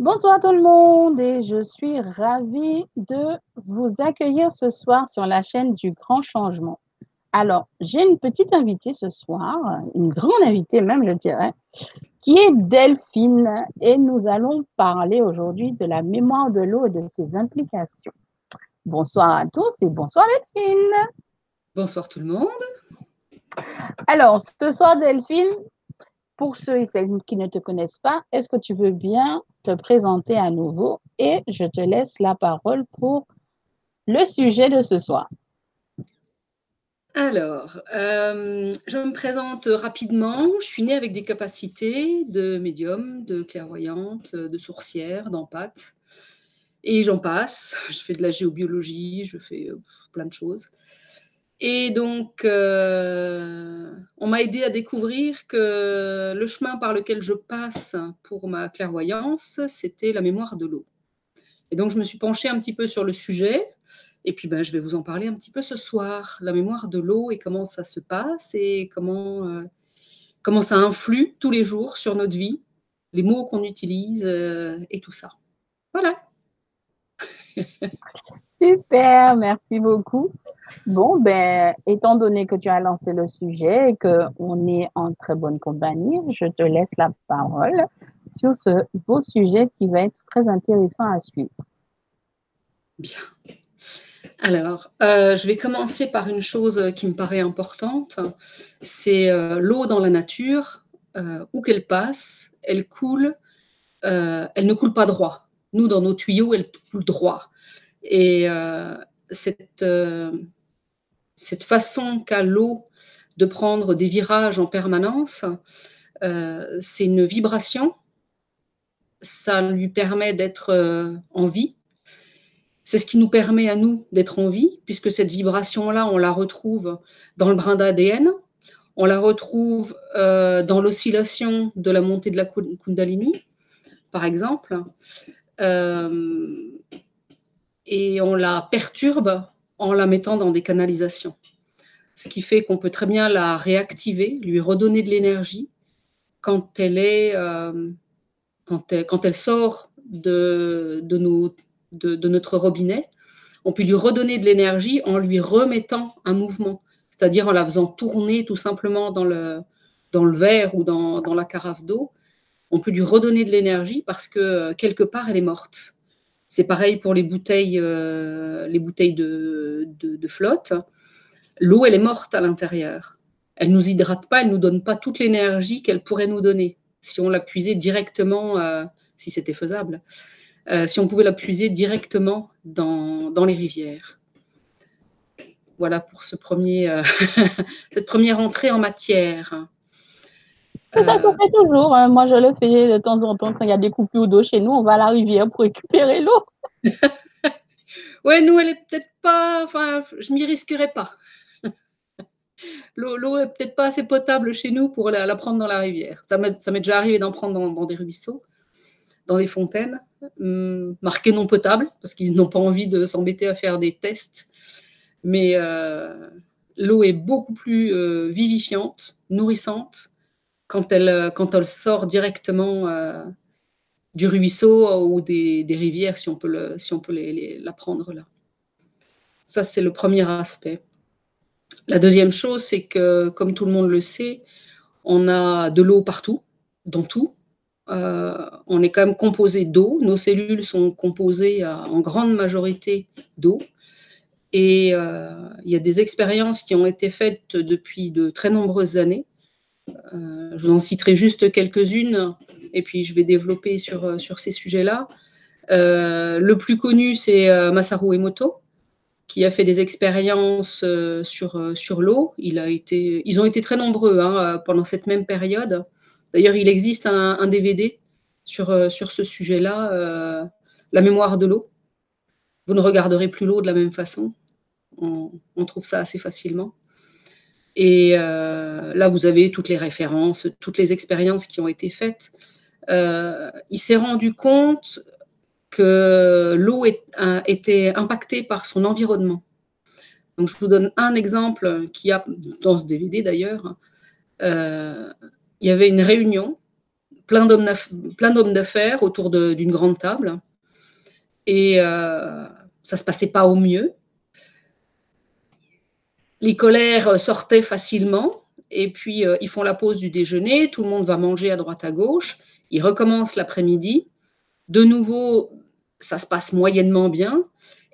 Bonsoir tout le monde et je suis ravie de vous accueillir ce soir sur la chaîne du Grand Changement. Alors, j'ai une petite invitée ce soir, une grande invitée même, je dirais, qui est Delphine et nous allons parler aujourd'hui de la mémoire de l'eau et de ses implications. Bonsoir à tous et bonsoir Delphine. Bonsoir tout le monde. Alors, ce soir Delphine, pour ceux et celles qui ne te connaissent pas, est-ce que tu veux bien te présenter à nouveau? Et je te laisse la parole pour le sujet de ce soir. Alors, euh, je me présente rapidement. Je suis née avec des capacités de médium, de clairvoyante, de sourcière, d'empathe. Et j'en passe. Je fais de la géobiologie, je fais euh, plein de choses. Et donc, euh, on m'a aidé à découvrir que le chemin par lequel je passe pour ma clairvoyance, c'était la mémoire de l'eau. Et donc, je me suis penchée un petit peu sur le sujet. Et puis, ben, je vais vous en parler un petit peu ce soir, la mémoire de l'eau et comment ça se passe et comment, euh, comment ça influe tous les jours sur notre vie, les mots qu'on utilise euh, et tout ça. Voilà. Super, merci beaucoup. Bon, ben, étant donné que tu as lancé le sujet et qu'on est en très bonne compagnie, je te laisse la parole sur ce beau sujet qui va être très intéressant à suivre. Bien. Alors, euh, je vais commencer par une chose qui me paraît importante, c'est euh, l'eau dans la nature, euh, où qu'elle passe, elle coule, elle ne coule pas droit. Nous, dans nos tuyaux, elle coule droit. Et cette, cette façon qu'a l'eau de prendre des virages en permanence, euh, c'est une vibration. Ça lui permet d'être euh, en vie. C'est ce qui nous permet à nous d'être en vie, puisque cette vibration-là, on la retrouve dans le brin d'ADN, on la retrouve euh, dans l'oscillation de la montée de la Kundalini, par exemple, et on la perturbe en la mettant dans des canalisations. Ce qui fait qu'on peut très bien la réactiver, lui redonner de l'énergie quand elle est, euh, quand, elle, quand, elle, sort de, de, de, de, notre robinet. On peut lui redonner de l'énergie en lui remettant un mouvement, c'est-à-dire en la faisant tourner tout simplement dans le, dans le verre ou dans, dans la carafe d'eau. On peut lui redonner de l'énergie parce que quelque part elle est morte. C'est pareil pour les bouteilles, euh, les bouteilles de, flotte. L'eau, elle est morte à l'intérieur. Elle ne nous hydrate pas, elle ne nous donne pas toute l'énergie qu'elle pourrait nous donner si on la puisait directement, euh, si c'était faisable, euh, si on pouvait la puiser directement dans, les rivières. Voilà pour ce premier, cette première entrée en matière. Ça se fait toujours. Hein. Moi, je le fais de temps en temps quand il y a des coupures d'eau chez nous. On va à la rivière pour récupérer l'eau. ouais, nous, elle est peut-être pas. Enfin, je m'y risquerais pas. L'eau est peut-être pas assez potable chez nous pour la, prendre dans la rivière. Ça m'est déjà arrivé d'en prendre dans, des ruisseaux, dans des fontaines, hum, marquées non potables, parce qu'ils n'ont pas envie de s'embêter à faire des tests. Mais euh, l'eau est beaucoup plus euh, vivifiante, nourrissante quand elle, euh, quand elle sort directement euh, du ruisseau ou des, rivières, si on peut, le, si on peut la prendre là. Ça, c'est le premier aspect. La deuxième chose, c'est que, comme tout le monde le sait, on a de l'eau partout, dans tout. Euh, on est quand même composé d'eau. Nos cellules sont composées en grande majorité d'eau. Et il y a des expériences qui ont été faites depuis de très nombreuses années je vous en citerai juste quelques-unes et puis je vais développer sur, euh, sur ces sujets-là. Euh, le plus connu, c'est Masaru Emoto, qui a fait des expériences sur, sur l'eau. Ils ont été très nombreux hein, pendant cette même période. D'ailleurs, il existe un, DVD sur, sur ce sujet-là, la mémoire de l'eau. Vous ne regarderez plus l'eau de la même façon. On, on, trouve ça assez facilement. Et euh, là, vous avez toutes les références, toutes les expériences qui ont été faites. Euh, il s'est rendu compte que l'eau était impactée par son environnement. Donc, je vous donne un exemple qui a dans ce DVD d'ailleurs. Euh, il y avait une réunion plein d'hommes d'affaires autour d'une grande table. Et ça se passait pas au mieux. Les colères sortaient facilement. Et puis, euh, ils font la pause du déjeuner. Tout le monde va manger à droite à gauche. Ils recommencent l'après-midi. De nouveau, ça se passe moyennement bien.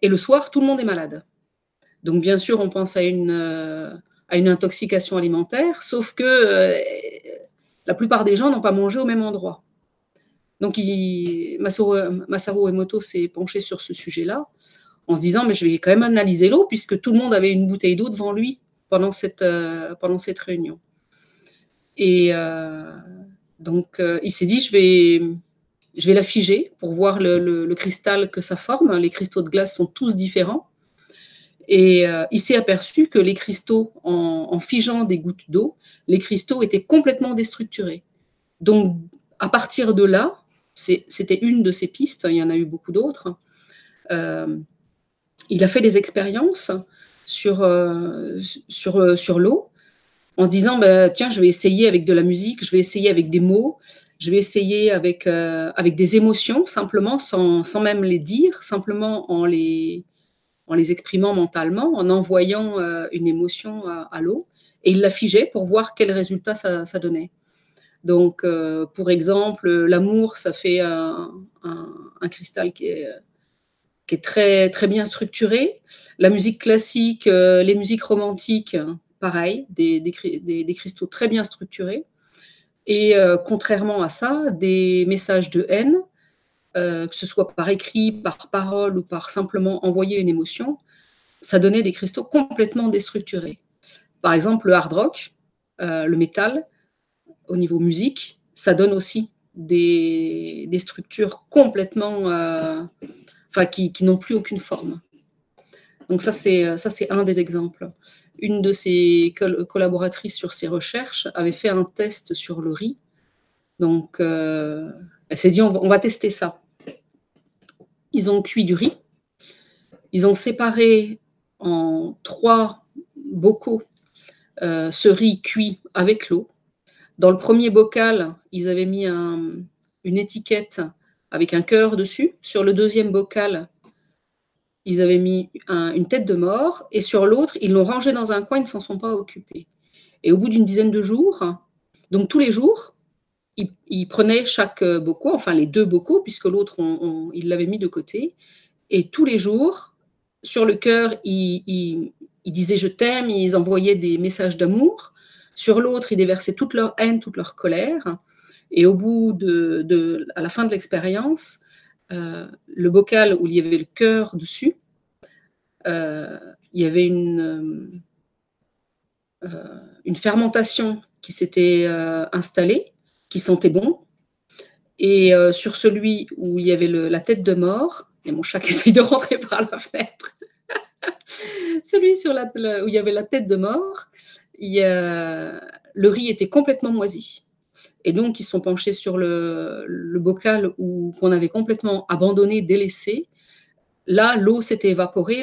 Et le soir, tout le monde est malade. Donc, bien sûr, on pense à une, euh, intoxication alimentaire, sauf que euh, la plupart des gens n'ont pas mangé au même endroit. Donc, Masaru, Emoto s'est penché sur ce sujet-là en se disant, mais je vais quand même analyser l'eau, puisque tout le monde avait une bouteille d'eau devant lui pendant cette, euh, pendant cette réunion. Et donc, il s'est dit, je vais, je vais la figer pour voir le, cristal que ça forme. Les cristaux de glace sont tous différents. Et euh, il s'est aperçu que les cristaux, en, figeant des gouttes d'eau, les cristaux étaient complètement déstructurés. Donc, à partir de là, c'était une de ses pistes, il y en a eu beaucoup d'autres. Euh, il a fait des expériences sur, euh, sur, sur l'eau en se disant, bah, tiens, je vais essayer avec de la musique, je vais essayer avec des mots, je vais essayer avec, euh, avec des émotions, simplement, sans, sans, même les dire, simplement en les, en les exprimant mentalement, en envoyant euh, une émotion à, l'eau. Et il la figeait pour voir quel résultat ça, donnait. Donc, euh, pour exemple, l'amour, ça fait un, un, cristal qui est, est, très, très bien structuré. La musique classique, les musiques romantiques, pareil, des, des, des, cristaux très bien structurés. Et euh, contrairement à ça, des messages de haine, euh, que ce soit par écrit, par parole ou par simplement envoyer une émotion, ça donnait des cristaux complètement déstructurés. Par exemple, le hard rock, euh, le métal, au niveau musique, ça donne aussi des, structures complètement, enfin, qui n'ont plus aucune forme. Donc ça, c'est euh, ça, c'est un des exemples. Une de ses collaboratrices sur ses recherches avait fait un test sur le riz. Donc, euh, elle s'est dit, on va, tester ça. Ils ont cuit du riz. Ils ont séparé en trois bocaux euh, ce riz cuit avec l'eau. Dans le premier bocal, ils avaient mis une étiquette avec un cœur dessus. Sur le deuxième bocal, ils avaient mis une tête de mort, et sur l'autre, ils l'ont rangé dans un coin, ils ne s'en sont pas occupés. Et au bout d'une dizaine de jours, donc tous les jours, ils, prenaient chaque bocaux, enfin les deux bocaux, puisque l'autre, ils l'avaient mis de côté, et tous les jours, sur le cœur, ils, disaient je t'aime, ils envoyaient des messages d'amour. Sur l'autre, ils déversaient toute leur haine, toute leur colère. Et au bout de à la fin de l'expérience, euh, le bocal où il y avait le cœur dessus, euh, il y avait une, euh, une fermentation qui s'était installée, qui sentait bon. Et sur celui où il y avait la tête de mort, et mon chat qui essaye de rentrer par la fenêtre, celui sur où il y avait la tête de mort, le riz était complètement moisi. Et donc, ils sont penchés sur le, bocal où, qu'on avait complètement abandonné, délaissé. Là, l'eau s'était évaporée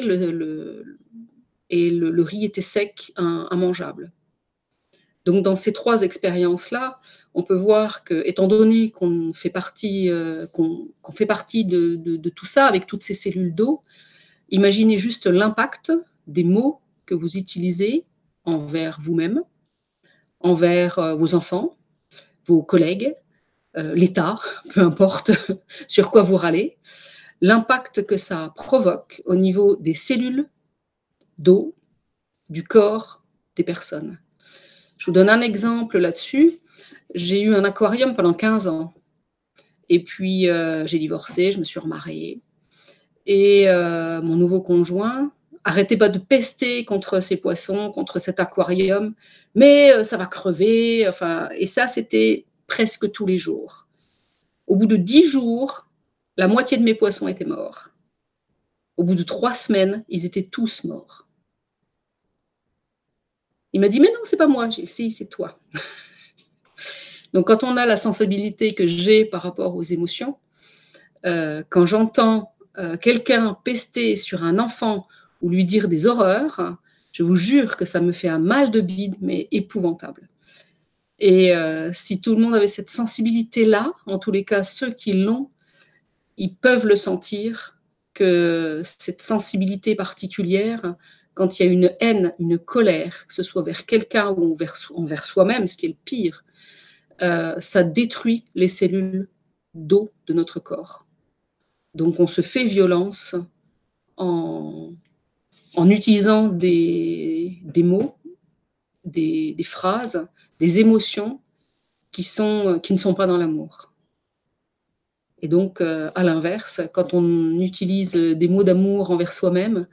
et le, riz était sec, immangeable. Donc, dans ces trois expériences-là, on peut voir que, étant donné qu'on fait partie, euh, qu'on, fait partie de, de, tout ça avec toutes ces cellules d'eau, imaginez juste l'impact des mots que vous utilisez envers vous-même, envers euh, vos enfants, vos collègues, euh, l'État, peu importe sur quoi vous râlez, l'impact que ça provoque au niveau des cellules d'eau, du corps des personnes. Je vous donne un exemple là-dessus. J'ai eu un aquarium pendant 15 ans. Et puis, euh, j'ai divorcé, je me suis remariée. Et euh, mon nouveau conjoint arrêtait pas de pester contre ces poissons, contre cet aquarium, mais euh, ça va crever. Enfin, et ça, c'était presque tous les jours. Au bout de dix jours, la moitié de mes poissons étaient morts. Au bout de trois semaines, ils étaient tous morts. Il m'a dit, mais non, c'est pas moi. J'ai dit, c'est toi. Donc, quand on a la sensibilité que j'ai par rapport aux émotions, euh, quand j'entends euh, quelqu'un pester sur un enfant ou lui dire des horreurs, je vous jure que ça me fait un mal de bide, mais épouvantable. Et euh, si tout le monde avait cette sensibilité-là, en tous les cas, ceux qui l'ont, ils peuvent le sentir, que cette sensibilité particulière, quand il y a une haine, une colère, que ce soit vers quelqu'un ou envers, soi-même, ce qui est le pire, euh, ça détruit les cellules d'eau de notre corps. Donc on se fait violence en, en utilisant des, mots, des, phrases, des émotions qui, sont, qui ne sont pas dans l'amour. Et donc, euh, à l'inverse, quand on utilise des mots d'amour envers soi-même,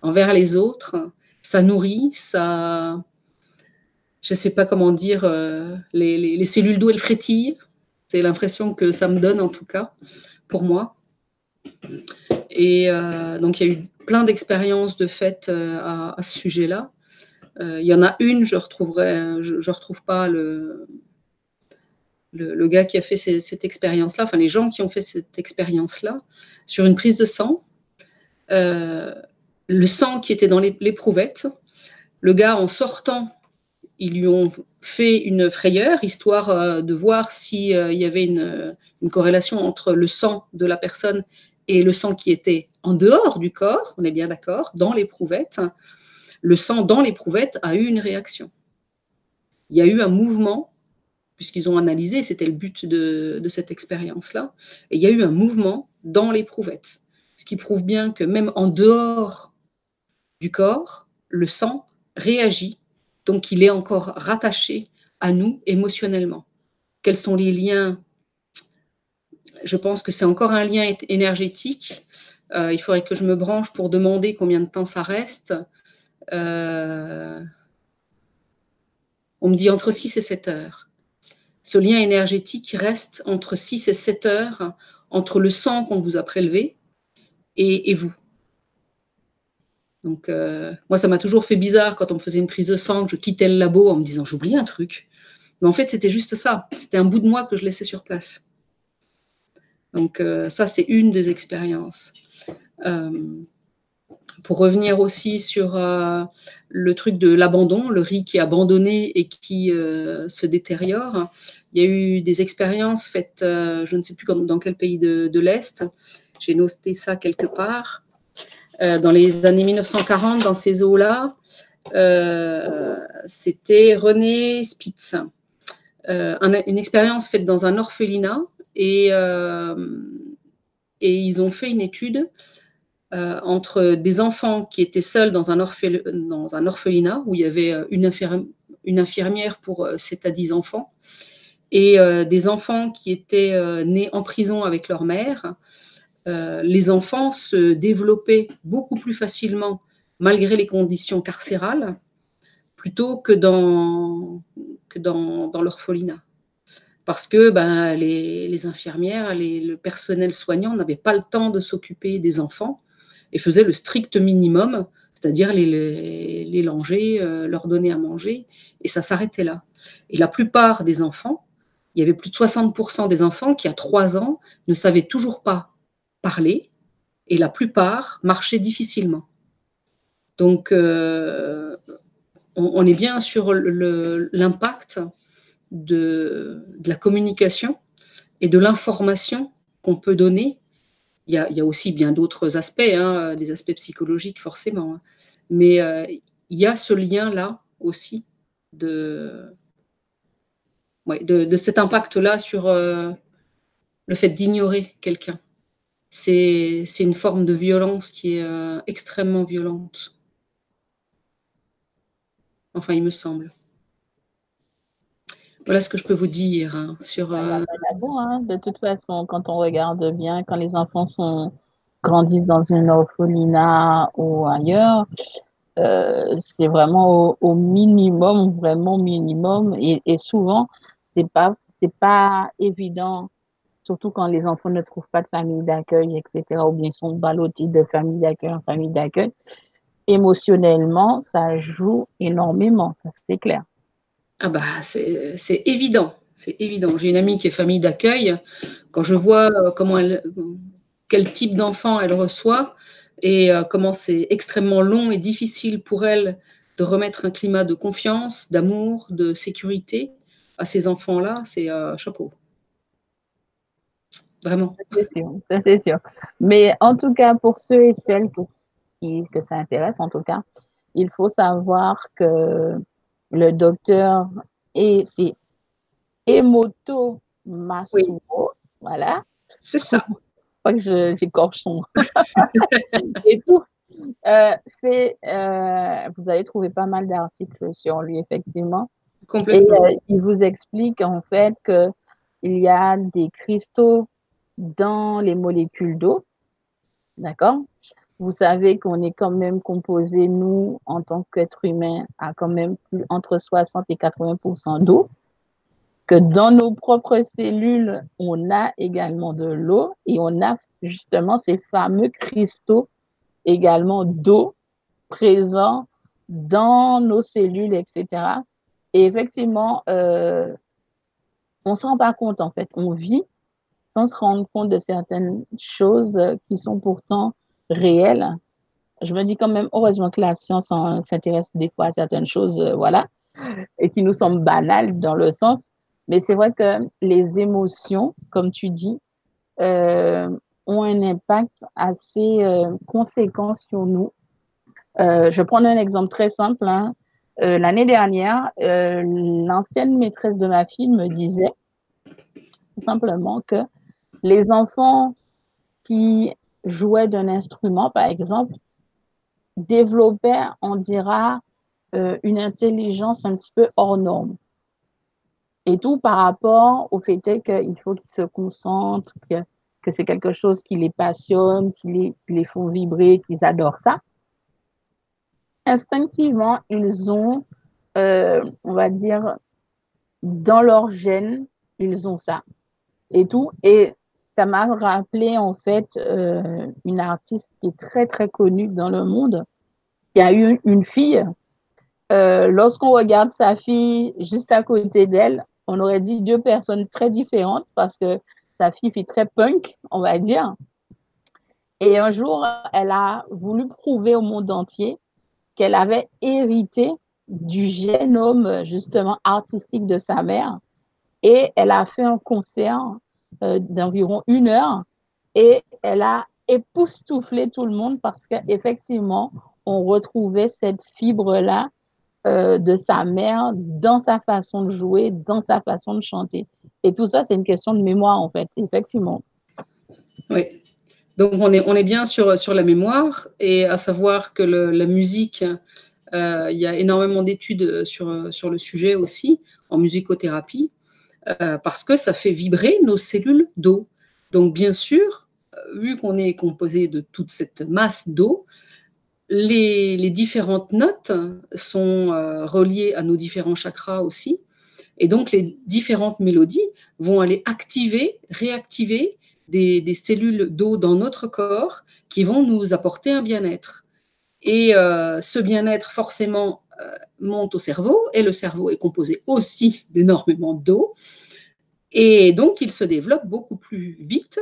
envers les autres, ça nourrit, ça, je ne sais pas comment dire, euh, les, cellules d'eau, elles frétillent. C'est l'impression que ça me donne, en tout cas, pour moi. Et euh, donc, il y a eu plein d'expériences de fait euh, à, ce sujet-là. Euh, il y en a une, je retrouverai, je, retrouve pas le, le, gars qui a fait cette expérience-là, enfin les gens qui ont fait cette expérience-là, sur une prise de sang. Euh, le sang qui était dans l'éprouvettes, le gars en sortant, ils lui ont fait une frayeur, histoire de voir s'il euh, y avait une, corrélation entre le sang de la personne et le sang qui était en dehors du corps, on est bien d'accord, dans l'éprouvette, le sang dans l'éprouvette a eu une réaction. Il y a eu un mouvement, puisqu'ils ont analysé, c'était le but de, cette expérience-là, et il y a eu un mouvement dans l'éprouvette, ce qui prouve bien que même en dehors du corps, le sang réagit, donc il est encore rattaché à nous émotionnellement. Quels sont les liens je pense que c'est encore un lien énergétique. Euh, il faudrait que je me branche pour demander combien de temps ça reste. Euh, on me dit entre 6 et 7 heures. Ce lien énergétique reste entre 6 et 7 heures entre le sang qu'on vous a prélevé et, vous. Donc, euh, moi, ça m'a toujours fait bizarre quand on me faisait une prise de sang, que je quittais le labo en me disant j'oublie un truc. Mais en fait, c'était juste ça. C'était un bout de moi que je laissais sur place. Donc euh, ça, c'est une des expériences. Euh, pour revenir aussi sur euh, le truc de l'abandon, le riz qui est abandonné et qui se détériore, il y a eu des expériences faites, je ne sais plus dans quel pays de, l'Est, j'ai noté ça quelque part, dans les années 1940, dans ces eaux-là, c'était René Spitz. Un, une expérience faite dans un orphelinat et, euh, et ils ont fait une étude euh, entre des enfants qui étaient seuls dans un, orphelinat où il y avait euh, une, infirmière, pour 7 à 10 enfants et des enfants qui étaient nés en prison avec leur mère. Les enfants se développaient beaucoup plus facilement malgré les conditions carcérales plutôt que dans l'orphelinat parce que ben, les, infirmières, le personnel soignant n'avait pas le temps de s'occuper des enfants et faisait le strict minimum, c'est-à-dire les, les, les langer, euh, leur donner à manger, et ça s'arrêtait là. Et la plupart des enfants, il y avait plus de 60% des enfants qui, à 3 ans, ne savaient toujours pas parler, et la plupart marchaient difficilement. Donc, euh, on, est bien sur l'impact de, la communication et de l'information qu'on peut donner. Il y, a, aussi bien d'autres aspects, hein, des aspects psychologiques forcément, hein. mais euh, il y a ce lien-là aussi de, de, cet impact-là sur euh, le fait d'ignorer quelqu'un. C'est une forme de violence qui est euh, extrêmement violente. Enfin, il me semble. Voilà ce que je peux vous dire hein, sur. Euh... Hein, de toute façon, quand on regarde bien, quand les enfants sont grandissent dans une orphelinat ou ailleurs, euh, c'est vraiment au, au, minimum, vraiment minimum, et, et souvent c'est pas c'est pas évident, surtout quand les enfants ne trouvent pas de famille d'accueil, etc., ou bien sont ballottés de famille d'accueil en famille d'accueil. Émotionnellement, ça joue énormément, ça c'est clair. Ah bah c'est évident, c'est évident. J'ai une amie qui est famille d'accueil. Quand je vois euh, comment elle, quel type d'enfant elle reçoit et euh, comment c'est extrêmement long et difficile pour elle de remettre un climat de confiance, d'amour, de sécurité à ces enfants-là, c'est chapeau. Vraiment. C'est sûr, c'est sûr. Mais en tout cas, pour ceux et celles qui, que ça intéresse, en tout cas, il faut savoir que le docteur et c'est Emoto Masuo, voilà. C'est ça. Pas que j'écorche son et tout. Euh, fait, euh, vous allez trouver pas mal d'articles sur lui, effectivement. Complètement. Et euh, il vous explique en fait qu'il y a des cristaux dans les molécules d'eau. D'accord? Vous savez qu'on est quand même composé, nous, en tant qu'être humain, à quand même plus, entre 60 et 80% d'eau. Que dans nos propres cellules, on a également de l'eau et on a justement ces fameux cristaux également d'eau présents dans nos cellules, etc. Et effectivement, euh, on ne se rend pas compte en fait. On vit sans se rendre compte de certaines choses qui sont pourtant réelles. Je me dis quand même, heureusement que la science s'intéresse des fois à certaines choses, euh, voilà, et qui nous semblent banales dans le sens. Mais c'est vrai que les émotions, comme tu dis, euh, ont un impact assez euh, conséquent sur nous. je prends un exemple très simple. Hein. L'année dernière, l'ancienne maîtresse de ma fille me disait tout simplement que les enfants qui jouaient d'un instrument, par exemple, développaient, on dira, euh, une intelligence un petit peu hors norme. Et tout par rapport au fait qu'il faut qu'ils se concentrent, que, c'est quelque chose qui les passionne, qui les, les font vibrer, qu'ils adorent ça. Instinctivement, ils ont, euh, on va dire, dans leur gène, ils ont ça et tout. Et ça m'a rappelé en fait euh, une artiste qui est très très connue dans le monde, qui a eu une fille. Euh, lorsqu'on regarde sa fille juste à côté d'elle, on aurait dit deux personnes très différentes parce que sa fille fait très punk, on va dire. Et un jour, elle a voulu prouver au monde entier qu'elle avait hérité du génome justement artistique de sa mère. Et elle a fait un concert euh, d'environ une heure et elle a époustouflé tout le monde parce qu'effectivement, on retrouvait cette fibre-là euh, de sa mère dans sa façon de jouer, dans sa façon de chanter. Et tout ça, c'est une question de mémoire, en fait, effectivement. Oui. Donc, on est, on est bien sur, sur la mémoire et à savoir que la musique, euh, il y a énormément d'études sur, sur le sujet aussi en musicothérapie. Euh, parce que ça fait vibrer nos cellules d'eau. Donc bien sûr, euh, vu qu'on est composé de toute cette masse d'eau, les, différentes notes sont euh, reliées à nos différents chakras aussi. Et donc les différentes mélodies vont aller activer, réactiver des, cellules d'eau dans notre corps qui vont nous apporter un bien-être. Et ce bien-être, forcément, monte au cerveau et le cerveau est composé aussi d'énormément d'eau. Et donc, il se développe beaucoup plus vite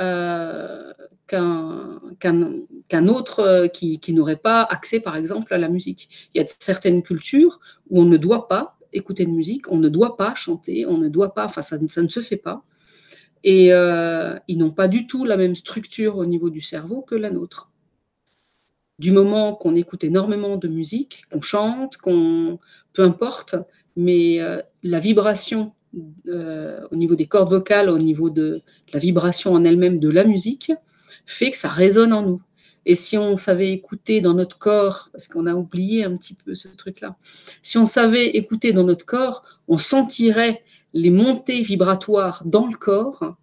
euh, qu'un autre qui, n'aurait pas accès, par exemple, à la musique. Il y a certaines cultures où on ne doit pas écouter de musique, on ne doit pas chanter, on ne doit pas, enfin, ça, ça ne se fait pas. Et euh, ils n'ont pas du tout la même structure au niveau du cerveau que la nôtre du moment qu'on écoute énormément de musique, qu'on chante, qu'on peu importe, mais euh, la vibration euh, au niveau des cordes vocales, au niveau de, la vibration en elle-même de la musique, fait que ça résonne en nous. Et si on savait écouter dans notre corps, parce qu'on a oublié un petit peu ce truc-là, si on savait écouter dans notre corps, on sentirait les montées vibratoires dans le corps,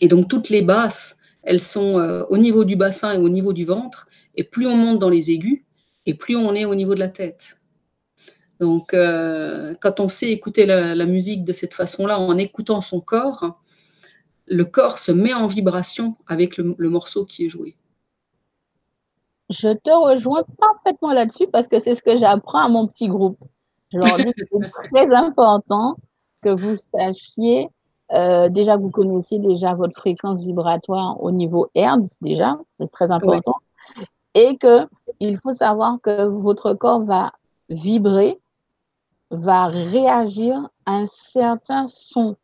et donc toutes les basses, elles sont euh, au niveau du bassin et au niveau du ventre, et plus on monte dans les aigus, et plus on est au niveau de la tête. Donc, euh, quand on sait écouter la, musique de cette façon-là, en écoutant son corps, le corps se met en vibration avec le, morceau qui est joué. Je te rejoins parfaitement là-dessus parce que c'est ce que j'apprends à mon petit groupe. Je leur dis que c'est très important que vous sachiez, euh, déjà que vous connaissiez déjà votre fréquence vibratoire au niveau Hertz, déjà, c'est très important et que il faut savoir que votre corps va vibrer va réagir à un certain son.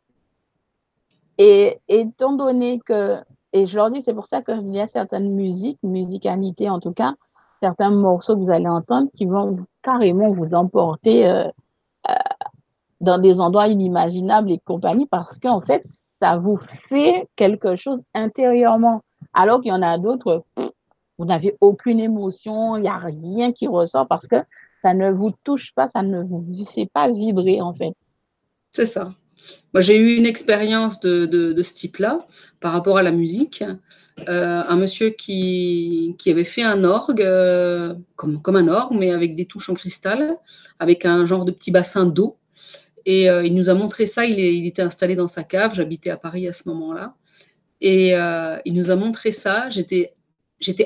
Et étant donné que, et je leur dis, c'est pour ça que il y a certaines musiques, musicalité en tout cas, certains morceaux que vous allez entendre qui vont carrément vous emporter euh, euh, dans des endroits inimaginables et compagnie parce qu'en fait, ça vous fait quelque chose intérieurement. Alors qu'il y en a d'autres, vous n'avez aucune émotion, il n'y a rien qui ressort parce que ça ne vous touche pas, ça ne vous fait pas vibrer en fait. C'est ça. Moi, j'ai eu une expérience de, ce type-là par rapport à la musique. Euh, un monsieur qui, avait fait un orgue, euh, comme, un orgue, mais avec des touches en cristal, avec un genre de petit bassin d'eau. Et euh, il nous a montré ça. Il, il, était installé dans sa cave. J'habitais à Paris à ce moment-là. Et il nous a montré ça. J'étais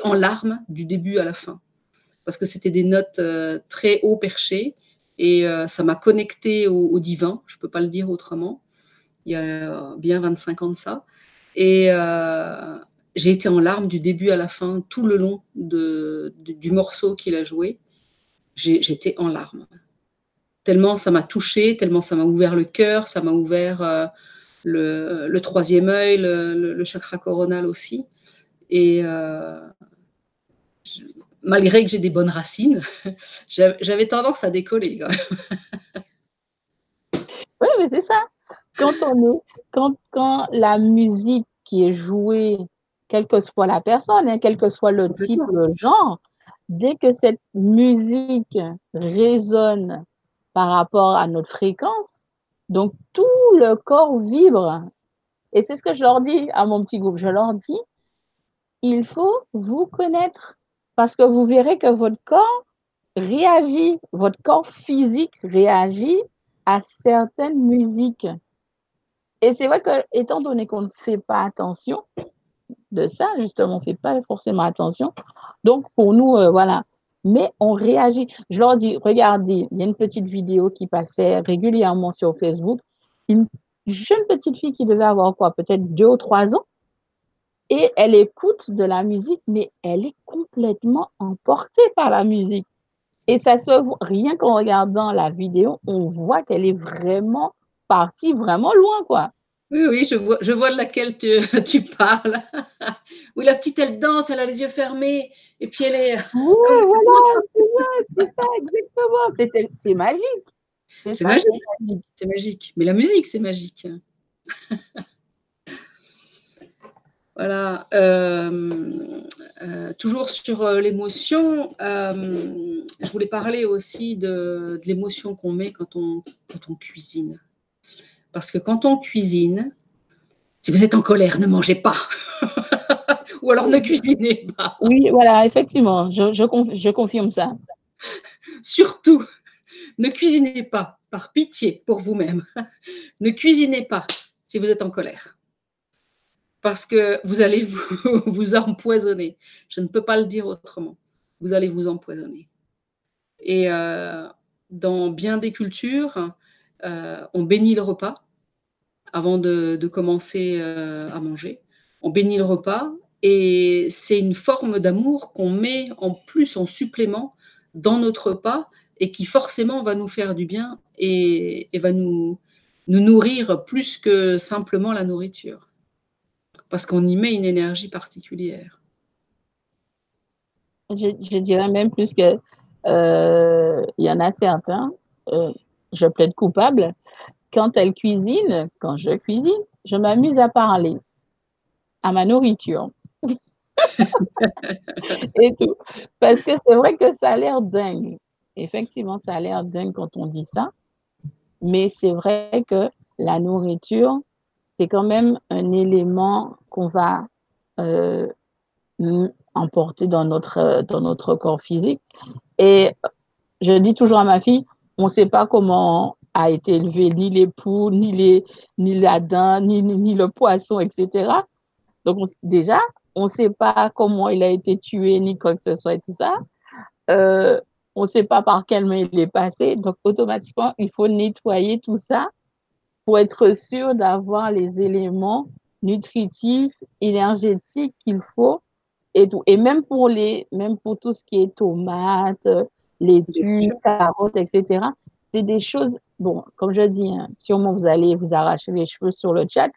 en larmes du début à la fin. Parce que c'était des notes très haut perchées et euh, ça m'a connecté au, divin, je ne peux pas le dire autrement. Il y a bien 25 ans de ça. Et euh, j'ai été en larmes du début à la fin, tout le long du morceau qu'il a joué. J'étais en larmes. Tellement ça m'a touché, tellement ça m'a ouvert le cœur, ça m'a ouvert euh, le, troisième œil, le, chakra coronal aussi. Et malgré que j'ai des bonnes racines, j'avais tendance à décoller. oui, mais c'est ça. Quand on est, quand, quand la musique qui est jouée, quelle que soit la personne, hein, quel que soit le type, le genre, dès que cette musique résonne par rapport à notre fréquence, donc tout le corps vibre. Et c'est ce que je leur dis à mon petit groupe. Je leur dis, il faut vous connaître parce que vous verrez que votre corps réagit, votre corps physique réagit à certaines musiques. Et c'est vrai que, étant donné qu'on ne fait pas attention de ça, justement, on ne fait pas forcément attention. Donc, pour nous, euh, voilà. Mais on réagit. Je leur dis, regardez, il y a une petite vidéo qui passait régulièrement sur Facebook. Une jeune petite fille qui devait avoir quoi, peut-être deux ou trois ans, et elle écoute de la musique, mais elle est complètement emportée par la musique. Et ça se voit, rien qu'en regardant la vidéo, on voit qu'elle est vraiment partie vraiment loin, quoi. Oui, oui, je vois, je vois de laquelle tu, tu parles. oui, la petite, elle danse, elle a les yeux fermés, et puis elle est. Oui, voilà, c'est ça, exactement. C'est magique. C'est magique. C'est magique. Mais la musique, c'est magique. Voilà. Euh, euh, toujours sur euh, l'émotion, je voulais parler aussi de, l'émotion qu'on met quand on, quand on cuisine. Parce que quand on cuisine, si vous êtes en colère, ne mangez pas. Ou alors ne cuisinez pas. Oui, voilà, effectivement, je, je confirme ça. Surtout, ne cuisinez pas, par pitié pour vous-même. ne cuisinez pas si vous êtes en colère parce que vous allez vous, empoisonner. Je ne peux pas le dire autrement. Vous allez vous empoisonner. Et euh, dans bien des cultures, euh, on bénit le repas avant de, commencer euh, à manger. On bénit le repas et c'est une forme d'amour qu'on met en plus, en supplément, dans notre repas et qui forcément va nous faire du bien et, va nous nourrir plus que simplement la nourriture parce qu'on y met une énergie particulière. Je, dirais même plus que euh, il y en a certains, euh, je plaide coupable, quand elle cuisine, quand je cuisine, je m'amuse à parler à ma nourriture. et tout. Parce que c'est vrai que ça a l'air dingue. Effectivement, ça a l'air dingue quand on dit ça. Mais c'est vrai que la nourriture, c'est quand même un élément qu'on va euh, emporter dans notre, dans notre corps physique. Et je dis toujours à ma fille, on ne sait pas comment a été élevé ni les ni, les, ni la dinde, ni, ni, le poisson, etc. Donc déjà, on ne sait pas comment il a été tué, ni quoi que ce soit et tout ça. Euh, on ne sait pas par quelle main il est passé. Donc automatiquement, il faut nettoyer tout ça pour être sûr d'avoir les éléments nutritifs, énergétiques qu'il faut et tout. Et même pour les, même pour tout ce qui est tomates, laitue, carottes, etc. c'est des choses, bon, comme je dis, hein, sûrement vous allez vous arracher les cheveux sur le chat,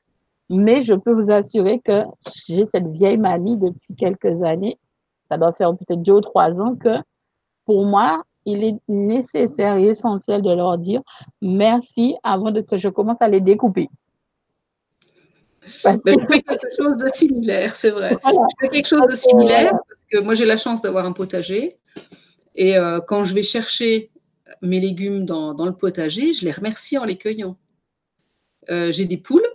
mais je peux vous assurer que j'ai cette vieille manie depuis quelques années, ça doit faire peut-être deux ou trois ans, que pour moi, il est nécessaire et essentiel de leur dire merci avant de, que je commence à les découper. Mais je fais quelque chose de similaire, c'est vrai. Je fais quelque chose de similaire parce que moi j'ai la chance d'avoir un potager et euh, quand je vais chercher mes légumes dans, dans, le potager, je les remercie en les cueillant. Euh, j'ai des poules,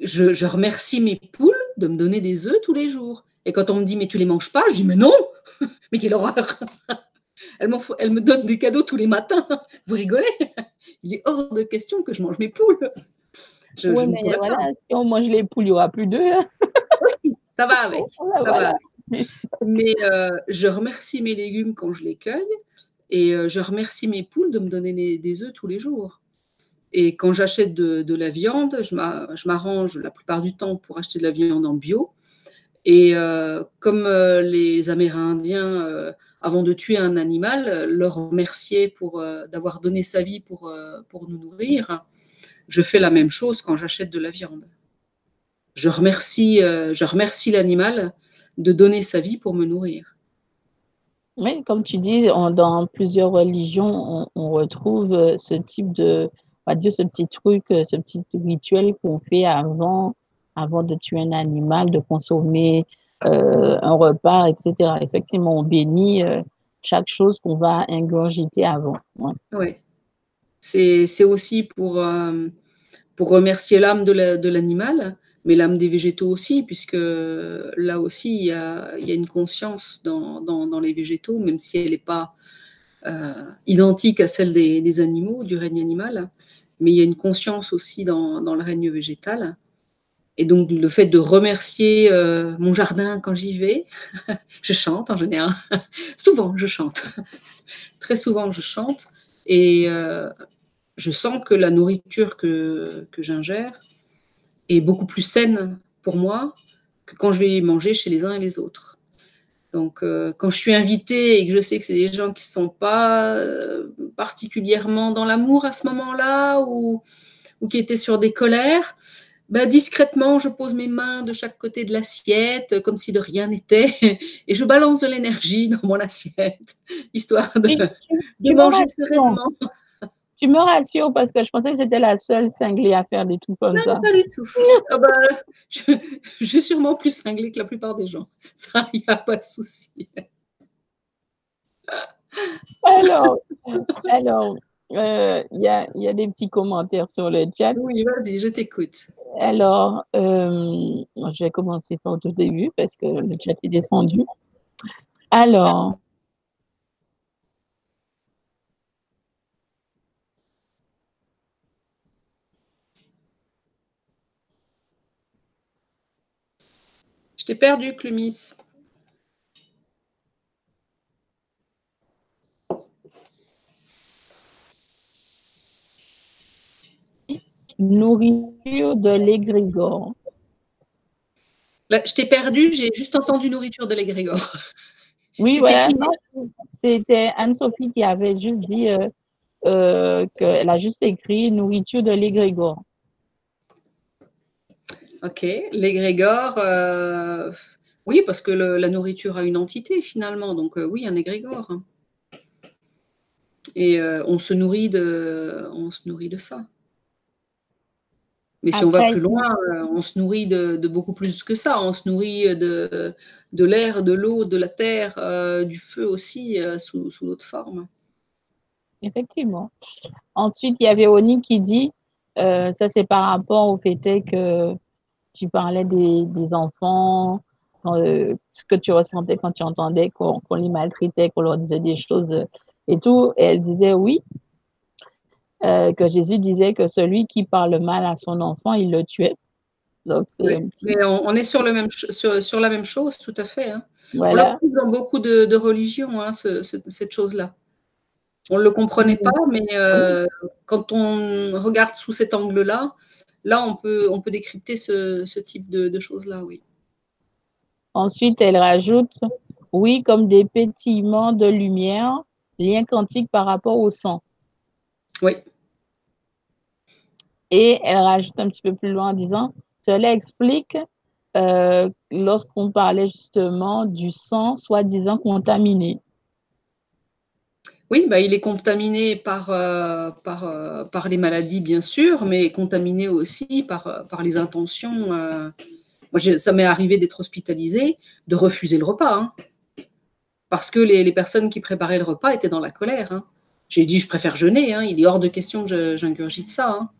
je, je, remercie mes poules de me donner des œufs tous les jours. Et quand on me dit mais tu les manges pas, je dis mais non, mais quelle horreur elle, elle, me donne des cadeaux tous les matins. Vous rigolez? Il est hors de question que je mange mes poules. Mais voilà, si on mange les poules, il n'y aura plus d'œufs. Aussi, ça va avec. Ça va Mais euh, je remercie mes légumes quand je les cueille et euh, je remercie mes poules de me donner des, des œufs tous les jours. Et quand j'achète de, de, la viande, je m'arrange la plupart du temps pour acheter de la viande en bio. Et euh, comme les Amérindiens, avant de tuer un animal, leur remercier pour d'avoir donné sa vie pour, pour nous nourrir, je fais la même chose quand j'achète de la viande. Je remercie, je remercie l'animal de donner sa vie pour me nourrir. Oui, comme tu dis, dans plusieurs religions, on, retrouve ce type de, on va dire ce petit truc, ce petit rituel qu'on fait avant, avant de tuer un animal, de consommer euh, un repas, etc. Effectivement, on bénit euh, chaque chose qu'on va ingurgiter avant. Oui. C'est aussi pour, euh, pour remercier l'âme de l'animal, la, mais l'âme des végétaux aussi, puisque là aussi, il y a, une conscience dans, dans, les végétaux, même si elle n'est pas euh, identique à celle des, des, animaux, du règne animal, mais il y a une conscience aussi dans, dans le règne végétal. Et donc, le fait de remercier euh, mon jardin quand j'y vais, je chante en général. souvent, je chante. Très souvent, je chante. Et euh, je sens que la nourriture que, que j'ingère est beaucoup plus saine pour moi que quand je vais manger chez les uns et les autres. Donc, euh, quand je suis invitée et que je sais que c'est des gens qui ne sont pas euh, particulièrement dans l'amour à ce moment-là ou, ou qui étaient sur des colères, bah, discrètement, je pose mes mains de chaque côté de l'assiette, comme si de rien n'était, et je balance de l'énergie dans mon assiette, histoire de, de manger sereinement. Tu me rassures parce que je pensais que j'étais la seule cinglée à faire des trucs comme non, ça. Pas du tout. ah bah, je, je, suis sûrement plus cinglée que la plupart des gens. Ça, il n'y a pas de souci. alors, alors euh, il y, a, y, a, des petits commentaires sur le chat. Oui, vas-y, je t'écoute. Alors, euh, je vais commencer par le début parce que le chat est descendu. Alors, Je t'ai perdu, Clumis. Nourriture de l'égrégore. je t'ai perdu, j'ai juste entendu nourriture de l'égrégore. Oui, voilà. C'était Anne-Sophie qui avait juste dit euh, euh, qu'elle a juste écrit nourriture de l'égrégore. Ok, l'égrégore, euh, oui, parce que le, la nourriture a une entité finalement, donc oui, un égrégore. Et on se nourrit de, on se nourrit de ça. Mais si Après, on va plus loin, euh, on se nourrit de, de, beaucoup plus que ça. On se nourrit de, de l'air, de l'eau, de la terre, euh, du feu aussi, sous, sous d'autres formes. Effectivement. Ensuite, il y avait Oni qui dit, ça c'est par rapport au fait que tu parlais des, des enfants, euh, ce que tu ressentais quand tu entendais qu'on qu les maltraitait, qu'on leur disait des choses euh, et tout. Et elle disait oui, euh, que Jésus disait que celui qui parle mal à son enfant, il le tuait. Donc, oui, petit... mais on, on, est sur, le même, sur, sur, la même chose, tout à fait. Hein. Voilà. On l'a dans beaucoup de, de religions, hein, ce, ce, cette chose-là. On ne le comprenait pas, mais euh, quand on regarde sous cet angle-là, là, on peut, on peut décrypter ce, ce type de, de choses-là, oui. Ensuite, elle rajoute, oui, comme des pétillements de lumière, lien quantique par rapport au sang. Oui. Et elle rajoute un petit peu plus loin en disant, cela explique euh, lorsqu'on parlait justement du sang soi-disant contaminé. Oui, bah, il est contaminé par, euh, par, euh, par, les maladies, bien sûr, mais contaminé aussi par, par les intentions. moi, ça m'est arrivé d'être hospitalisé, de refuser le repas, hein. parce que les, les, personnes qui préparaient le repas étaient dans la colère. Hein. J'ai dit, je préfère jeûner, hein. il est hors de question que j'ingurgite ça. Hein.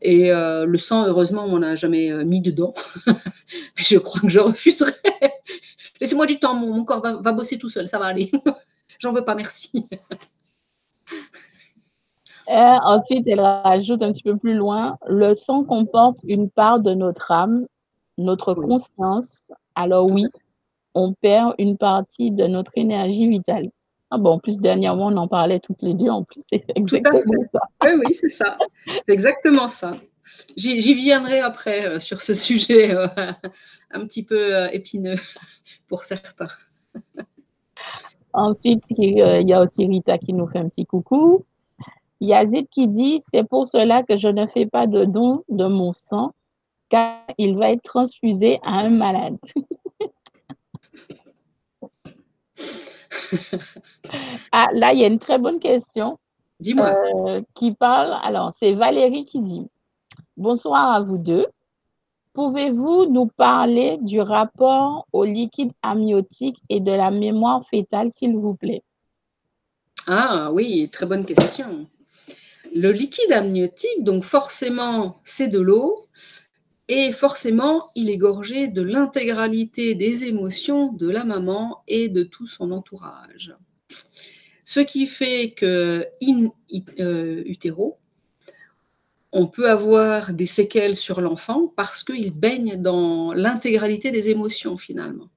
Et euh, le sang, heureusement, on n'a jamais euh, mis dedans. je crois que je refuserais. Laissez-moi du temps, mon, corps va, bosser tout seul, ça va aller. J'en veux pas, merci. Euh, ensuite, elle rajoute un petit peu plus loin, le sang comporte une part de notre âme, notre conscience. Alors oui, on perd une partie de notre énergie vitale. Ah bon, en plus, dernièrement, on en parlait toutes les deux, en plus, c'est exactement ça. Oui, oui, c'est ça. C'est exactement ça. J'y viendrai après euh, sur ce sujet euh, un petit peu euh, épineux pour certains. Ensuite, il y a aussi Rita qui nous fait un petit coucou. Yazid qui dit C'est pour cela que je ne fais pas de don de mon sang, car il va être transfusé à un malade. ah, là, il y a une très bonne question. Dis-moi. Euh, qui parle. Alors, c'est Valérie qui dit Bonsoir à vous deux. Pouvez-vous nous parler du rapport au liquide amniotique et de la mémoire fétale, s'il vous plaît? Ah oui, très bonne question. Le liquide amniotique, donc forcément, c'est de l'eau. Et forcément, il est gorgé de l'intégralité des émotions de la maman et de tout son entourage. Ce qui fait que in euh, utero, on peut avoir des séquelles sur l'enfant parce qu'il baigne dans l'intégralité des émotions finalement.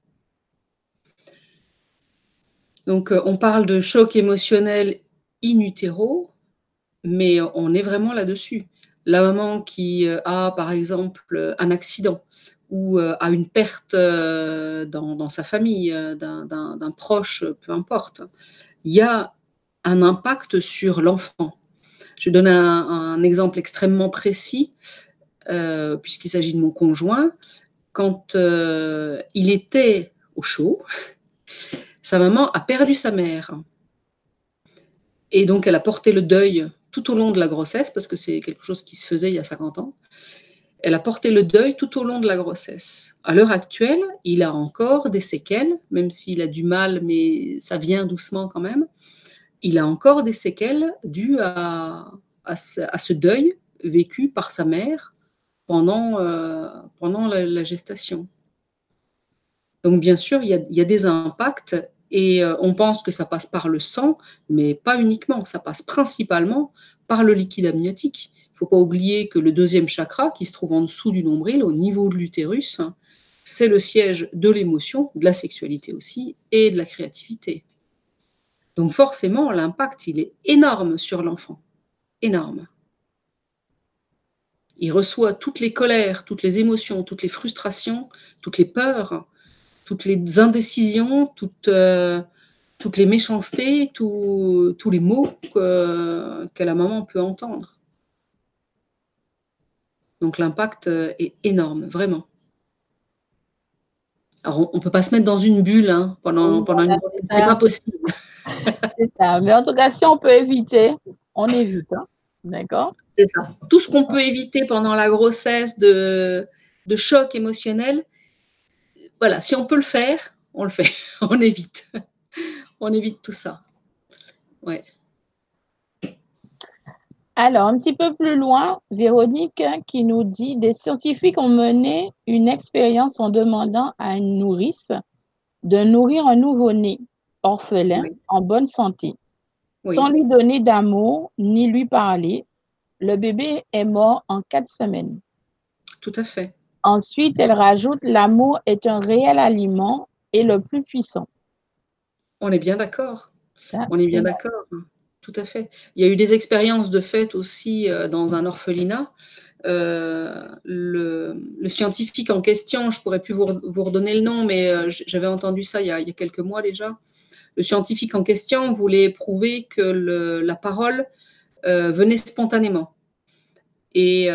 Donc euh, on parle de choc émotionnel in utero, mais on est vraiment là-dessus la maman qui euh, a par exemple un accident ou euh, a une perte euh, dans, sa famille d'un proche, peu importe, il y a un impact sur l'enfant. Je donne un, un, exemple extrêmement précis, puisqu'il s'agit de mon conjoint. Quand il était au chaud, sa maman a perdu sa mère. Et donc, elle a porté le deuil tout au long de la grossesse, parce que c'est quelque chose qui se faisait il y a 50 ans. Elle a porté le deuil tout au long de la grossesse. À l'heure actuelle, il a encore des séquelles, même s'il a du mal, mais ça vient doucement quand même. Il a encore des séquelles dues à, ce, deuil vécu par sa mère pendant, euh, pendant la, gestation. Donc bien sûr, il y a des impacts et euh, on pense que ça passe par le sang, mais pas uniquement, ça passe principalement par le liquide amniotique. Il ne faut pas oublier que le deuxième chakra, qui se trouve en dessous du nombril, au niveau de l'utérus, c'est le siège de l'émotion, de la sexualité aussi, et de la créativité. Donc forcément, l'impact, il est énorme sur l'enfant. Énorme. Il reçoit toutes les colères, toutes les émotions, toutes les frustrations, toutes les peurs, toutes les indécisions, toutes, euh, toutes les méchancetés, tous les mots que, que, la maman peut entendre. Donc l'impact est énorme, vraiment. Alors on ne peut pas se mettre dans une bulle hein, pendant, pendant une grossesse, c'est pas possible. c'est ça. Mais en tout cas, si on peut éviter, on évite. Hein. D'accord? C'est ça. Tout ce qu'on peut éviter pendant la grossesse de, de choc émotionnel, voilà, si on peut le faire, on le fait, on évite. on évite tout ça. Ouais. Alors, un petit peu plus loin, Véronique qui nous dit des scientifiques ont mené une expérience en demandant à une nourrice de nourrir un nouveau-né orphelin en bonne santé, sans lui donner d'amour ni lui parler. Le bébé est mort en quatre semaines. Tout à fait. Ensuite, elle rajoute l'amour est un réel aliment et le plus puissant. On est bien d'accord. On est bien d'accord. Tout à fait. Il y a eu des expériences de fait aussi euh, dans un orphelinat. Euh, le, scientifique en question, je pourrais plus vous, redonner le nom, mais euh, j'avais entendu ça il y, a, quelques mois déjà. Le scientifique en question voulait prouver que la parole venaient spontanément. Et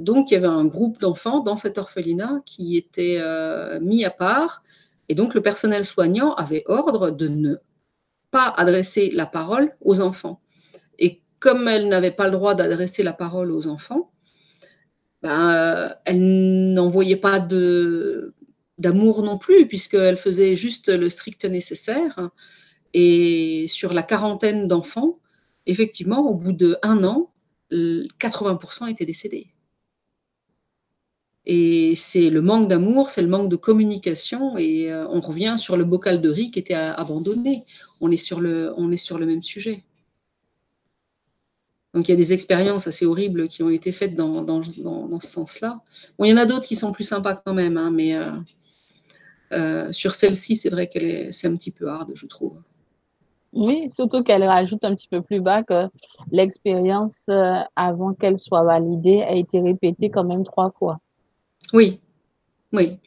donc, il y avait un groupe d'enfants dans cet orphelinat qui était mis à part. Et donc, le personnel soignant avait ordre de ne pas adresser la parole aux enfants. Et comme elle n'avait pas le droit d'adresser la parole aux enfants, ben, elle n'envoyait pas d'amour non plus, puisqu'elle faisait juste le strict nécessaire. Et sur la quarantaine d'enfants, effectivement, au bout d'un an, 80% étaient décédés. Et c'est le manque d'amour, c'est le manque de communication, et euh, on revient sur le bocal de riz qui était abandonné. On est sur le, on est sur le même sujet. Donc il y a des expériences assez horribles qui ont été faites dans, dans, ce sens-là. Bon, il y en a d'autres qui sont plus sympas quand même, hein, mais euh, euh, sur celle-ci, c'est vrai qu'elle c'est un petit peu hard, je trouve. Oui, surtout qu'elle rajoute un petit peu plus bas que l'expérience avant qu'elle soit validée a été répétée quand même trois fois. Oui, oui.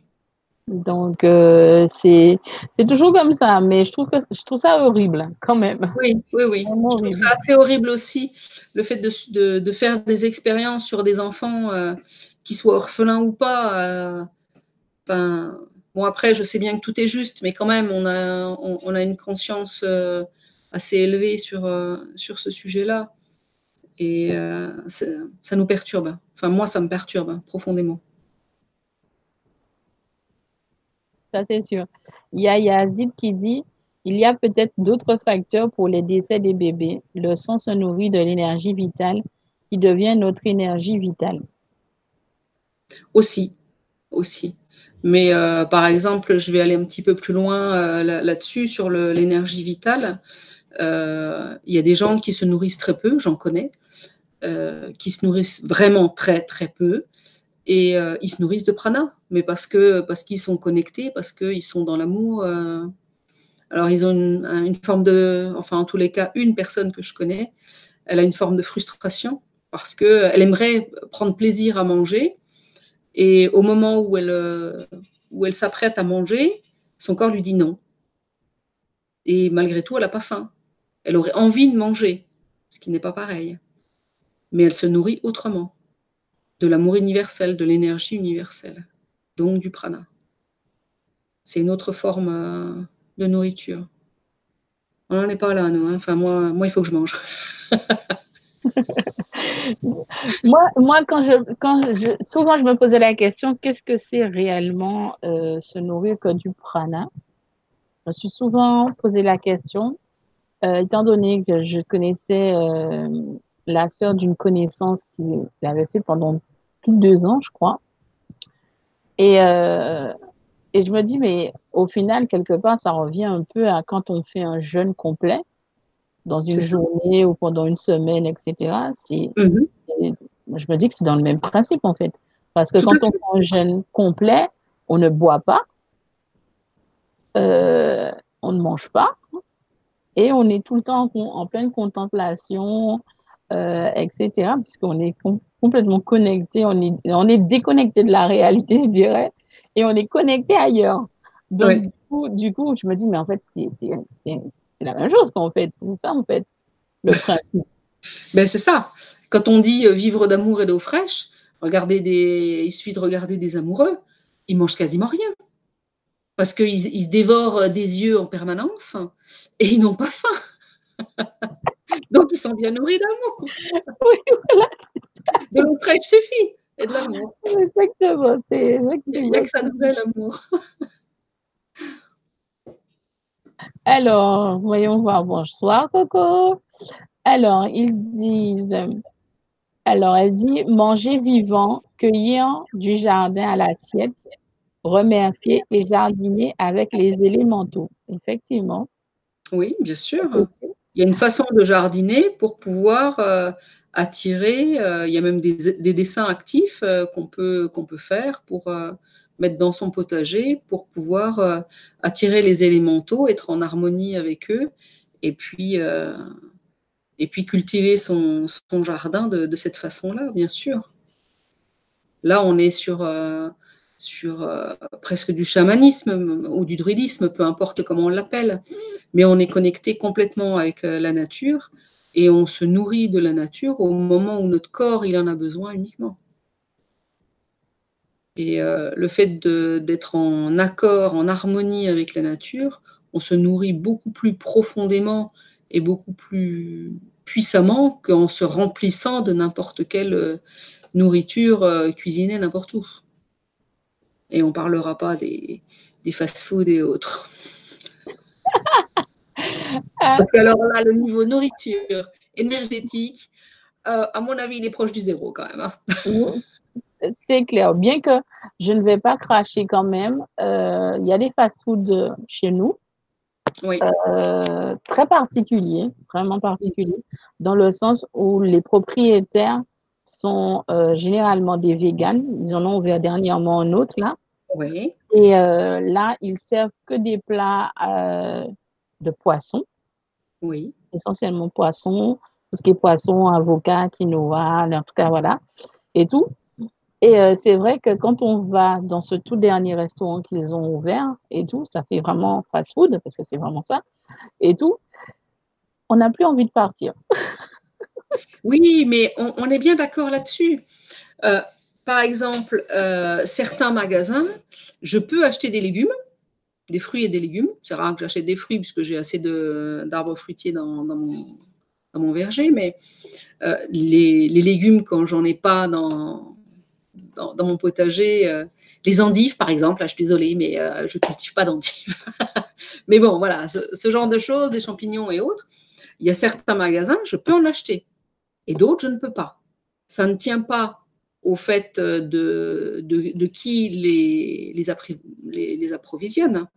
Donc, euh, c'est toujours comme ça, mais je trouve, que, je trouve ça horrible quand même. Oui, oui, oui. Je trouve ça assez horrible aussi, le fait de, de, faire des expériences sur des enfants euh, qui soient orphelins ou pas. Euh, bon, après, je sais bien que tout est juste, mais quand même, on a, on, a une conscience assez élevée sur, sur ce sujet-là. Et ça nous perturbe. Enfin, moi, ça me perturbe profondément. ça c'est sûr. Il y a Yazid qui dit il y a peut-être d'autres facteurs pour les décès des bébés. Le sang se nourrit de l'énergie vitale qui devient notre énergie vitale. Aussi, aussi. Mais euh, par exemple, je vais aller un petit peu plus loin euh, là-dessus, sur l'énergie vitale. Euh, il y a des gens qui se nourrissent très peu, j'en connais, qui se nourrissent vraiment très très peu et ils se nourrissent de prana, mais parce que parce qu'ils sont connectés, parce qu'ils sont dans l'amour. Alors ils ont une, forme de, enfin en tous les cas, une personne que je connais, elle a une forme de frustration parce que elle aimerait prendre plaisir à manger et au moment où elle où elle s'apprête à manger, son corps lui dit non. Et malgré tout, elle n'a pas faim. Elle aurait envie de manger, ce qui n'est pas pareil. Mais elle se nourrit autrement de l'amour universel, de l'énergie universelle, donc du prana. C'est une autre forme euh, de nourriture. On n'en est pas là, nous. Hein. Enfin, moi, moi, il faut que je mange. moi, moi, quand je, quand je, souvent, je me posais la question, qu'est-ce que c'est réellement euh, se nourrir que du prana? Je me suis souvent posé la question, euh, étant donné que je connaissais la sœur d'une connaissance qui l'avait fait pendant plus de deux ans, je crois. Et, euh, et je me dis, mais au final, quelque part, ça revient un peu à quand on fait un jeûne complet, dans une journée ou pendant une semaine, etc. Mm-hmm. Je me dis que c'est dans le même principe, en fait. Parce que quand on fait un jeûne complet, on ne boit pas, euh, on ne mange pas, et on est tout le temps en, pleine contemplation, euh, etc., puisqu'on est complètement connecté, on est, on est déconnecté de la réalité, je dirais, et on est connecté ailleurs. Donc, du, coup, je me dis, mais en fait, c'est la même chose qu'en fait. C'est ça, en fait, le principe. ben, c'est ça. Quand on dit euh, vivre d'amour et d'eau fraîche, regardez des... il suffit de regarder des amoureux, ils mangent quasiment rien. Parce qu'ils ils se dévorent des yeux en permanence et ils n'ont pas faim. Donc, ils sont bien nourris d'amour. Oui, voilà, de l'eau fraîche suffit et de l'amour. Exactement. Il n'y a que ça nouvelle l'amour. Alors, voyons voir. Bonsoir, Coco. Alors, ils disent. Alors, elle dit manger vivant, cueillir du jardin à l'assiette, remercier et jardiner avec les élémentaux. Effectivement. Oui, bien sûr. Il y a une façon de jardiner pour pouvoir euh, attirer. Euh, il y a même des, dessins actifs euh, qu'on peut, qu'on peut faire pour mettre dans son potager pour pouvoir attirer les élémentaux, être en harmonie avec eux et puis, puis cultiver son, jardin de, cette façon-là, bien sûr. Là, on est sur, sur presque du chamanisme ou du druidisme, peu importe comment on l'appelle, mais on est connecté complètement avec la nature et on se nourrit de la nature au moment où notre corps il en a besoin uniquement. Et euh, le fait d'être en accord, en harmonie avec la nature, on se nourrit beaucoup plus profondément et beaucoup plus puissamment qu'en se remplissant de n'importe quelle euh, nourriture euh, cuisinée n'importe où. Et on ne parlera pas des, des fast-foods et autres. Parce que alors là, le niveau nourriture, énergétique, euh, à mon avis, il est proche du zéro quand même. Hein. C'est clair. Bien que je ne vais pas cracher quand même, euh, il y a des fast-foods chez nous. Oui. Euh, très particuliers, vraiment particuliers, dans le sens où les propriétaires sont généralement des véganes. Ils en ont ouvert dernièrement un autre là. Oui. Et là, ils servent que des plats de poisson. Oui. Essentiellement poisson, tout ce qui est poisson, avocat, quinoa, en tout cas, voilà, et tout. Et euh, c'est vrai que quand on va dans ce tout dernier restaurant qu'ils ont ouvert et tout, ça fait vraiment fast-food, parce que c'est vraiment ça, et tout, on n'a plus envie de partir. oui, mais on, est bien d'accord là-dessus. Euh, par exemple, euh, certains magasins, je peux acheter des légumes, des fruits et des légumes. C'est rare que j'achète des fruits puisque j'ai assez d'arbres fruitiers dans, mon, verger, mais les, les, légumes, quand j'en ai pas dans, dans, mon potager, euh, les endives par exemple, je suis désolée, mais euh, je ne cultive pas d'endives. mais bon, voilà, ce, genre de choses, des champignons et autres, il y a certains magasins, je peux en acheter, et d'autres, je ne peux pas. Ça ne tient pas au fait de, de, de qui les, les, les, approvisionne.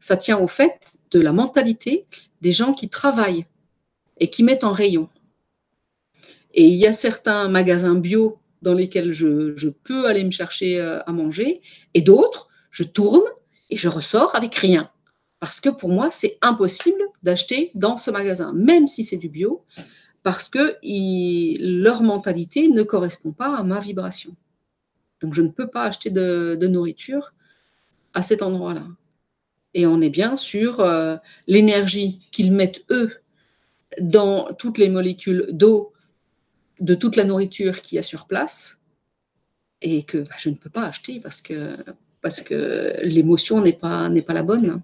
Ça tient au fait de la mentalité des gens qui travaillent et qui mettent en rayon. Et il y a certains magasins bio dans lesquels je, je peux aller me chercher euh, à manger, et d'autres, je tourne et je ressors avec rien. Parce que pour moi, c'est impossible d'acheter dans ce magasin, même si c'est du bio, parce que leur mentalité ne correspond pas à ma vibration. Donc je ne peux pas acheter de, nourriture à cet endroit-là. Et on est bien sur euh, l'énergie qu'ils mettent eux dans toutes les molécules d'eau de toute la nourriture qu'il y a sur place et que bah, je ne peux pas acheter parce que, parce que l'émotion n'est pas, pas la bonne.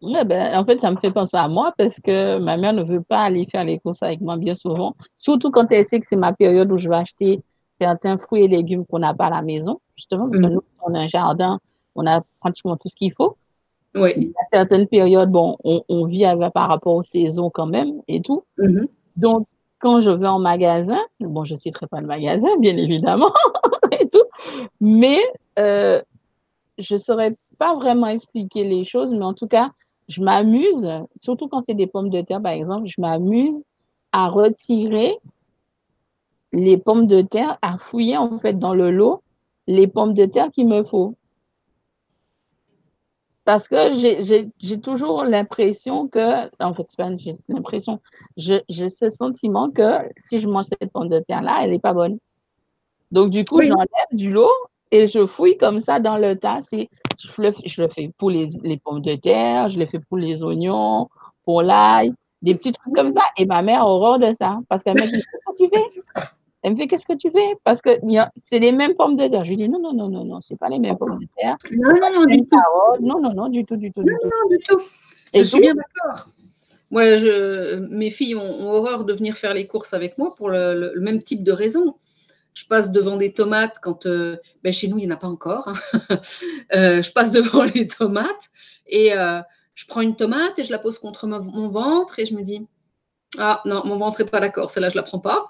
Ouais, ben, en fait, ça me fait penser à moi parce que ma mère ne veut pas aller faire les courses avec moi bien souvent, surtout quand elle sait que c'est ma période où je vais acheter certains fruits et légumes qu'on n'a pas à la maison, justement, parce que mm. nous, on a un jardin, on a pratiquement tout ce qu'il faut. Oui. A certaines périodes, bon, on, on vit avec, par rapport aux saisons quand même et tout. Mm-hmm. Donc, quand je vais en magasin, bon, je ne citerai pas le magasin, bien évidemment, et tout, mais euh, je ne saurais pas vraiment expliquer les choses, mais en tout cas, je m'amuse, surtout quand c'est des pommes de terre, par exemple, je m'amuse à retirer les pommes de terre, à fouiller en fait dans le lot les pommes de terre qu'il me faut. Parce que j'ai toujours l'impression que, en fait, j'ai l'impression, j'ai ce sentiment que si je mange cette pomme de terre-là, elle n'est pas bonne. Donc, du coup, j'enlève du lot et je fouille comme ça dans le tas. Je le, je le fais pour les, les, pommes de terre, je le fais pour les oignons, pour l'ail, des petits trucs comme ça. Et ma mère a horreur de ça parce qu'elle me dit Qu'est-ce que tu fais? Elle me fait Qu'est-ce que tu fais? Parce que c'est les mêmes pommes de terre. Je lui dis Non, non, non, non, non, c'est pas les mêmes pommes de terre. Non, non, non, du tout. Non, non, non, du tout, du tout. Non, non, du tout. Je suis bien d'accord. Moi, je, mes filles ont, horreur de venir faire les courses avec moi pour le, le même type de raison je passe devant des tomates quand euh, ben chez nous il n'y en a pas encore. Hein. Euh, je passe devant les tomates et euh, je prends une tomate et je la pose contre mon ventre et je me dis ah non mon ventre n'est pas d'accord, celle-là je la prends pas.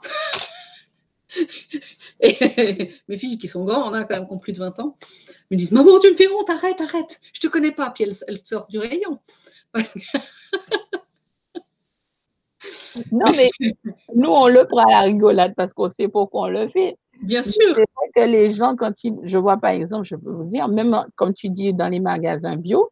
Et mes filles qui sont grandes, on a quand même qui ont plus de 20 ans, me disent maman tu me fais honte, arrête, arrête, je te connais pas. Puis elles, elles sortent du rayon. Non, mais nous, on le prend à la rigolade parce qu'on sait pourquoi on le fait. Bien sûr. C'est vrai que les gens, quand ils, je vois par exemple, je peux vous dire, même comme tu dis dans les magasins bio,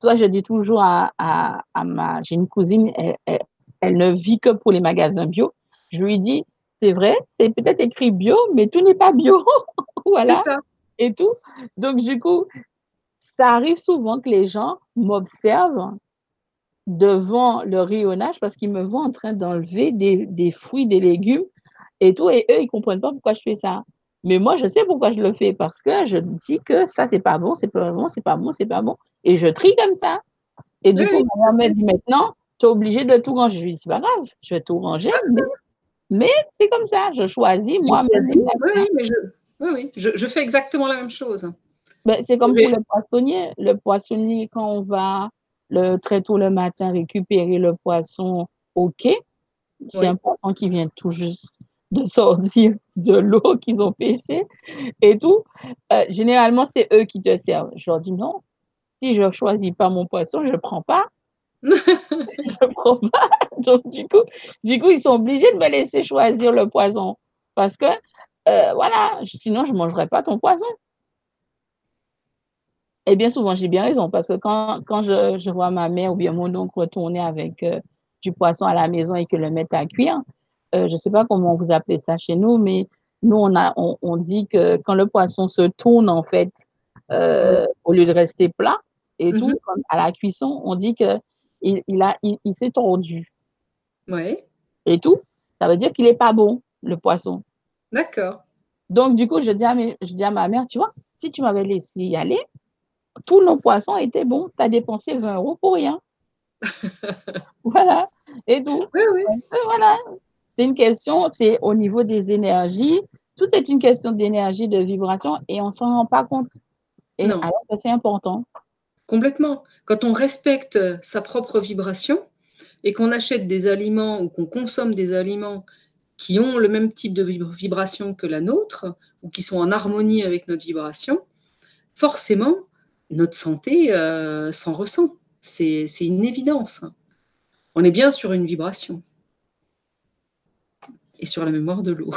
toi, je dis toujours à, à, ma, j'ai une cousine, elle, ne vit que pour les magasins bio. Je lui dis, c'est vrai, c'est peut-être écrit bio, mais tout n'est pas bio. voilà. Ça. Et tout. Donc, du coup, ça arrive souvent que les gens m'observent devant le rayonnage parce qu'ils me voient en train d'enlever des, des, fruits, des légumes et tout, et eux, ils ne comprennent pas pourquoi je fais ça. Mais moi, je sais pourquoi je le fais parce que je dis que ça, c'est pas bon, c'est pas bon, c'est pas bon, c'est pas bon. Et je trie comme ça. Et du coup, ma mère me dit maintenant, tu es obligé de tout ranger. Je lui dis, c'est pas grave, je vais tout ranger, mais, mais c'est comme ça, je choisis moi-même. Oui, oui, mais je, oui, oui, je, je, fais exactement la même chose. Ben, c'est comme pour le poissonnier. Le poissonnier, quand on va le, très tôt le matin récupérer le poisson au quai, c'est oui. un poisson qui vient tout juste de sortir de l'eau qu'ils ont pêché et tout. Euh, généralement, c'est eux qui te servent. Je leur dis non, si je ne choisis pas mon poisson, je ne prends pas. Je ne prends pas. Donc, du coup, du coup, ils sont obligés de me laisser choisir le poisson. Parce que, euh, voilà, sinon, je ne mangerai pas ton poisson. Et bien souvent, j'ai bien raison, parce que quand, quand je, je, vois ma mère ou bien mon oncle retourner avec euh, du poisson à la maison et que le mettre à cuire, euh, je ne sais pas comment vous appelez ça chez nous, mais nous, on, a, on, on dit que quand le poisson se tourne, en fait, au lieu de rester plat, et tout, Mhm. à la cuisson, on dit que il, il, a, il, il s'est tordu Oui, et tout. Ça veut dire qu'il n'est pas bon, le poisson. d'accord. Donc, du coup, je dis, à mes- je dis à ma mère, tu vois, si tu m'avais laissé y aller, tous nos poissons étaient bons. Tu as dépensé 20 euros pour rien. voilà, et tout. Oui, oui. Et voilà. C'est une question, c'est au niveau des énergies. Tout est une question d'énergie, de vibration, et on ne s'en rend pas compte. Et Non. alors c'est important. Complètement. Quand on respecte sa propre vibration et qu'on achète des aliments ou qu'on consomme des aliments qui ont le même type de vib- vibration que la nôtre ou qui sont en harmonie avec notre vibration, forcément, notre santé euh, s'en ressent. C'est une évidence. On est bien sur une vibration et sur la mémoire de l'eau.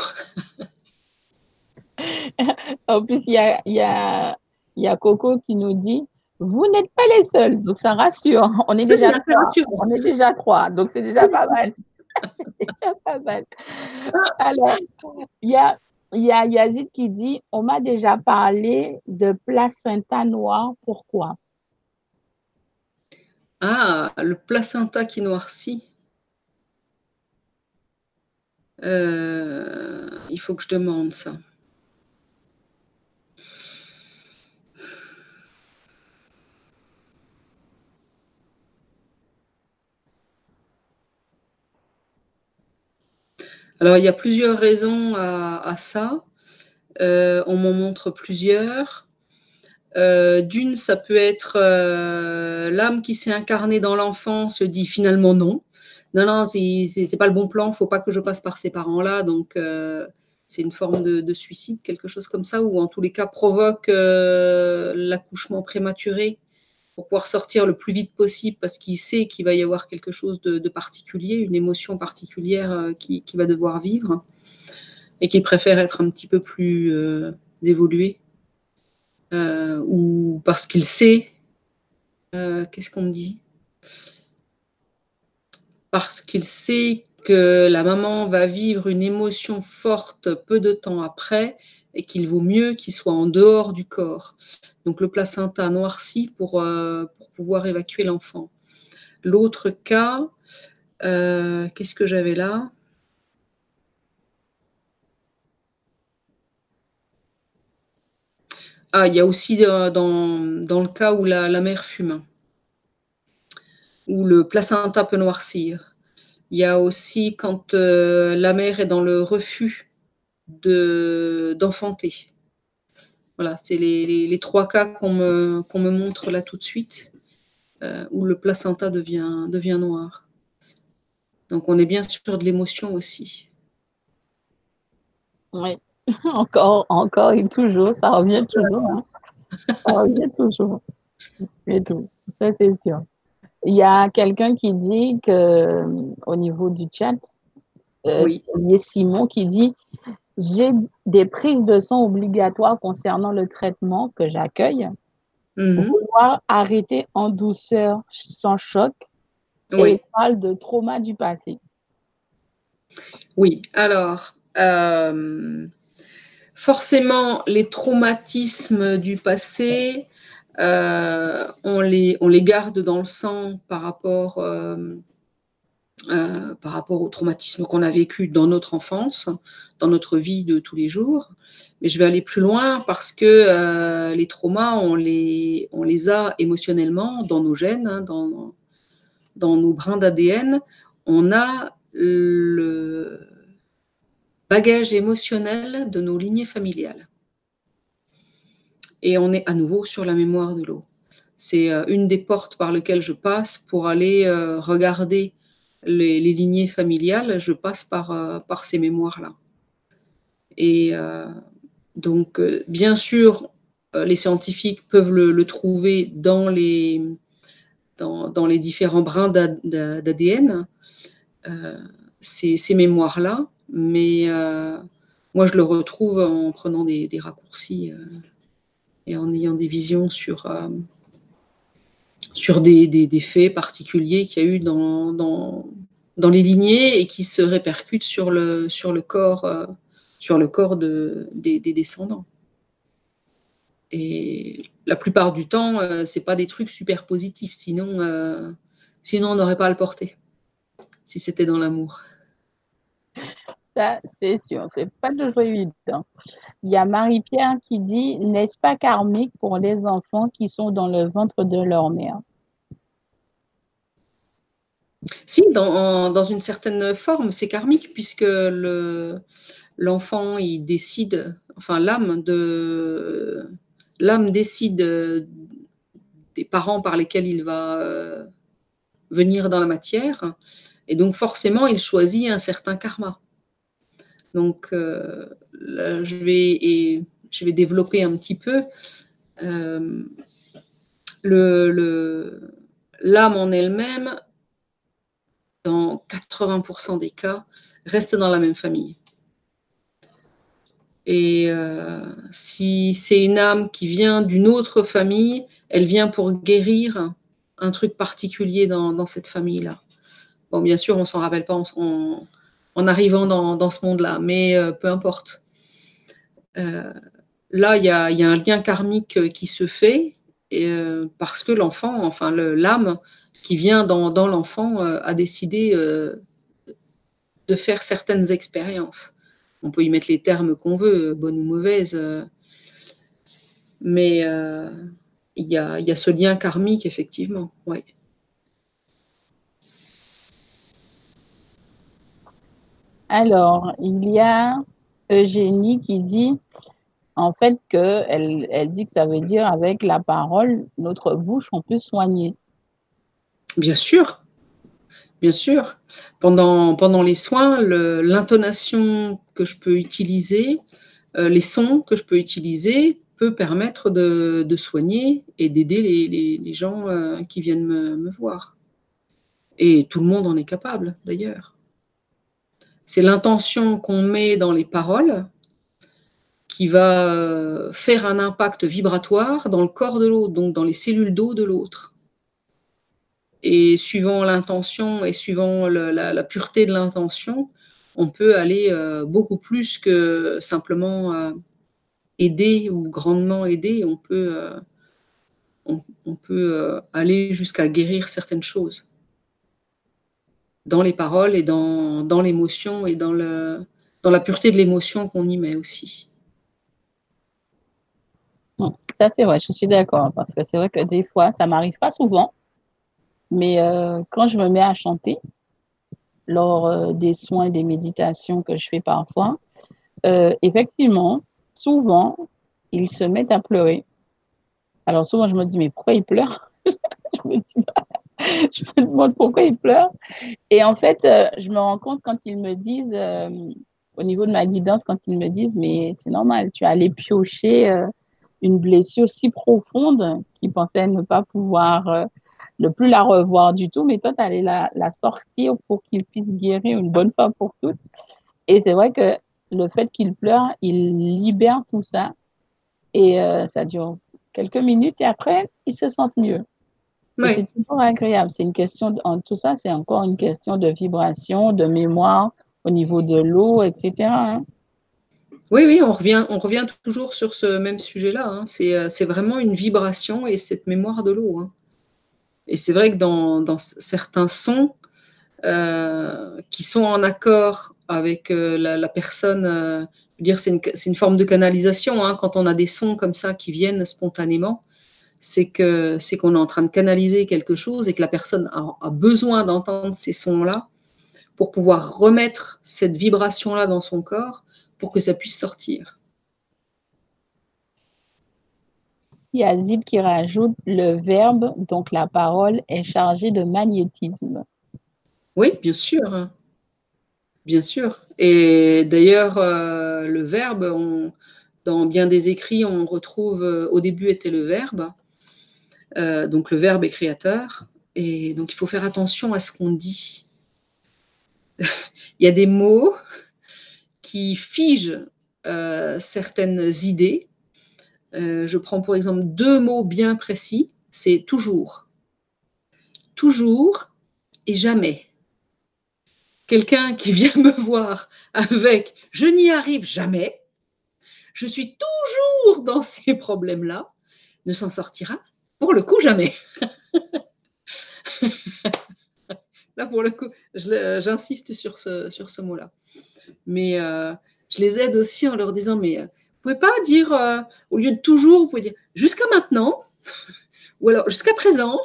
En plus, il y a, y, a, y a Coco qui nous dit Vous n'êtes pas les seuls. Donc, ça rassure. On est déjà trois. On est déjà trois. Donc, c'est déjà pas mal. c'est déjà pas mal. Alors, il y a, il y a Yazid qui dit On m'a déjà parlé de placenta noir. Pourquoi? Ah, le placenta qui noircit. Euh, il faut que je demande ça. Alors, il y a plusieurs raisons à, ça. Euh, on m'en montre plusieurs. Euh, D'une, ça peut être euh, l'âme qui s'est incarnée dans l'enfant se dit finalement non. Non, non, c'est pas le bon plan, faut pas que je passe par ces parents-là. Donc, c'est une forme de, de, suicide, quelque chose comme ça, ou en tous les cas provoque l'accouchement prématuré pour pouvoir sortir le plus vite possible parce qu'il sait qu'il va y avoir quelque chose de, particulier, une émotion particulière euh, qu'il qui va devoir vivre et qu'il préfère être un petit peu plus euh, évolué. Euh, ou parce qu'il sait, qu'est-ce qu'on dit? Parce qu'il sait que la maman va vivre une émotion forte peu de temps après et qu'il vaut mieux qu'il soit en dehors du corps. Donc le placenta noirci pour, euh, pouvoir évacuer l'enfant. L'autre cas, euh, qu'est-ce que j'avais là? Ah, il y a aussi dans, dans le cas où la, la, mère fume, où le placenta peut noircir. Il y a aussi quand euh, la mère est dans le refus d'enfanter. voilà, c'est les, les, les, trois cas qu'on me, qu'on me montre là tout de suite, euh, où le placenta devient, devient noir. Donc on est bien sûr de l'émotion aussi. Oui. encore, encore et toujours, ça revient toujours. Hein. Ça revient toujours. Et tout, ça c'est sûr. Il y a quelqu'un qui dit que, au niveau du chat, euh, oui. il y a Simon qui dit J'ai des prises de sang obligatoires concernant le traitement que j'accueille. Mm -hmm. Vouloir arrêter en douceur, sans choc. Oui. Et parle de trauma du passé. Oui, alors, euh, forcément, les traumatismes du passé on, les, on les garde dans le sang par rapport euh, par rapport au traumatisme qu'on a vécu dans notre enfance, dans notre vie de tous les jours. Mais je vais aller plus loin parce que euh, les traumas, on les, on les a émotionnellement dans nos gènes, hein, dans, dans nos brins d'ADN. On a le bagage émotionnel de nos lignées familiales. Et on est à nouveau sur la mémoire de l'eau. C'est euh, une des portes par lesquelles je passe pour aller regarder les, lignées familiales, je passe par, euh, ces mémoires-là. Et euh, donc, euh, bien sûr, les scientifiques peuvent le, trouver dans, les différents brins d'ADN, ces, mémoires-là, mais moi, je le retrouve en prenant des, raccourcis et en ayant des visions sur, sur des, faits particuliers qu'il y a eu dans, dans, les lignées et qui se répercutent sur le, sur le corps, euh, sur le corps de, des, descendants. Et la plupart du temps, euh, ce n'est pas des trucs super positifs, sinon, euh, sinon on n'aurait pas à le porter, si c'était dans l'amour. Ça, c'est sûr, c'est pas toujours évident. Il y a Marie-Pierre qui dit N'est-ce pas karmique pour les enfants qui sont dans le ventre de leur mère? Si, dans, une certaine forme, c'est karmique, puisque l'enfant, il décide, enfin l'âme de l'âme décide des parents par lesquels il va euh, venir dans la matière, et donc forcément, il choisit un certain karma. Donc, euh, je, vais, je vais développer un petit peu. Euh, l'âme en elle-même, dans 80% des cas, reste dans la même famille. Et euh, si c'est une âme qui vient d'une autre famille, elle vient pour guérir un truc particulier dans, cette famille-là. Bon, bien sûr, on s'en rappelle pas en, en arrivant dans, ce monde-là, mais euh, peu importe. Euh, là, il y, a, un lien karmique euh, qui se fait parce que l'enfant, enfin l'âme qui vient dans, l'enfant a décidé de faire certaines expériences. On peut y mettre les termes qu'on veut, bonne ou mauvaise, mais il y, a, ce lien karmique, effectivement. Alors, il y a Eugénie qui dit, en fait, que elle, dit que ça veut dire avec la parole, notre bouche, on peut soigner. Bien sûr, bien sûr. Pendant, les soins, l'intonation que je peux utiliser, euh, les sons que je peux utiliser peut permettre de, soigner et d'aider les, gens euh, qui viennent me voir. Et tout le monde en est capable, d'ailleurs. C'est l'intention qu'on met dans les paroles qui va euh, faire un impact vibratoire dans le corps de l'autre, donc dans les cellules d'eau de l'autre. Et suivant l'intention et suivant la, pureté de l'intention, on peut aller euh, beaucoup plus que simplement euh, aider ou grandement aider. On peut, on peut aller jusqu'à guérir certaines choses dans les paroles et dans, dans l'émotion et dans, le, dans la pureté de l'émotion qu'on y met aussi. ça c'est vrai, je suis d'accord, parce que c'est vrai que des fois, ça m'arrive pas souvent, mais euh, quand je me mets à chanter, lors euh, des soins et des méditations que je fais parfois, euh, effectivement, souvent, ils se mettent à pleurer. Alors souvent, je me dis, mais pourquoi ils pleurent Je me dis, bah, je me demande pourquoi ils pleurent. Et en fait, euh, je me rends compte quand ils me disent, euh, au niveau de ma guidance, quand ils me disent, mais c'est normal, tu as allé piocher euh, une blessure si profonde qu'ils pensaient ne pas pouvoir ne plus la revoir du tout, mais toi, tu allais la, la sortir pour qu'ils puissent guérir une bonne fois pour toutes. Et c'est vrai que le fait qu'ils pleurent, ils libèrent tout ça. Et ça dure quelques minutes et après, ils se sentent mieux. C'est toujours agréable. C'est une question, en tout ça, c'est encore une question de vibration, de mémoire au niveau de l'eau, etc. Hein. Oui, oui, on revient, on revient toujours sur ce même sujet-là. Hein. Euh, c'est vraiment une vibration et cette mémoire de l'eau. Hein. Et c'est vrai que dans, certains sons euh, qui sont en accord avec euh, la, personne, dire c'est une, forme de canalisation. Quand on a des sons comme ça qui viennent spontanément, c'est que c'est qu'on est en train de canaliser quelque chose et que la personne a besoin d'entendre ces sons-là pour pouvoir remettre cette vibration-là dans son corps pour que ça puisse sortir. Il y a Zib qui rajoute le verbe, donc la parole est chargée de magnétisme. Oui, bien sûr. Bien sûr. Et d'ailleurs, euh, le verbe, dans bien des écrits, on retrouve, euh, au début était le verbe, euh, donc le verbe est créateur. Et donc il faut faire attention à ce qu'on dit. il y a des mots qui figent euh, certaines idées. Euh, je prends pour exemple deux mots bien précis, c'est toujours. Toujours et jamais. Quelqu'un qui vient me voir avec je n'y arrive jamais, je suis toujours dans ces problèmes-là, ne s'en sortira pour le coup jamais. Là, pour le coup, j'insiste sur ce, mot-là. Mais euh, je les aide aussi en leur disant, mais euh, vous pouvez pas dire, euh, au lieu de toujours, vous pouvez dire jusqu'à maintenant, ou alors jusqu'à présent.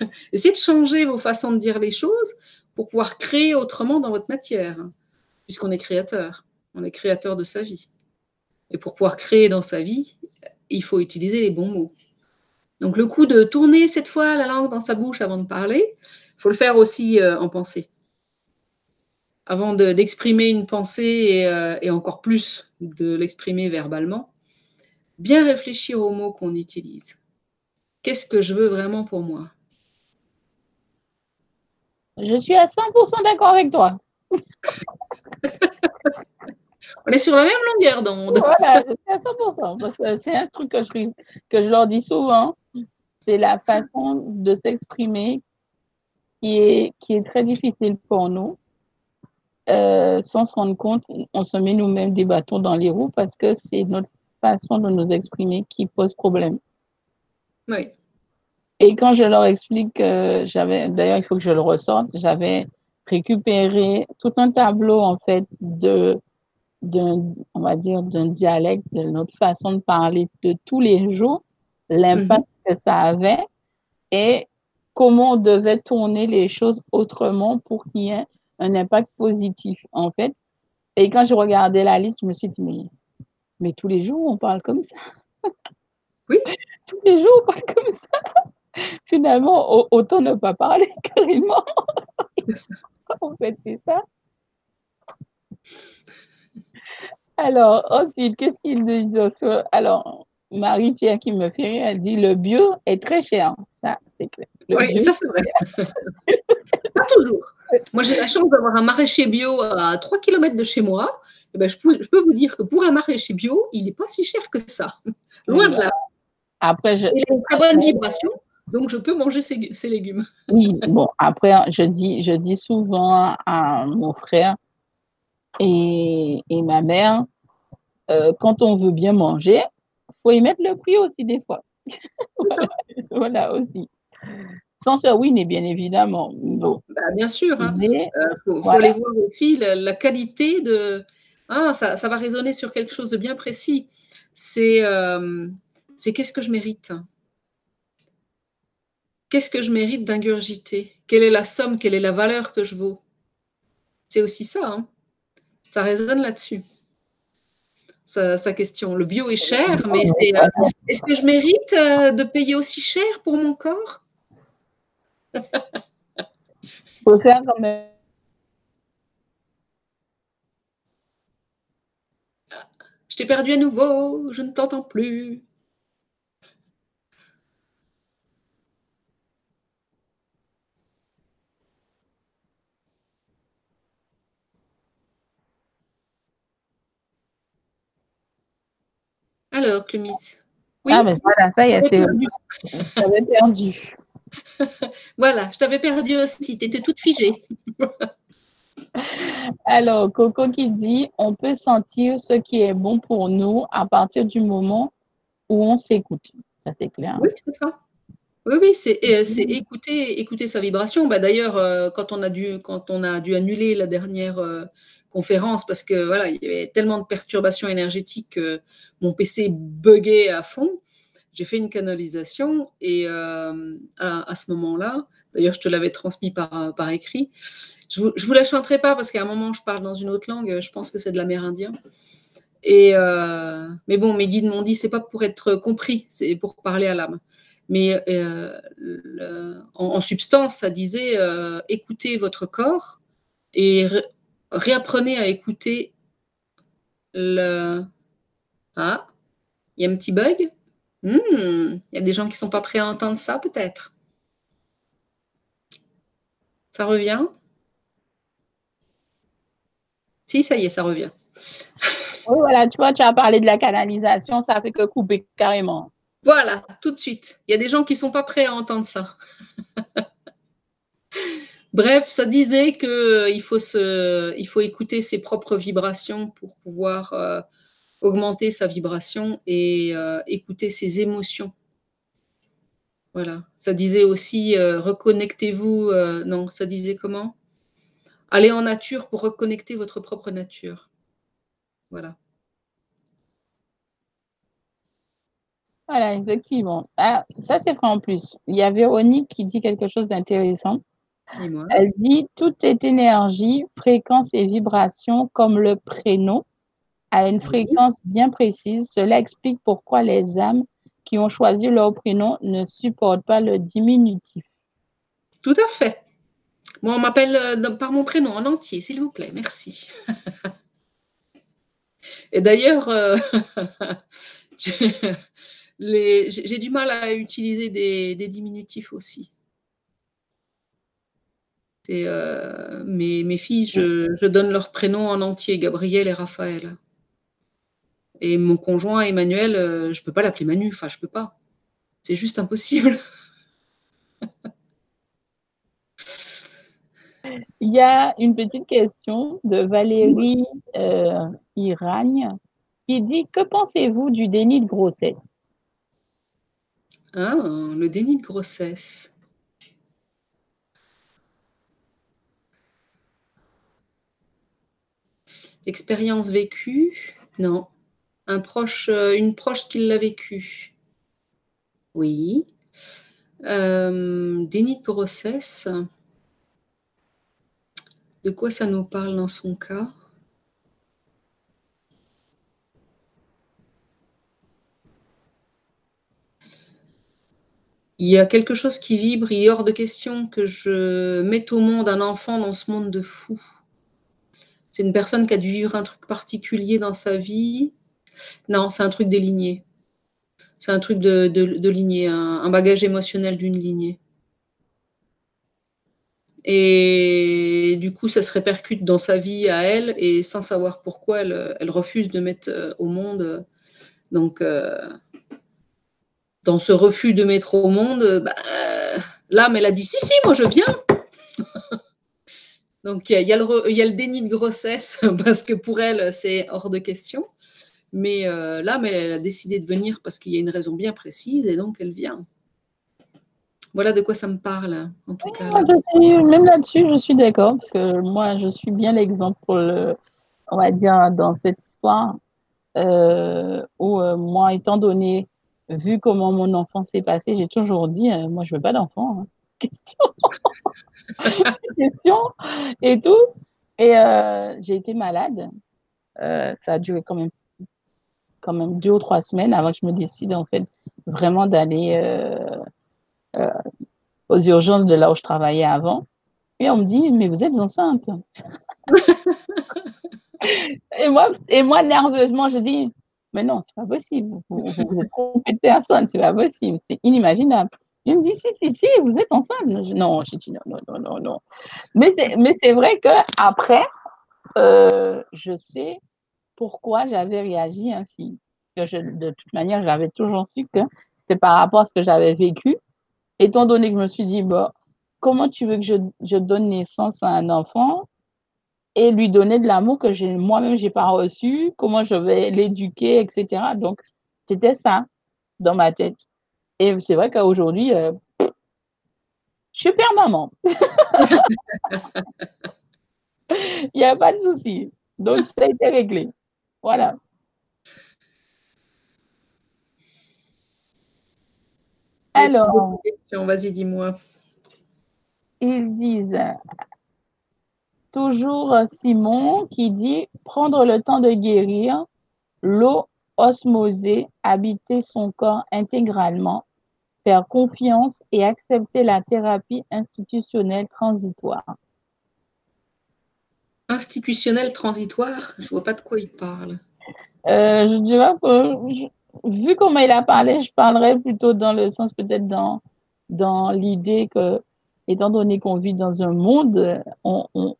Essayez de changer vos façons de dire les choses pour pouvoir créer autrement dans votre matière, puisqu'on est créateur. On est créateur de sa vie. Et pour pouvoir créer dans sa vie, il faut utiliser les bons mots. Donc le coup de tourner cette fois la langue dans sa bouche avant de parler, il faut le faire aussi en pensée avant d'exprimer une pensée euh, et, encore plus de l'exprimer verbalement, bien réfléchir aux mots qu'on utilise. Qu'est-ce que je veux vraiment pour moi? Je suis à 100% d'accord avec toi. On est sur la même longueur d'onde. Voilà, suis à 100%. Parce que c'est un truc que je, que je leur dis souvent. C'est la façon de s'exprimer qui est, qui est très difficile pour nous. Euh, sans se rendre compte, on se met nous-mêmes des bâtons dans les roues parce que c'est notre façon de nous exprimer qui pose problème. Oui. Et quand je leur explique que j'avais, d'ailleurs, il faut que je le ressorte, j'avais récupéré tout un tableau, en fait, de, d'un, on va dire, d'un dialecte, de notre façon de parler de tous les jours, l'impact. Que ça avait et comment on devait tourner les choses autrement pour qu'il y ait un impact positif, en fait. Et quand je regardais la liste, je me suis dit, mais, mais tous les jours, on parle comme ça. Oui. tous les jours, on parle comme ça. Finalement, autant ne pas parler carrément. en fait, c'est ça. Alors, ensuite, qu'est-ce qu'ils disent Alors, Marie-Pierre qui me fait rire, elle dit le bio est très cher. Ça, c'est clair. oui, ça c'est vrai. Pas toujours. Moi, j'ai la chance d'avoir un maraîcher bio à 3 km de chez moi. Eh ben, je, peux, vous dire que pour un maraîcher bio, il n'est pas si cher que ça. Loin de là. Après, je... Il a une très bonne vibration, donc je peux manger ses, légumes. Oui, bon, après, je dis, je dis souvent à mon frère et, et ma mère, euh, quand on veut bien manger, faut y mettre le prix aussi des fois. voilà, aussi. Sans oui, mais bien évidemment. Bah, bien sûr. Il hein. euh, faut, aller voir aussi la, qualité de. Ah, ça, ça, va résonner sur quelque chose de bien précis. C'est euh, qu'est-ce que je mérite? Qu'est-ce que je mérite d'ingurgiter? Quelle est la somme? Quelle est la valeur que je vaux? C'est aussi ça. Hein. Ça résonne là-dessus sa, question. Le bio est cher, mais euh, est-ce que je mérite euh, de payer aussi cher pour mon corps? Faut faire quand même. Je t'ai perdu à nouveau, je ne t'entends plus. Alors, Clumis. Oui. Ah, mais voilà, ça y est, c'est. J'avais perdu. voilà, je t'avais perdu aussi. Tu étais toute figée. Alors, Coco qui dit, on peut sentir ce qui est bon pour nous à partir du moment où on s'écoute. Ça, c'est clair. Oui, c'est ça. Oui, oui, c'est mmh. écouter, écouter sa vibration. Bah, D'ailleurs, euh, quand, on a dû, quand on a dû annuler la dernière euh, conférence parce que voilà, il y avait tellement de perturbations énergétiques que mon PC buguait à fond, j'ai fait une canalisation et euh, à, ce moment-là, d'ailleurs, je te l'avais transmis par, par écrit. Je ne vous, la chanterai pas parce qu'à un moment, je parle dans une autre langue. Je pense que c'est de l'amérindien. Et euh, mais bon, mes guides m'ont dit c'est pas pour être compris, c'est pour parler à l'âme. Mais euh, en, substance, ça disait écoutez votre corps et réapprenez à écouter le. Ah, il y a un petit bug? Hmm, il y a des gens qui ne sont pas prêts à entendre ça, peut-être. Ça revient? Si, ça y est, ça revient. Oui, voilà, tu vois, tu as parlé de la canalisation, ça fait que couper carrément. Voilà, tout de suite. Il y a des gens qui ne sont pas prêts à entendre ça. Bref, ça disait qu'il faut, il faut écouter ses propres vibrations pour pouvoir euh, augmenter sa vibration et euh, écouter ses émotions. Voilà. Ça disait aussi euh, reconnectez-vous. Euh, non, ça disait comment? Allez en nature pour reconnecter votre propre nature. Voilà. Voilà, effectivement. Ah, ça, c'est vrai en plus. Il y a Véronique qui dit quelque chose d'intéressant. Elle dit Tout est énergie, fréquence et vibration comme le prénom à une fréquence bien précise. Cela explique pourquoi les âmes qui ont choisi leur prénom ne supportent pas le diminutif. Tout à fait. Moi, on m'appelle euh, par mon prénom en entier, s'il vous plaît. Merci. Et d'ailleurs, euh, j'ai du mal à utiliser des, diminutifs aussi. Euh, mes, mes, filles, je, je, donne leur prénom en entier, Gabriel et Raphaël. Et mon conjoint Emmanuel, euh, je ne peux pas l'appeler Manu, enfin je peux pas. C'est juste impossible. Il y a une petite question de Valérie euh, Iragne qui dit Que pensez-vous du déni de grossesse? Ah, le déni de grossesse. Expérience vécue Non un proche, euh, une proche qui l'a vécu. Oui. Euh, déni de grossesse. De quoi ça nous parle dans son cas? Il y a quelque chose qui vibre, il est hors de question que je mette au monde un enfant dans ce monde de fou. C'est une personne qui a dû vivre un truc particulier dans sa vie, non, c'est un truc des lignées. C'est un truc de, de, lignée, un, bagage émotionnel d'une lignée. Et du coup, ça se répercute dans sa vie à elle, et sans savoir pourquoi, elle, refuse de mettre euh, au monde. Donc, euh, dans ce refus de mettre au monde, bah, l'âme, elle a dit Si, si, moi je viens. Donc, il y, a le déni de grossesse, parce que pour elle, c'est hors de question. Mais euh, là, mais elle a décidé de venir parce qu'il y a une raison bien précise et donc elle vient. Voilà de quoi ça me parle, en tout cas. même là-dessus, je suis d'accord parce que moi, je suis bien l'exemple, on va dire, dans cette histoire euh, où euh, moi, étant donné, vu comment mon enfant s'est passé, j'ai toujours dit, moi, je veux pas d'enfant. Hein. Question. Question et tout. Et j'ai été malade. ça a duré quand même quand même deux ou trois semaines avant que je me décide en fait vraiment d'aller euh, euh, aux urgences de là où je travaillais avant. Et on me dit, mais vous êtes enceinte. et, moi, et moi, nerveusement, je dis, mais non, c'est pas possible. Vous, êtes trompé de personne, c'est pas possible, c'est inimaginable. Il me dit, si, si, si, vous êtes enceinte. Non, j'ai dit, non, non, non, non, non. Mais c'est vrai qu'après, euh, je sais pourquoi j'avais réagi ainsi. de toute manière, j'avais toujours su que c'était par rapport à ce que j'avais vécu. Étant donné que je me suis dit, bon, comment tu veux que je, donne naissance à un enfant et lui donner de l'amour que moi-même, je n'ai pas reçu, comment je vais l'éduquer, etc. Donc, c'était ça dans ma tête. Et c'est vrai qu'aujourd'hui, euh, je suis père maman. Il n'y a pas de souci. Donc, ça a été réglé. Voilà. Alors, vas-y, dis-moi. Ils disent toujours Simon qui dit prendre le temps de guérir, l'eau osmosée, habiter son corps intégralement, faire confiance et accepter la thérapie institutionnelle transitoire. Institutionnelle transitoire Je ne vois pas de quoi il parle. Euh, je dirais que vu comment il a parlé, je parlerais plutôt dans le sens peut-être dans, dans l'idée que, étant donné qu'on vit dans un monde, on, on,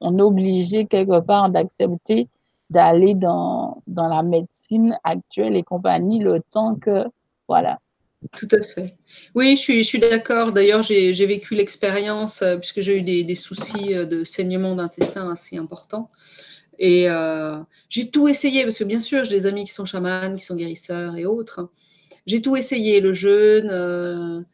on, est obligé quelque part d'accepter d'aller dans, dans la médecine actuelle et compagnie le temps que, voilà. Tout à fait. Oui, je suis, je suis d'accord. D'ailleurs, j'ai vécu l'expérience, euh, puisque j'ai eu des, des, soucis euh, de saignement d'intestin assez importants. Et euh, j'ai tout essayé, parce que bien sûr, j'ai des amis qui sont chamans, qui sont guérisseurs et autres. J'ai tout essayé, le jeûne.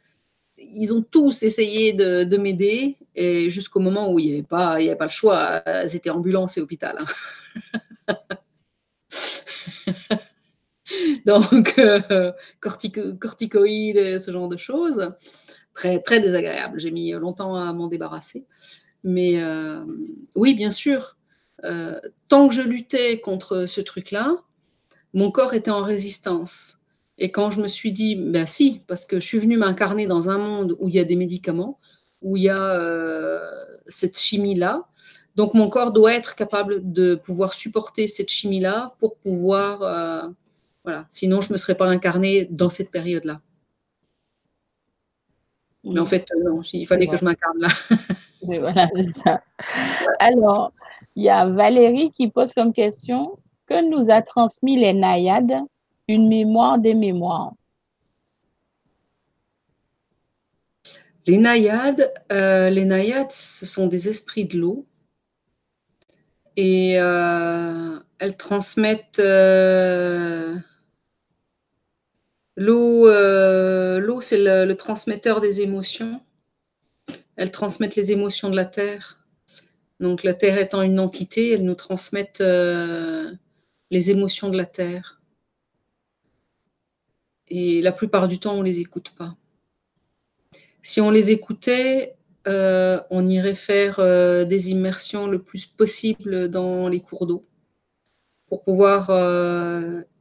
Ils ont tous essayé de, de m'aider, et jusqu'au moment où il n'y avait, pas, avait pas le choix, c'était ambulance et hôpital. Hein. Donc, euh, corticoïdes, ce genre de choses. Très, très désagréable. J'ai mis longtemps à m'en débarrasser. Mais euh, oui, bien sûr, euh, tant que je luttais contre ce truc-là, mon corps était en résistance. Et quand je me suis dit, ben si, parce que je suis venue m'incarner dans un monde où il y a des médicaments, où il y a euh, cette chimie-là, donc mon corps doit être capable de pouvoir supporter cette chimie-là pour pouvoir, euh, voilà. Sinon, je ne me serais pas incarnée dans cette période-là. Mais en fait, non, il fallait que je m'incarne là. voilà, c'est ça. Alors, il y a Valérie qui pose comme question que nous a transmis les naïades une mémoire des mémoires? Les naïades, euh, les naïades, ce sont des esprits de l'eau et euh, elles transmettent euh, l'eau. l'eau, c'est le, transmetteur des émotions. Elles transmettent les émotions de la terre. Donc la Terre étant une entité, elle nous transmettent euh, les émotions de la Terre. Et la plupart du temps, on ne les écoute pas. Si on les écoutait, euh, on irait faire euh, des immersions le plus possible dans les cours d'eau pour pouvoir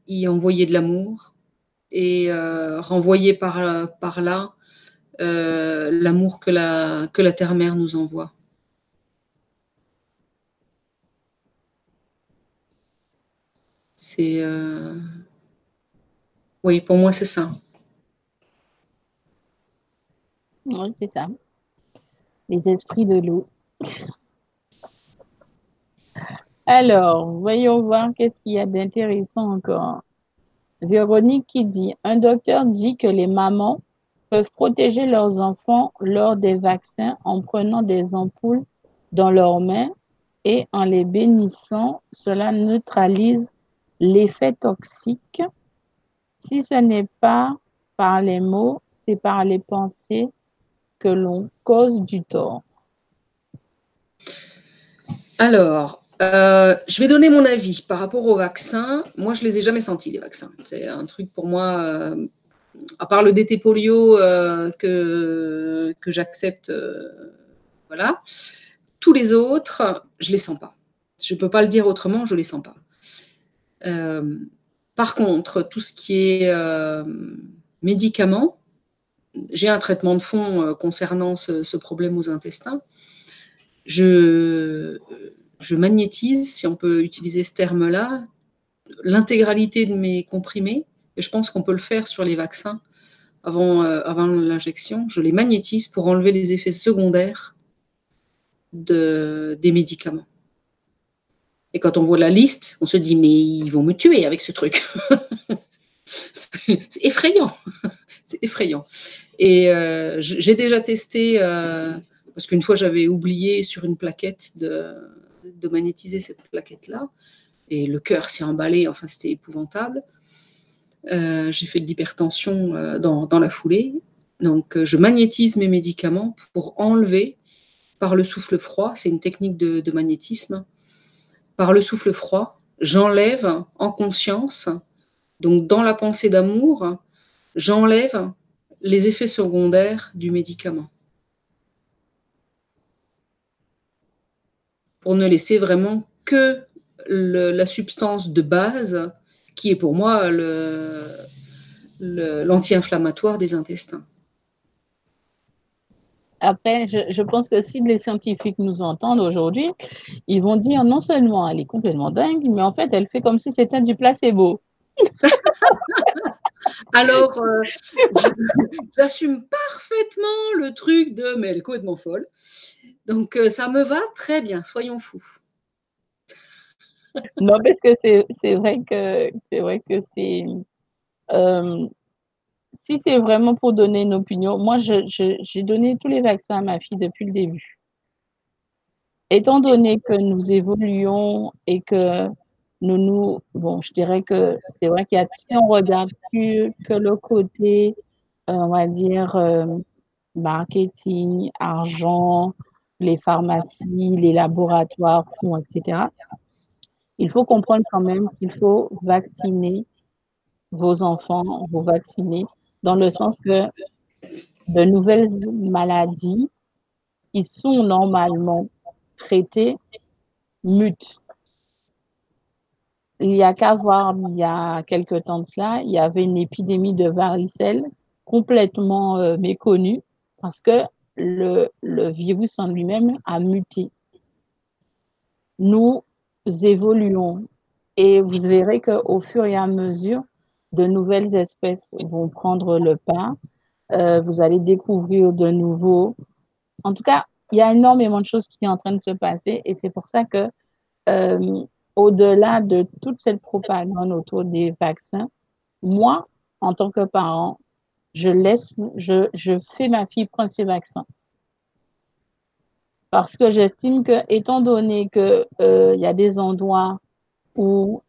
y envoyer de l'amour et renvoyer par, là l'amour que la, Terre-Mère nous envoie. C'est. Euh, oui, pour moi, c'est ça. Oui, c'est ça. Les esprits de l'eau. Alors, voyons voir qu'est-ce qu'il y a d'intéressant encore. Véronique qui dit, un docteur dit que les mamans peuvent protéger leurs enfants lors des vaccins en prenant des ampoules dans leurs mains et en les bénissant. Cela neutralise l'effet toxique, si ce n'est pas par les mots, c'est par les pensées que l'on cause du tort. Alors, euh, je vais donner mon avis par rapport aux vaccins. Moi, je ne les ai jamais sentis, les vaccins. C'est un truc pour moi, euh, à part le DT polio euh, que, que j'accepte, voilà. Tous les autres, je ne les sens pas. Je ne peux pas le dire autrement, je ne les sens pas. Par contre, tout ce qui est médicaments, j'ai un traitement de fond euh, concernant ce, problème aux intestins. Je, magnétise, si on peut utiliser ce terme-là, l'intégralité de mes comprimés, et je pense qu'on peut le faire sur les vaccins avant, avant l'injection. Je les magnétise pour enlever les effets secondaires de, des médicaments. Et quand on voit la liste, on se dit, mais ils vont me tuer avec ce truc. c'est effrayant. C'est effrayant. Et euh, j'ai déjà testé, euh, parce qu'une fois j'avais oublié sur une plaquette de, magnétiser cette plaquette-là. Et le cœur s'est emballé, enfin c'était épouvantable. Euh, j'ai fait de l'hypertension dans, la foulée. Donc je magnétise mes médicaments pour enlever par le souffle froid, c'est une technique de magnétisme, par le souffle froid, j'enlève en conscience, donc dans la pensée d'amour, j'enlève les effets secondaires du médicament. Pour ne laisser vraiment que la substance de base qui est pour moi l'anti-inflammatoire des intestins. Après, je, pense que si les scientifiques nous entendent aujourd'hui, ils vont dire non seulement elle est complètement dingue, mais en fait, elle fait comme si c'était du placebo. Alors, euh, j'assume parfaitement le truc de mais elle est complètement folle. Donc, euh, ça me va très bien, soyons fous. non, parce que c'est vrai que c'est vrai que c'est. Euh, si c'est vraiment pour donner une opinion, moi, j'ai donné tous les vaccins à ma fille depuis le début. Étant donné que nous évoluons et que nous, bon, je dirais que c'est vrai qu'il y a, si on regarde plus que le côté, euh, on va dire, euh, marketing, argent, les pharmacies, les laboratoires, etc. Il faut comprendre quand même qu'il faut vacciner vos enfants, vous vacciner, dans le sens que de nouvelles maladies qui sont normalement traitées mutent. Il y a qu'à voir, il y a quelques temps de cela, il y avait une épidémie de varicelle complètement euh, méconnue parce que le, le virus en lui-même a muté. Nous évoluons et vous verrez qu'au fur et à mesure, de nouvelles espèces vont prendre le pas. Euh, vous allez découvrir de nouveaux. En tout cas, il y a énormément de choses qui sont en train de se passer et c'est pour ça que euh, au-delà de toute cette propagande autour des vaccins, moi, en tant que parent, je laisse, je, je fais ma fille prendre ses vaccins. Parce que j'estime que, étant donné qu'il euh, y a des endroits où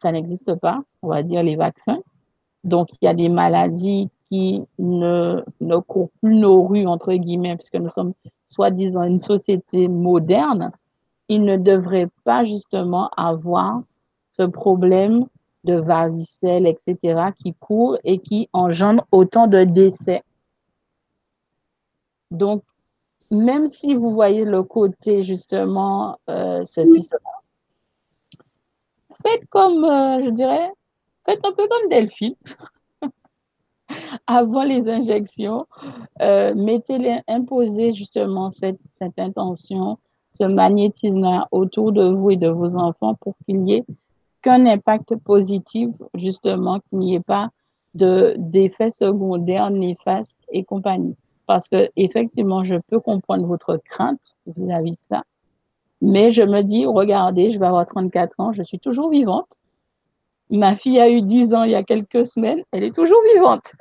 ça n'existe pas, on va dire les vaccins, donc il y a des maladies qui ne, ne courent plus nos rues, entre guillemets, puisque nous sommes soi-disant une société moderne, il ne devrait pas justement avoir ce problème de varicelle, etc., qui court et qui engendre autant de décès. Donc, même si vous voyez le côté justement euh, ceci, faites comme, euh, je dirais, faites un peu comme Delphine. Avant les injections, euh, mettez-les, imposez justement cette, cette intention ce magnétisme autour de vous et de vos enfants pour qu'il n'y ait qu'un impact positif, justement, qu'il n'y ait pas de, d'effets secondaires néfastes et compagnie. Parce que, effectivement, je peux comprendre votre crainte vis-à-vis de ça. Mais je me dis, regardez, je vais avoir 34 ans, je suis toujours vivante. Ma fille a eu 10 ans il y a quelques semaines, elle est toujours vivante.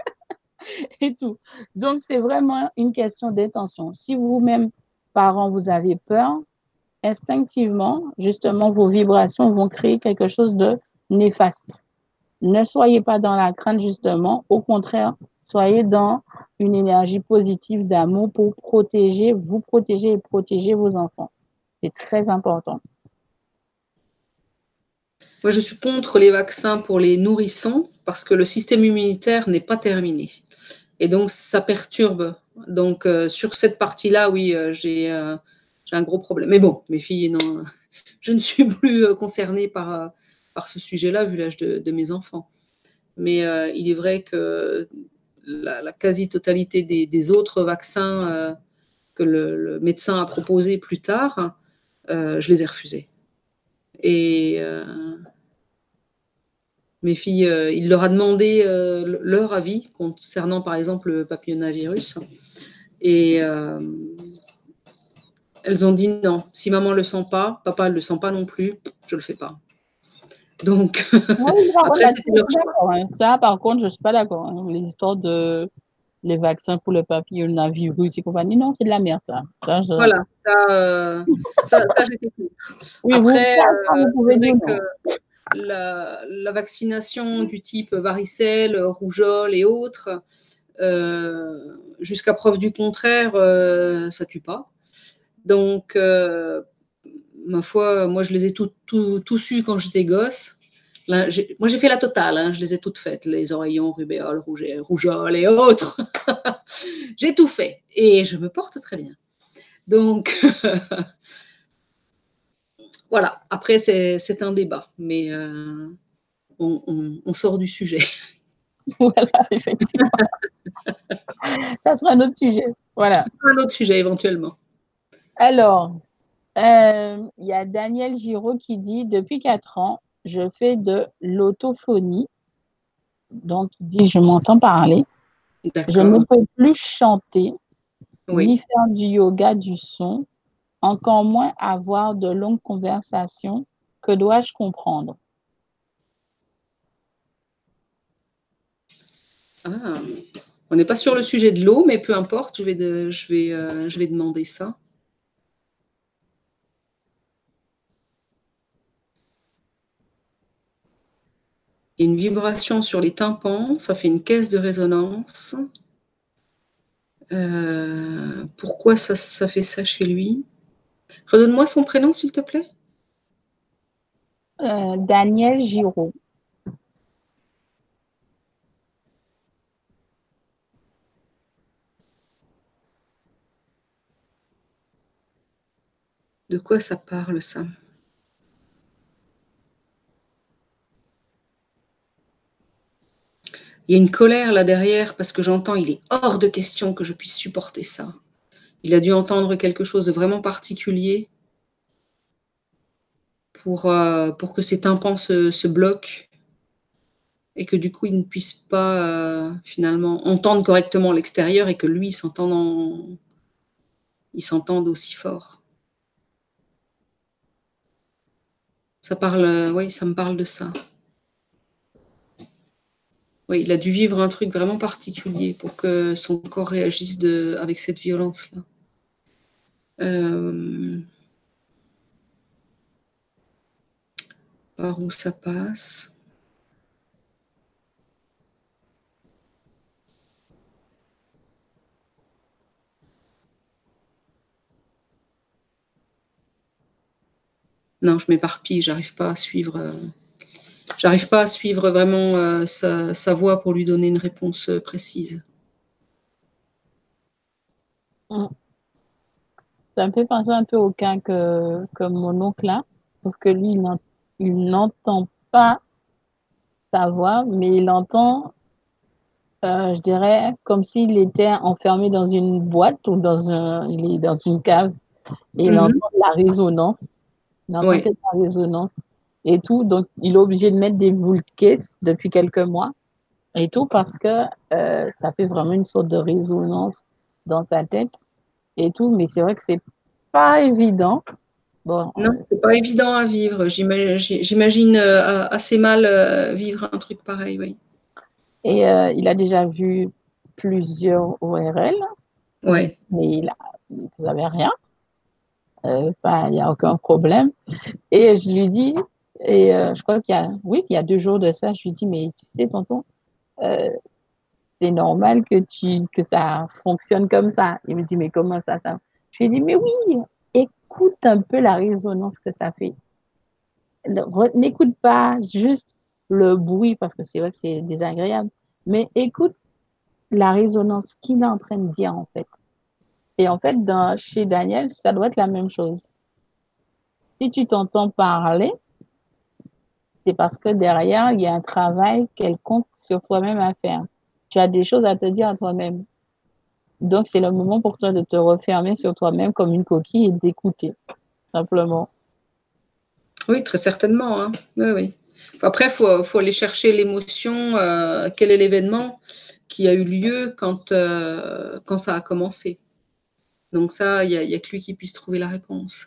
et tout. Donc, c'est vraiment une question d'intention. Si vous-même, parents, vous avez peur, instinctivement, justement, vos vibrations vont créer quelque chose de néfaste. Ne soyez pas dans la crainte, justement. Au contraire, soyez dans une énergie positive d'amour pour protéger, vous protéger et protéger vos enfants. C'est très important. Moi, je suis contre les vaccins pour les nourrissons parce que le système immunitaire n'est pas terminé. Et donc, ça perturbe. Donc, euh, sur cette partie-là, oui, euh, j'ai euh, un gros problème. Mais bon, mes filles, non, je ne suis plus concernée par, par ce sujet-là, vu l'âge de, mes enfants. Mais il est vrai que la, quasi-totalité des, autres vaccins que le, médecin a proposés plus tard, je les ai refusés. Et mes filles, euh, il leur a demandé euh, leur avis concernant par exemple le papillomavirus. Et euh, elles ont dit non, si maman ne le sent pas, papa ne le sent pas non plus, je ne le fais pas. Donc, après, c'était leur choix. Hein. Ça, par contre, je ne suis pas d'accord. Hein. Les histoires de les vaccins pour le papillomavirus et compagnie. Non, c'est de la merde, ça. Voilà, ça, ça, j'étais oui, Après, vous, pouvez dire que la, vaccination du type varicelle, rougeole et autres, jusqu'à preuve du contraire, ça tue pas. Donc, ma foi, moi, je les ai tous tout, eus quand j'étais gosse. moi, j'ai fait la totale, hein, je les ai toutes faites, les oreillons, rubéole, rougeole et autres. j'ai tout fait et je me porte très bien. Donc, voilà, après, c'est un débat, mais euh, on, sort du sujet. voilà, effectivement. Ça sera un autre sujet. Voilà. un autre sujet éventuellement. Alors, euh, il y a Daniel Giraud qui dit Depuis quatre ans, je fais de l'autophonie. Donc, il dit Je m'entends parler. Je ne peux plus chanter, ni faire du yoga du son, encore moins avoir de longues conversations. Que dois-je comprendre? Ah, On n'est pas sur le sujet de l'eau, mais peu importe, je vais, euh, demander ça. une vibration sur les tympans, ça fait une caisse de résonance. Euh, pourquoi ça, fait ça chez lui? Redonne-moi son prénom, s'il te plaît. Euh, Daniel Giraud. De quoi ça parle, ça? Il y a une colère là derrière parce que j'entends, il est hors de question que je puisse supporter ça. Il a dû entendre quelque chose de vraiment particulier pour, euh, que ses tympans se, bloquent et que du coup il ne puisse pas euh, finalement entendre correctement l'extérieur et que lui s'entende il s'entende aussi fort. Ça parle, euh, oui, ça me parle de ça. Oui, il a dû vivre un truc vraiment particulier pour que son corps réagisse avec cette violence-là. Euh, par où ça passe? Non, je m'éparpille, j'arrive pas à suivre. Euh, j'arrive pas à suivre vraiment euh, sa, voix pour lui donner une réponse précise. Ça me fait penser un peu au cas que, comme mon oncle là, sauf que lui, il n'entend pas sa voix, mais il entend, euh, je dirais, comme s'il était enfermé dans une boîte ou dans, un, il est dans une cave et il mm-hmm. entend la résonance. Il entend la résonance et tout. Donc, il est obligé de mettre des boules depuis quelques mois et tout parce que euh, ça fait vraiment une sorte de résonance dans sa tête et tout. Mais c'est vrai que c'est pas évident. Bon, non, c'est pas évident à vivre. J'imagine euh, assez mal euh, vivre un truc pareil, oui. Et il a déjà vu plusieurs ORL. Oui. Mais il a, vous n'avez rien. il n'y a aucun problème. Et je lui dis, et euh, je crois qu'il y a, oui, il y a deux jours de ça, je lui dis, mais tu sais, tonton, euh, c'est normal que, tu, que ça fonctionne comme ça. Il me dit, mais comment ça, Je lui ai dit, mais oui, écoute un peu la résonance que ça fait. N'écoute pas juste le bruit, parce que c'est vrai que c'est désagréable, mais écoute la résonance qu'il est en train de dire, en fait. Et en fait, dans, chez Daniel, ça doit être la même chose. Si tu t'entends parler, c'est parce que derrière, il y a un travail quelconque sur toi-même à faire. Tu as des choses à te dire à toi-même. Donc, c'est le moment pour toi de te refermer sur toi-même comme une coquille et d'écouter, simplement. Oui, très certainement. Hein. Oui, oui. Après, il faut, aller chercher l'émotion. Euh, quel est l'événement qui a eu lieu quand, euh, quand ça a commencé Donc ça, il n'y a, a, que lui qui puisse trouver la réponse.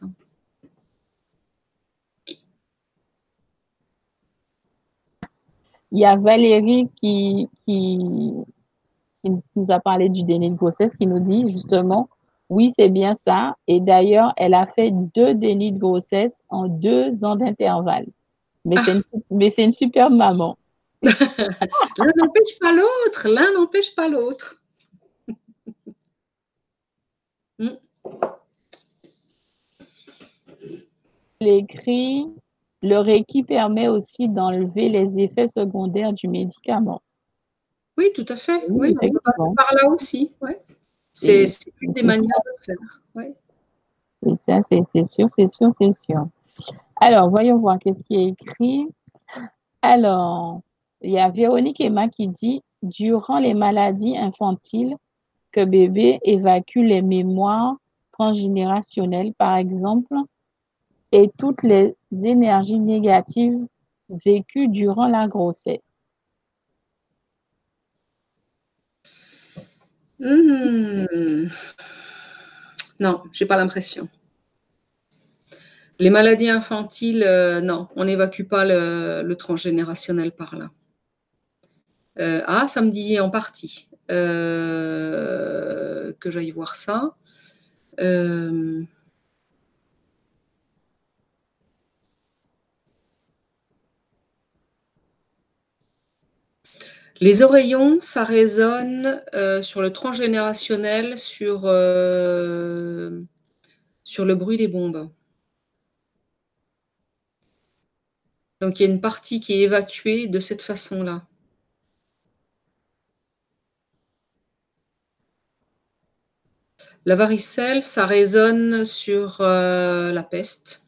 Il y a Valérie qui, qui, qui nous a parlé du déni de grossesse, qui nous dit justement, oui, c'est bien ça. Et d'ailleurs, elle a fait deux dénis de grossesse en deux ans d'intervalle. Mais c'est une, une super maman. l'un n'empêche pas l'autre, l'un n'empêche pas l'autre. Hmm. L'écrit, le Reiki permet aussi d'enlever les effets secondaires du médicament. Oui, tout à fait. Oui, on par là aussi. C'est une des manières de faire. Ouais. C'est sûr, c'est sûr, c'est sûr. Alors, voyons voir qu'est-ce qui est écrit. Alors, il y a Véronique Emma qui dit Durant les maladies infantiles, que bébé évacue les mémoires transgénérationnelles, par exemple, et toutes les énergies négatives vécues durant la grossesse. Hmm. Non, j'ai pas l'impression. Les maladies infantiles, euh, non, on n'évacue pas le, transgénérationnel par là. Euh, ah, ça me dit en partie euh, que j'aille voir ça. Les oreillons, ça résonne sur le transgénérationnel, sur, sur le bruit des bombes. Donc il y a une partie qui est évacuée de cette façon-là. La varicelle, ça résonne sur euh, la peste.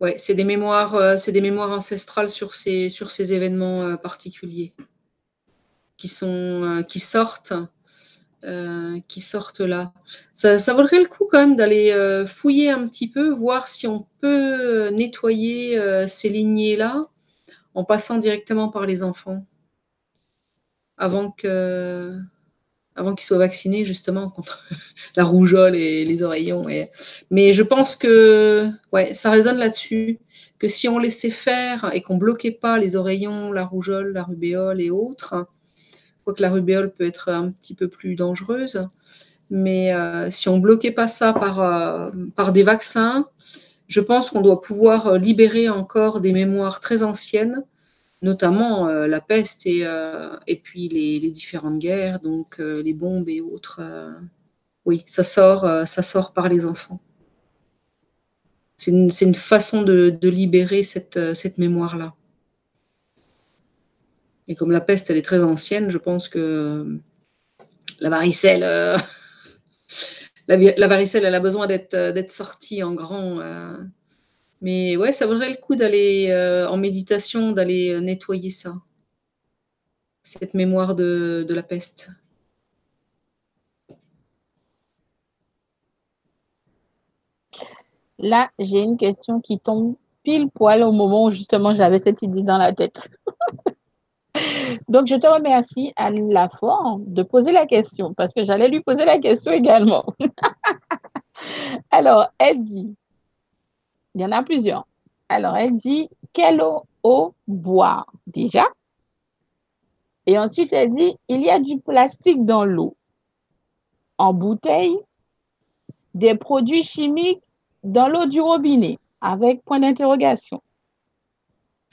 Ouais, c'est des mémoires, euh, c'est des mémoires ancestrales sur ces, sur ces événements euh, particuliers qui, sont, euh, qui sortent. Qui sortent là. Ça, vaudrait le coup quand même d'aller fouiller un petit peu, voir si on peut nettoyer ces lignées-là en passant directement par les enfants avant que avant qu'ils soient vaccinés justement contre la rougeole et les oreillons. Mais je pense que ça résonne là-dessus, que si on laissait faire et qu'on bloquait pas les oreillons, la rougeole, la rubéole et autres, que la rubéole peut être un petit peu plus dangereuse. Mais euh, si on bloquait pas ça par, euh, par des vaccins, je pense qu'on doit pouvoir euh, libérer encore des mémoires très anciennes, notamment la peste et, et puis les, différentes guerres, donc les bombes et autres. oui, ça sort, ça sort par les enfants. C'est une, une, façon de, de libérer cette, cette mémoire-là. Et comme la peste, elle est très ancienne, je pense que la varicelle, euh, la, varicelle, elle a besoin d'être euh, sortie en grand. Euh. Mais ouais, ça vaudrait le coup d'aller en méditation, d'aller nettoyer ça, cette mémoire de, la peste. Là, j'ai une question qui tombe pile poil au moment où justement j'avais cette idée dans la tête. Donc, je te remercie, Anne Lafort, de poser la question, parce que j'allais lui poser la question également. Alors, elle il y en a plusieurs. Alors, elle dit, quelle eau, boire déjà? Et ensuite, elle dit, il y a du plastique dans l'eau, en bouteille, des produits chimiques dans l'eau du robinet, avec point d'interrogation.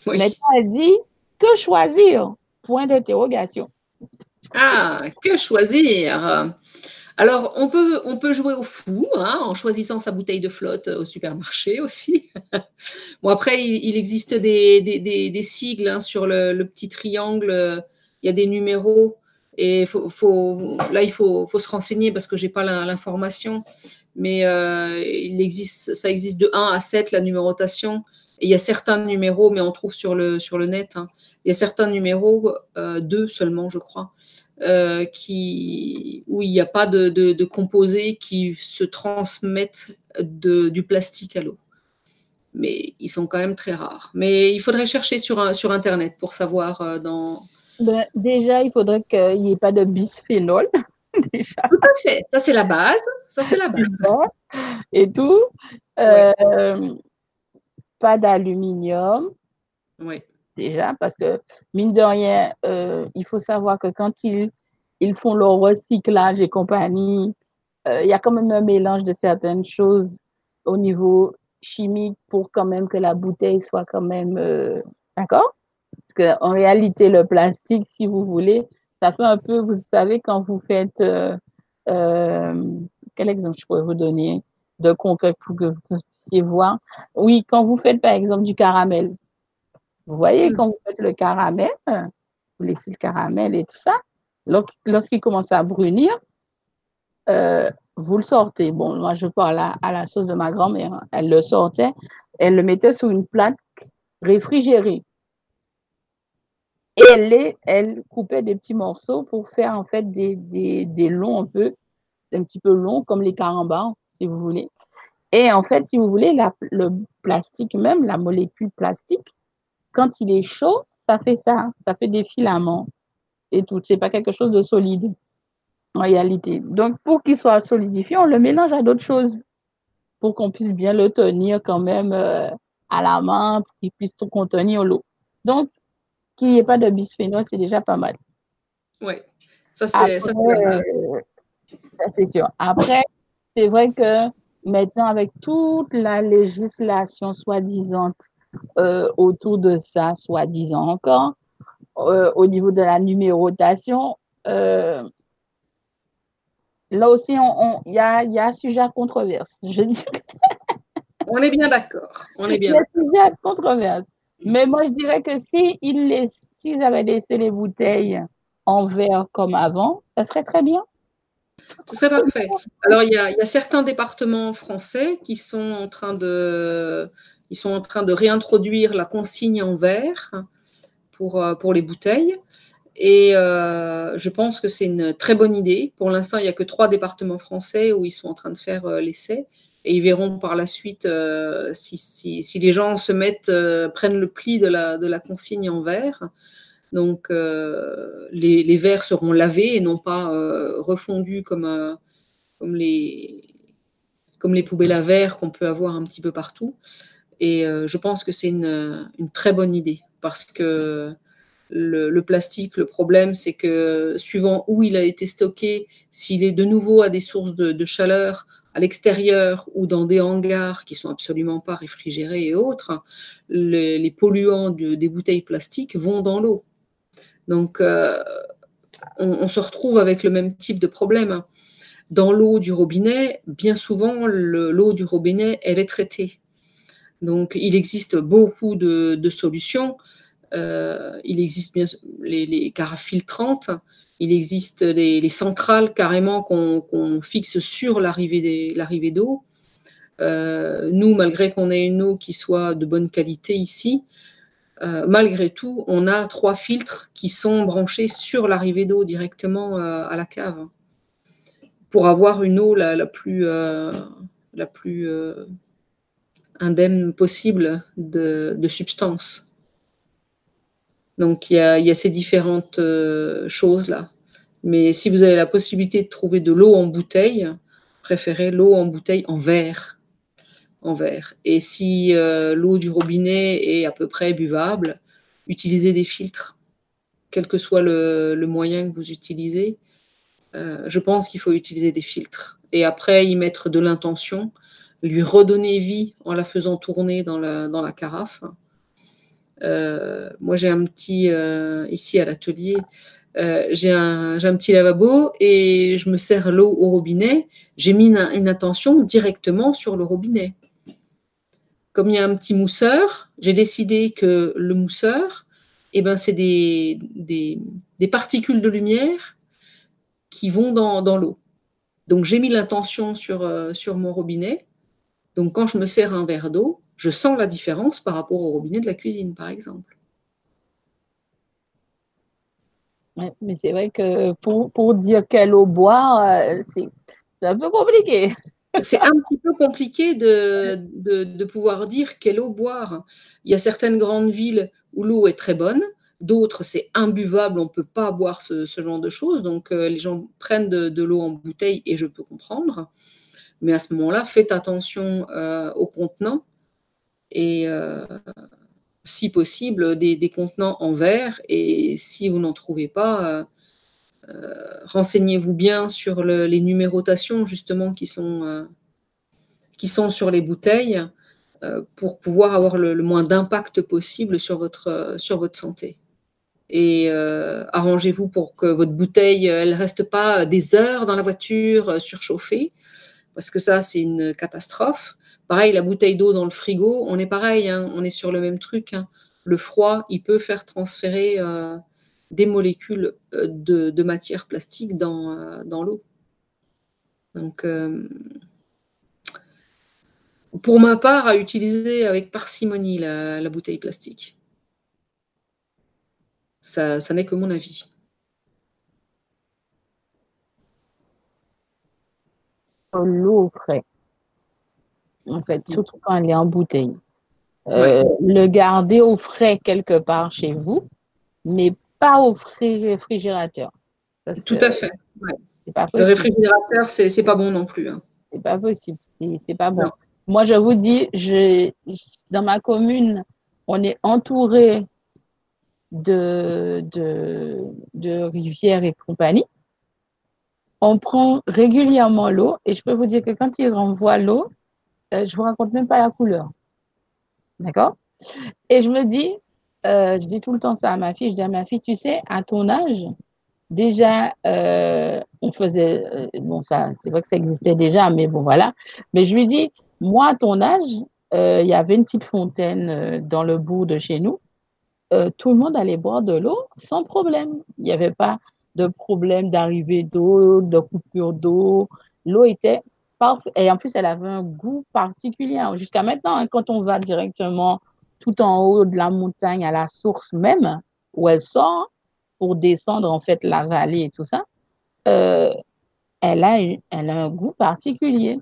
Maintenant, elle dit, que choisir? Point d'interrogation. Ah, que choisir? Alors, on peut, jouer au fou hein, en choisissant sa bouteille de flotte au supermarché aussi. bon, après, il, existe des, des, sigles hein, sur le, petit triangle. Il y a des numéros. Et là, il faut, se renseigner parce que je n'ai pas l'information. Mais euh, il existe, ça existe de 1 à 7, la numérotation il y a certains numéros, mais on trouve sur le, net, hein, il y a certains numéros, euh, deux seulement, je crois, euh, qui, où il n'y a pas de, de, composés qui se transmettent de, du plastique à l'eau. Mais ils sont quand même très rares. Mais il faudrait chercher sur, sur Internet pour savoir euh, dans... Ben, déjà, il faudrait qu'il n'y ait pas de bisphénol. déjà. Tout à fait. Ça, c'est la base. Ça, c'est la base. Et tout. Euh, pas d'aluminium. Oui. Déjà, parce que, mine de rien, euh, il faut savoir que quand ils, ils font leur recyclage et compagnie, il y a quand même un mélange de certaines choses au niveau chimique pour quand même que la bouteille soit quand même. D'accord? Parce qu'en réalité, le plastique, si vous voulez, ça fait un peu, vous savez, quand vous faites, euh, euh, quel exemple je pourrais vous donner de concret pour que vous puissiez voir? Oui, quand vous faites par exemple du caramel, vous voyez, mm. quand vous faites le caramel, vous laissez le caramel et tout ça, lorsqu'il commence à brunir, euh, vous le sortez. Bon, moi, je parle à, à la sauce de ma grand-mère. Hein. Elle le sortait, elle le mettait sur une plaque réfrigérée. Et elle, elle coupait des petits morceaux pour faire en fait des, des, des longs un peu, un petit peu longs, comme les carambars, si vous voulez. Et en fait, si vous voulez, la, le plastique même, la molécule plastique, quand il est chaud, ça fait ça, ça fait des filaments et tout. C'est pas quelque chose de solide en réalité. Donc, pour qu'il soit solidifié, on le mélange à d'autres choses pour qu'on puisse bien le tenir quand même euh, à la main, pour qu'il puisse tout contenir l'eau. Donc, qu'il n'y ait pas de bisphénol, c'est déjà pas mal. Oui, ça c'est euh, sûr. Après, c'est vrai que maintenant, avec toute la législation soi-disant euh, autour de ça, soi-disant encore, euh, au niveau de la numérotation, là aussi, il y, a, y a un sujet à controverse, je dis. On est bien d'accord. On est bien. Il y a un sujet à controverse. Mais moi, je dirais que s'ils si avaient laissé les bouteilles en verre comme avant, ça serait très bien. Ce serait parfait. Alors, il y, a, certains départements français qui sont en train de, ils sont en train de réintroduire la consigne en verre pour, euh, pour les bouteilles. Et euh, je pense que c'est une très bonne idée. Pour l'instant, il n'y a que trois départements français où ils sont en train de faire euh, l'essai et ils verront par la suite si, si, si, les gens se mettent, prennent le pli de la, de la consigne en verre. Donc, les, les, verres seront lavés et non pas refondus comme, comme, les, comme les poubelles à verre qu'on peut avoir un petit peu partout. Et je pense que c'est une, très bonne idée parce que le, plastique, le problème, c'est que suivant où il a été stocké, s'il est de nouveau à des sources de, chaleur, à l'extérieur ou dans des hangars qui sont absolument pas réfrigérés et autres, les, polluants des bouteilles plastiques vont dans l'eau. Donc, euh, on, se retrouve avec le même type de problème. Dans l'eau du robinet, bien souvent, l'eau du robinet, elle est traitée. Donc, il existe beaucoup de, solutions. Euh, il existe bien les, les il existe les, centrales carrément qu'on fixe sur l'arrivée d'eau. Euh, nous, malgré qu'on ait une eau qui soit de bonne qualité ici, euh, malgré tout, on a trois filtres qui sont branchés sur l'arrivée d'eau directement à la cave pour avoir une eau la, plus, la plus indemne possible de, substances. Donc il y a, ces différentes euh, choses-là. Mais si vous avez la possibilité de trouver de l'eau en bouteille, préférez l'eau en bouteille en verre. En verre. Et si euh, l'eau du robinet est à peu près buvable, utilisez des filtres. Quel que soit le, moyen que vous utilisez, euh, je pense qu'il faut utiliser des filtres. Et après, y mettre de l'intention, lui redonner vie en la faisant tourner dans la carafe euh, moi, j'ai un petit, euh, ici à l'atelier, euh, j'ai un, un, petit lavabo et je me sers l'eau au robinet. J'ai mis une, attention directement sur le robinet. Comme il y a un petit mousseur, j'ai décidé que le mousseur, eh ben, c'est des, des, des, particules de lumière qui vont dans, dans l'eau. Donc j'ai mis l'intention sur, sur mon robinet. Donc quand je me sers un verre d'eau, je sens la différence par rapport au robinet de la cuisine, par exemple. mais c'est vrai que pour, pour, dire quelle eau boire, euh, c'est un peu compliqué. C'est un petit peu compliqué de, de, pouvoir dire quelle eau boire. Il y a certaines grandes villes où l'eau est très bonne, D'autres, c'est imbuvable, on ne peut pas boire ce, genre de choses. Donc, les gens prennent de, l'eau en bouteille et je peux comprendre. Mais à ce moment-là, faites attention aux contenants et si possible, des, contenants en verre. Et si vous n'en trouvez pas, renseignez-vous bien sur les numérotations justement qui sont qui sont sur les bouteilles euh, pour pouvoir avoir le, moins d'impact possible sur votre, euh, sur votre santé. Et euh, arrangez-vous pour que votre bouteille, elle reste pas des heures dans la voiture surchauffée, parce que ça, c'est une catastrophe. Pareil, la bouteille d'eau dans le frigo, on est pareil, hein, on est sur le même truc. Hein. Le froid, il peut faire transférer des molécules de, de, matière plastique dans, dans l'eau. Donc, pour ma part, à utiliser avec parcimonie la, bouteille plastique. Ça, ça n'est que mon avis. L'eau au frais, en fait, surtout quand elle est en bouteille. Euh, le garder au frais quelque part chez vous, mais pas au réfrigérateur. Tout à fait. le réfrigérateur, c'est pas bon non plus. Hein. C'est pas possible. C'est pas bon. Moi, je vous dis, je, dans ma commune, on est entouré de, de, rivières et compagnie. On prend régulièrement l'eau et je peux vous dire que quand ils renvoient l'eau, euh, je vous raconte même pas la couleur. D'accord? Et je me dis, euh, je dis tout le temps ça à ma fille, je dis à ma fille, tu sais, à ton âge, déjà, euh, on faisait, bon, ça, c'est vrai que ça existait déjà, mais bon, voilà. Mais je lui dis, moi, à ton âge, euh, il y avait une petite fontaine euh, dans le bout de chez nous. Euh, tout le monde allait boire de l'eau sans problème. Il n'y avait pas de problème d'arrivée d'eau, de coupure d'eau. L'eau était parfaite. Et en plus, elle avait un goût particulier. Jusqu'à maintenant, hein, quand on va directement tout en haut de la montagne à la source même, où elle sort pour descendre en fait la vallée et tout ça, elle, a, elle a un goût particulier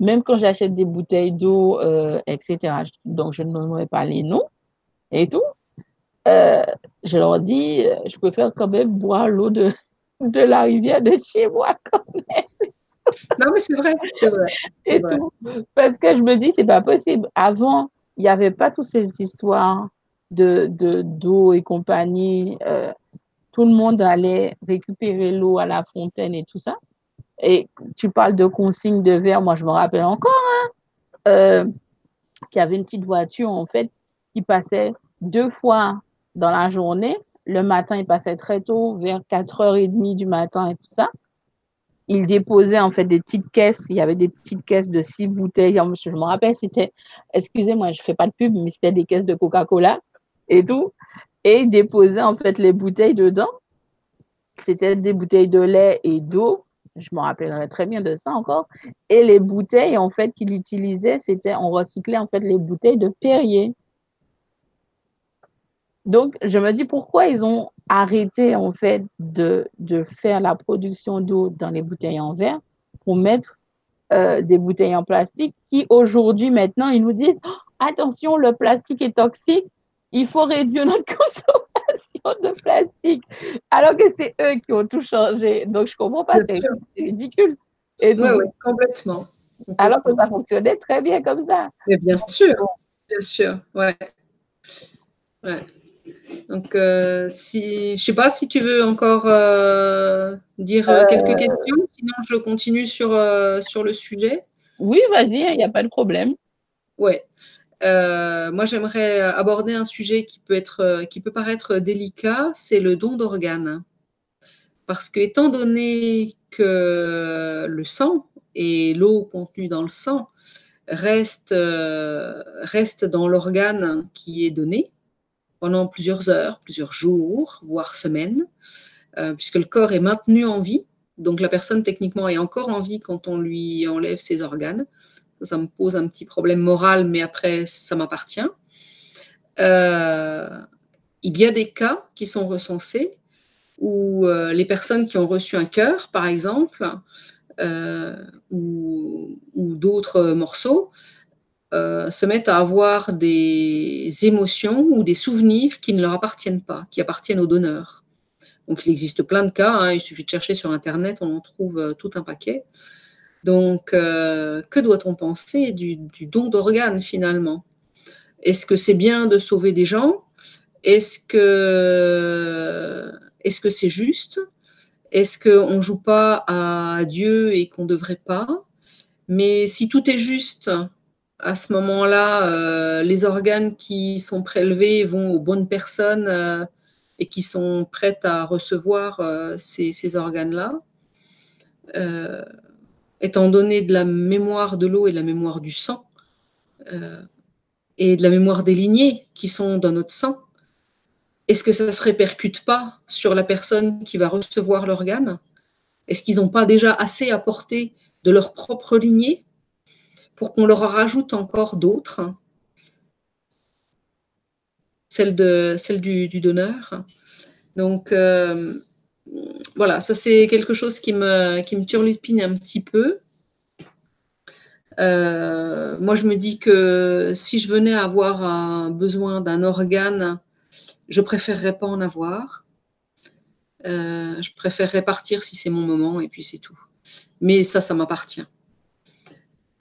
même quand j'achète des bouteilles d'eau, euh, etc., donc je ne nommerai pas les noms et tout, euh, je leur dis, euh, je préfère quand même boire l'eau de, de la rivière de chez moi quand même. Non, mais c'est vrai, c'est vrai. Et tout. Parce que je me dis, c'est pas possible. Avant, il n'y avait pas toutes ces histoires de, de, d'eau et compagnie. tout le monde allait récupérer l'eau à la fontaine et tout ça. Et tu parles de consignes de verre, moi je me rappelle encore hein, euh, qu'il y avait une petite voiture en fait qui passait deux fois dans la journée. Le matin, il passait très tôt, vers 4h30 du matin et tout ça. Il déposait en fait des petites caisses. Il y avait des petites caisses de six bouteilles. Je me rappelle, c'était, excusez-moi, je ne fais pas de pub, mais c'était des caisses de Coca-Cola et tout. Et il déposait en fait les bouteilles dedans. C'était des bouteilles de lait et d'eau je me rappellerai très bien de ça encore. Et les bouteilles, en fait, qu'il utilisait, c'était, on recyclait en fait les bouteilles de Perrier. Donc, je me dis pourquoi ils ont arrêté en fait de, de faire la production d'eau dans les bouteilles en verre pour mettre euh, des bouteilles en plastique qui aujourd'hui, maintenant, ils nous disent oh, attention, le plastique est toxique, il faut réduire notre consommation de plastique, alors que c'est eux qui ont tout changé. Donc, je comprends pas, c'est ridicule. Et oui, complètement, Alors que ça fonctionnait très bien comme ça. Mais bien sûr, bien sûr, ouais. ouais. Donc, euh, si, je sais pas si tu veux encore euh, dire euh, quelques questions, sinon je continue sur, sur le sujet. Oui, vas-y, il n'y a pas de problème. Ouais. Moi, j'aimerais aborder un sujet qui peut, être, qui peut paraître délicat, c'est le don d'organes. Parce que, étant donné que le sang et l'eau contenue dans le sang restent, euh, dans l'organe qui est donné pendant plusieurs heures, plusieurs jours, voire semaines, euh, puisque le corps est maintenu en vie, donc la personne techniquement est encore en vie quand on lui enlève ses organes ça me pose un petit problème moral, mais après, ça m'appartient. Euh, il y a des cas qui sont recensés où euh, les personnes qui ont reçu un cœur, par exemple, ou, d'autres morceaux, euh, se mettent à avoir des émotions ou des souvenirs qui ne leur appartiennent pas, qui appartiennent au donneur. Donc il existe plein de cas, hein. il suffit de chercher sur Internet, on en trouve euh, tout un paquet. Donc euh, que doit-on penser du, don d'organes finalement? Est-ce que c'est bien de sauver des gens? Est-ce que est-ce que c'est juste? Est-ce qu'on ne joue pas à Dieu et qu'on ne devrait pas? Mais si tout est juste, à ce moment-là, euh, les organes qui sont prélevés vont aux bonnes personnes euh, et qui sont prêtes à recevoir euh, ces, organes-là. étant donné de la mémoire de l'eau et de la mémoire du sang, et de la mémoire des lignées qui sont dans notre sang, est-ce que ça ne se répercute pas sur la personne qui va recevoir l'organe? Est-ce qu'ils n'ont pas déjà assez apporté de leur propre lignée? Pour qu'on leur rajoute encore d'autres, celle, du, donneur. Donc, euh, voilà, ça c'est quelque chose qui me, qui me turlupine un petit peu. Euh, moi, je me dis que si je venais avoir besoin d'un organe, je préférerais pas en avoir. Euh, je préférerais partir si c'est mon moment et puis c'est tout. Mais ça, ça m'appartient.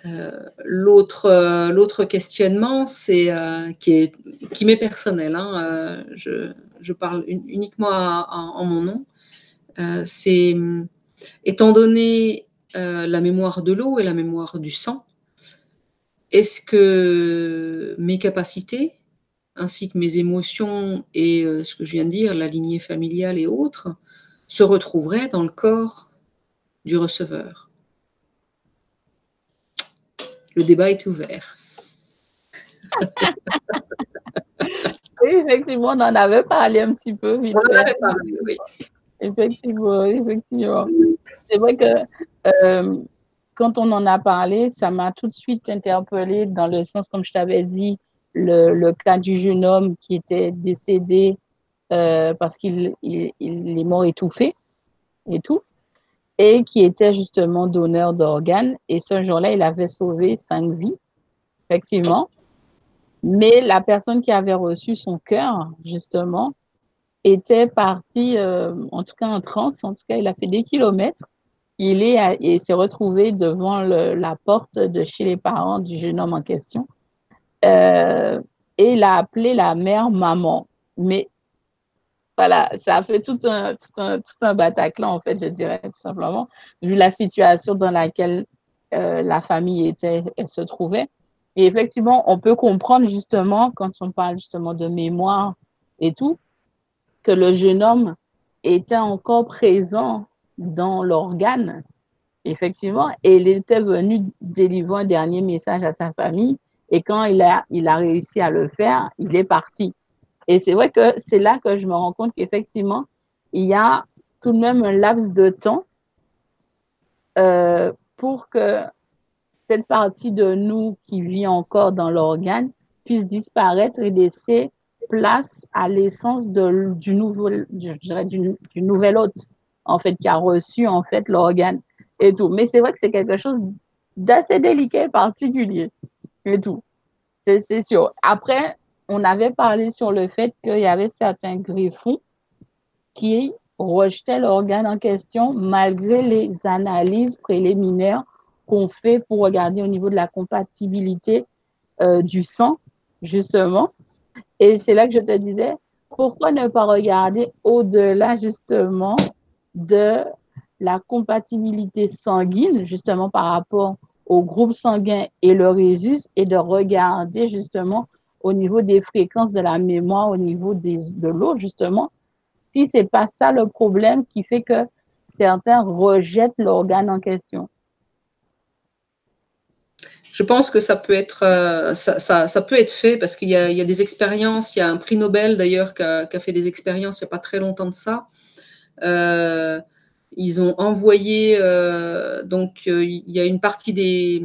Euh, l'autre, euh, l'autre questionnement, euh, qui est m'est personnel. Hein, je, parle uniquement en mon nom. c'est étant donné la mémoire de l'eau et la mémoire du sang, est-ce que mes capacités, ainsi que mes émotions et ce que je viens de dire, la lignée familiale et autres, se retrouveraient dans le corps du receveur? Le débat est ouvert. oui, effectivement, on en avait parlé un petit peu. on en avait parlé, oui. Effectivement, effectivement. C'est vrai que euh, quand on en a parlé, ça m'a tout de suite interpellé dans le sens, comme je t'avais dit, le, cas du jeune homme qui était décédé euh, parce qu'il est mort étouffé et tout et qui était justement donneur d'organes. Et ce jour-là, il avait sauvé cinq vies, effectivement. Mais la personne qui avait reçu son cœur, justement, était partie, euh, en tout cas en transe, en tout cas, il a fait des kilomètres. Il est et s'est retrouvé devant la porte de chez les parents du jeune homme en question. Euh, et il a appelé la mère maman. Mais voilà, ça a fait tout un, tout un, tout un Bataclan, en fait, je dirais, tout simplement, vu la situation dans laquelle euh, la famille était, elle se trouvait. Et effectivement, on peut comprendre justement, quand on parle justement de mémoire et tout, que le jeune homme était encore présent dans l'organe, effectivement, et il était venu délivrer un dernier message à sa famille. Et quand il a, il a réussi à le faire, il est parti. Et c'est vrai que c'est là que je me rends compte qu'effectivement, il y a tout de même un laps de temps euh, pour que cette partie de nous qui vit encore dans l'organe puisse disparaître et laisser place à l'essence du, nouveau, du, du nouvel hôte, en fait, qui a reçu, en fait, l'organe et tout. Mais c'est vrai que c'est quelque chose d'assez délicat et particulier et tout. C'est sûr. Après, on avait parlé sur le fait qu'il y avait certains greffons qui rejetaient l'organe en question malgré les analyses préliminaires qu'on fait pour regarder au niveau de la compatibilité euh, du sang, justement. Et c'est là que je te disais, pourquoi ne pas regarder au-delà, justement, de la compatibilité sanguine, justement, par rapport au groupe sanguin et le résus, et de regarder, justement, au niveau des fréquences de la mémoire, au niveau de l'eau, justement, si c'est pas ça le problème qui fait que certains rejettent l'organe en question. Je pense que ça peut être, euh, ça, ça, peut être fait parce qu'il y, a des expériences. Il y a un prix Nobel d'ailleurs qui a, fait des expériences il n'y a pas très longtemps de ça. Euh, ils ont envoyé, euh, donc il y a une partie des,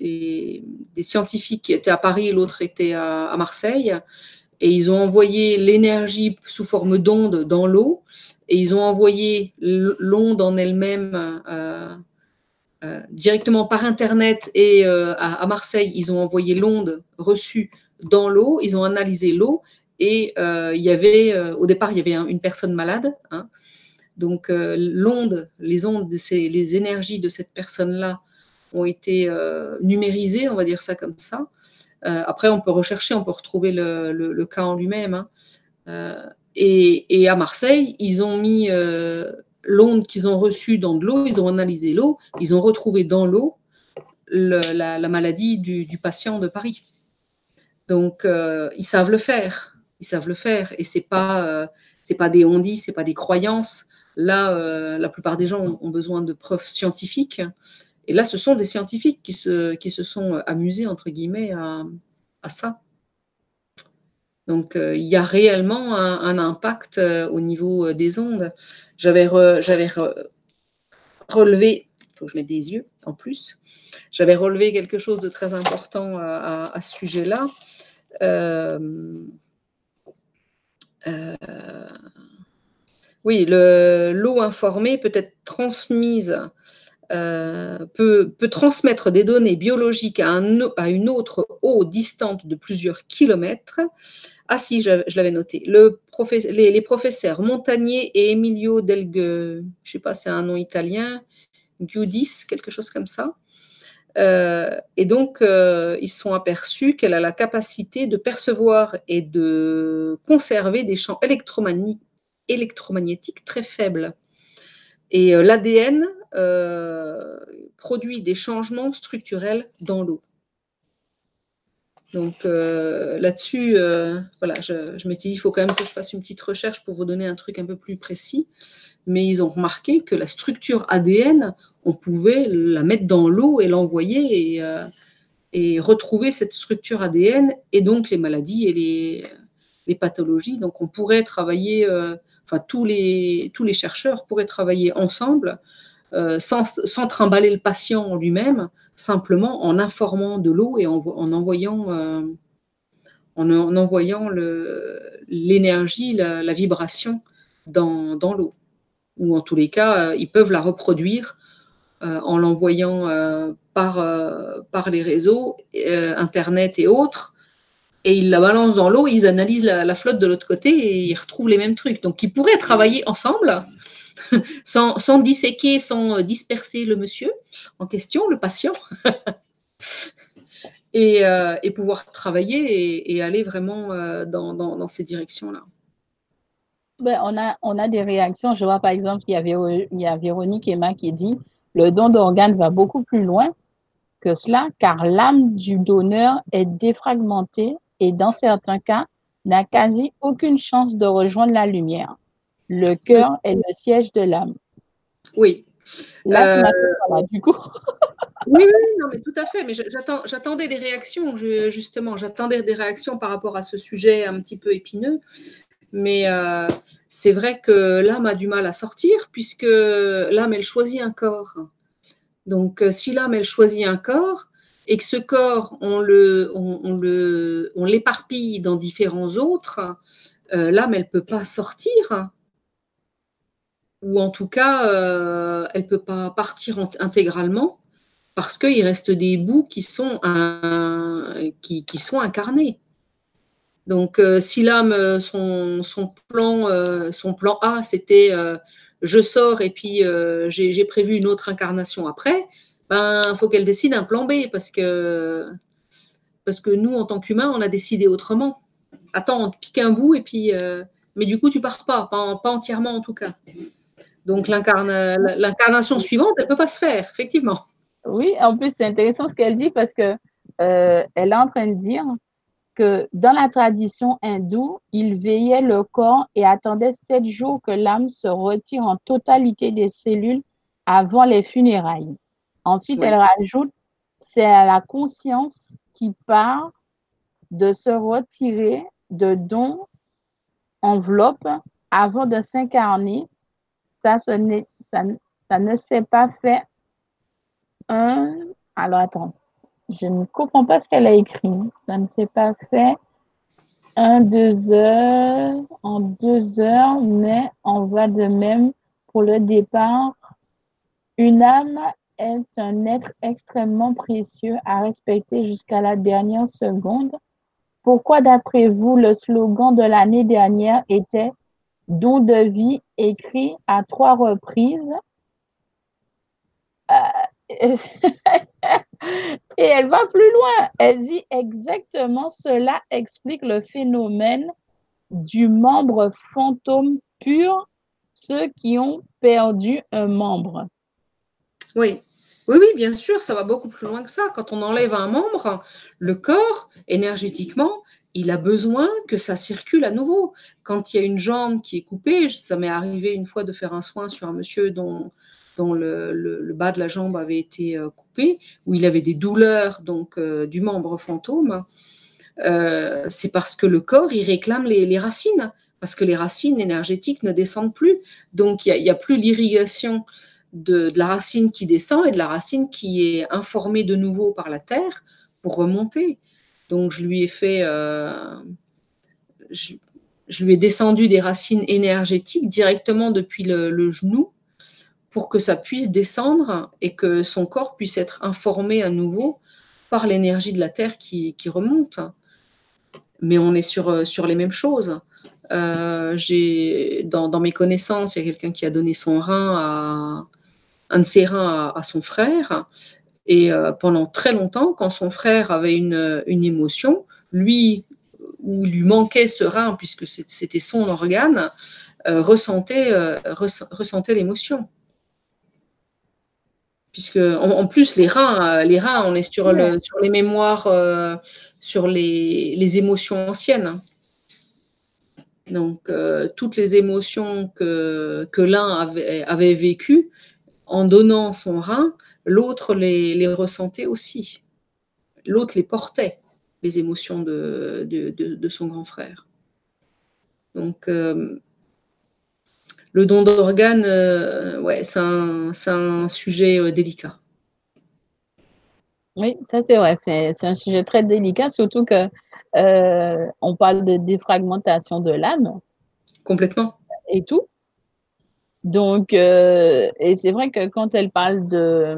des, scientifiques qui étaient à Paris et l'autre était à, Marseille. Et ils ont envoyé l'énergie sous forme d'onde dans l'eau. Et ils ont envoyé l'onde en elle-même euh, directement par Internet et à, Marseille, ils ont envoyé l'onde reçue dans l'eau, ils ont analysé l'eau et il y avait, au départ, il y avait une personne malade. Hein. donc l'onde, les ondes, les énergies de cette personne-là ont été numérisées, on va dire ça comme ça. après, on peut rechercher, on peut retrouver le, cas en lui-même. Hein. Et, à Marseille, ils ont mis euh, l'onde qu'ils ont reçue dans de l'eau, ils ont analysé l'eau, ils ont retrouvé dans l'eau la, maladie du, patient de Paris. Donc, euh, ils savent le faire. Ils savent le faire. Et ce n'est pas, euh, pas des ondis, ce n'est pas des croyances. Là, la plupart des gens ont, besoin de preuves scientifiques. Et là, ce sont des scientifiques qui se, qui se sont amusés, entre guillemets, à ça. Donc, euh, il y a réellement un, impact euh, au niveau euh, des ondes. J'avais relevé, il faut que je mette des yeux en plus, j'avais relevé quelque chose de très important à, ce sujet-là. oui, l'eau informée peut être transmise peut, transmettre des données biologiques à, une autre eau distante de plusieurs kilomètres ah si, je, l'avais noté. Le les, professeurs Montagnier et Emilio Delgue, je ne sais pas, c'est un nom italien, Giudis, quelque chose comme ça. Euh, et donc, euh, ils sont aperçus qu'elle a la capacité de percevoir et de conserver des champs électromagnétiques très faibles. Et euh, l'ADN produit des changements structurels dans l'eau. Donc euh, là-dessus, euh, voilà, je, je m'étais dit, il faut quand même que je fasse une petite recherche pour vous donner un truc un peu plus précis. Mais ils ont remarqué que la structure ADN, on pouvait la mettre dans l'eau et l'envoyer et, euh, et, retrouver cette structure ADN et donc les maladies et les pathologies. Donc on pourrait travailler, tous les, tous les chercheurs pourraient travailler ensemble sans, sans trimballer le patient lui-même, simplement en informant de l'eau et en, envoyant, euh, en, envoyant l'énergie, la, vibration dans, l'eau. Ou en tous les cas, euh, ils peuvent la reproduire euh, en l'envoyant par, par les réseaux, Internet et autres. Et ils la balancent dans l'eau, ils analysent la, flotte de l'autre côté et ils retrouvent les mêmes trucs. Donc, ils pourraient travailler ensemble sans, disséquer, sans euh, disperser le monsieur en question, le patient, euh, et, pouvoir travailler et, aller vraiment euh, dans, ces directions-là. Ben, on, a, on a des réactions. Je vois par exemple qu'il y, avait, il y a Véronique Emma qui dit le don d'organes va beaucoup plus loin que cela, car l'âme du donneur est défragmentée et dans certains cas n'a quasi aucune chance de rejoindre la lumière. Le cœur est le siège de l'âme. Oui. Là, euh, du coup. oui, oui, non, mais tout à fait. Mais j'attendais des réactions, justement. J'attendais des réactions par rapport à ce sujet un petit peu épineux. Mais euh, c'est vrai que l'âme a du mal à sortir, puisque l'âme, elle choisit un corps. Donc, euh, si l'âme, elle choisit un corps, et que ce corps, on le, on, le, on l'éparpille dans différents autres, l'âme, elle ne peut pas sortir ou en tout cas, euh, elle peut pas partir intégralement parce qu'il reste des bouts qui sont, incarnés. Donc, euh, si l'âme, euh, son plan A, c'était je sors et puis j'ai prévu une autre incarnation après, ben, faut qu'elle décide un plan B parce que, parce que nous, en tant qu'humains, on a décidé autrement. Attends, on te pique un bout et puis. mais du coup, tu pars pas, pas entièrement en tout cas. Donc l'incarnation suivante, elle ne peut pas se faire, effectivement. Oui, en plus, c'est intéressant ce qu'elle dit parce que euh, elle est en train de dire que dans la tradition hindoue, il veillait le corps et attendait sept jours que l'âme se retire en totalité des cellules avant les funérailles. Ensuite, elle rajoute, c'est à la conscience qui part de se retirer de dons enveloppe avant de s'incarner ça, ça, ça, ne s'est pas fait un. Alors attends, je ne comprends pas ce qu'elle a écrit. Ça ne s'est pas fait un, deux heures, en deux heures, mais on va de même pour le départ. Une âme est un être extrêmement précieux à respecter jusqu'à la dernière seconde. Pourquoi, d'après vous, le slogan de l'année dernière était Don de vie écrit à trois reprises euh, Et elle va plus loin. Elle dit exactement cela explique le phénomène du membre fantôme pur, ceux qui ont perdu un membre. Oui. Oui, oui, bien sûr, ça va beaucoup plus loin que ça. Quand on enlève un membre, le corps, énergétiquement, il a besoin que ça circule à nouveau. Quand il y a une jambe qui est coupée, ça m'est arrivé une fois de faire un soin sur un monsieur dont, le, bas de la jambe avait été euh, coupé, où il avait des douleurs donc euh, du membre fantôme. Euh, c'est parce que le corps, il réclame les, racines, parce que les racines énergétiques ne descendent plus. Donc, il n'y a, plus l'irrigation de, la racine qui descend et de la racine qui est informée de nouveau par la terre pour remonter. Donc je lui ai fait, euh, je, lui ai descendu des racines énergétiques directement depuis le, genou pour que ça puisse descendre et que son corps puisse être informé à nouveau par l'énergie de la terre qui, remonte. Mais on est sur, euh, sur les mêmes choses. Euh, j'ai dans, dans, mes connaissances, il y a quelqu'un qui a donné son rein à, un de ses reins à, son frère. Et euh, pendant très longtemps, quand son frère avait une, émotion, lui, ou lui manquait ce rein, puisque c'était son organe, euh, ressentait, euh, ressentait l'émotion. Puisque, en, plus, les reins, les reins, on est sur, le, sur les mémoires, sur les, les, émotions anciennes. Donc, toutes les émotions que, que l'un avait, avait vécues, en donnant son rein, l'autre les, ressentait aussi. L'autre les portait, les émotions de, de, son grand frère. Donc, euh, le don d'organes, euh, ouais, c'est un, sujet euh, délicat. Oui, ça c'est vrai, c'est un sujet très délicat, surtout que on parle de défragmentation de l'âme. Complètement. Et tout. Donc, euh, et c'est vrai que quand elle parle de,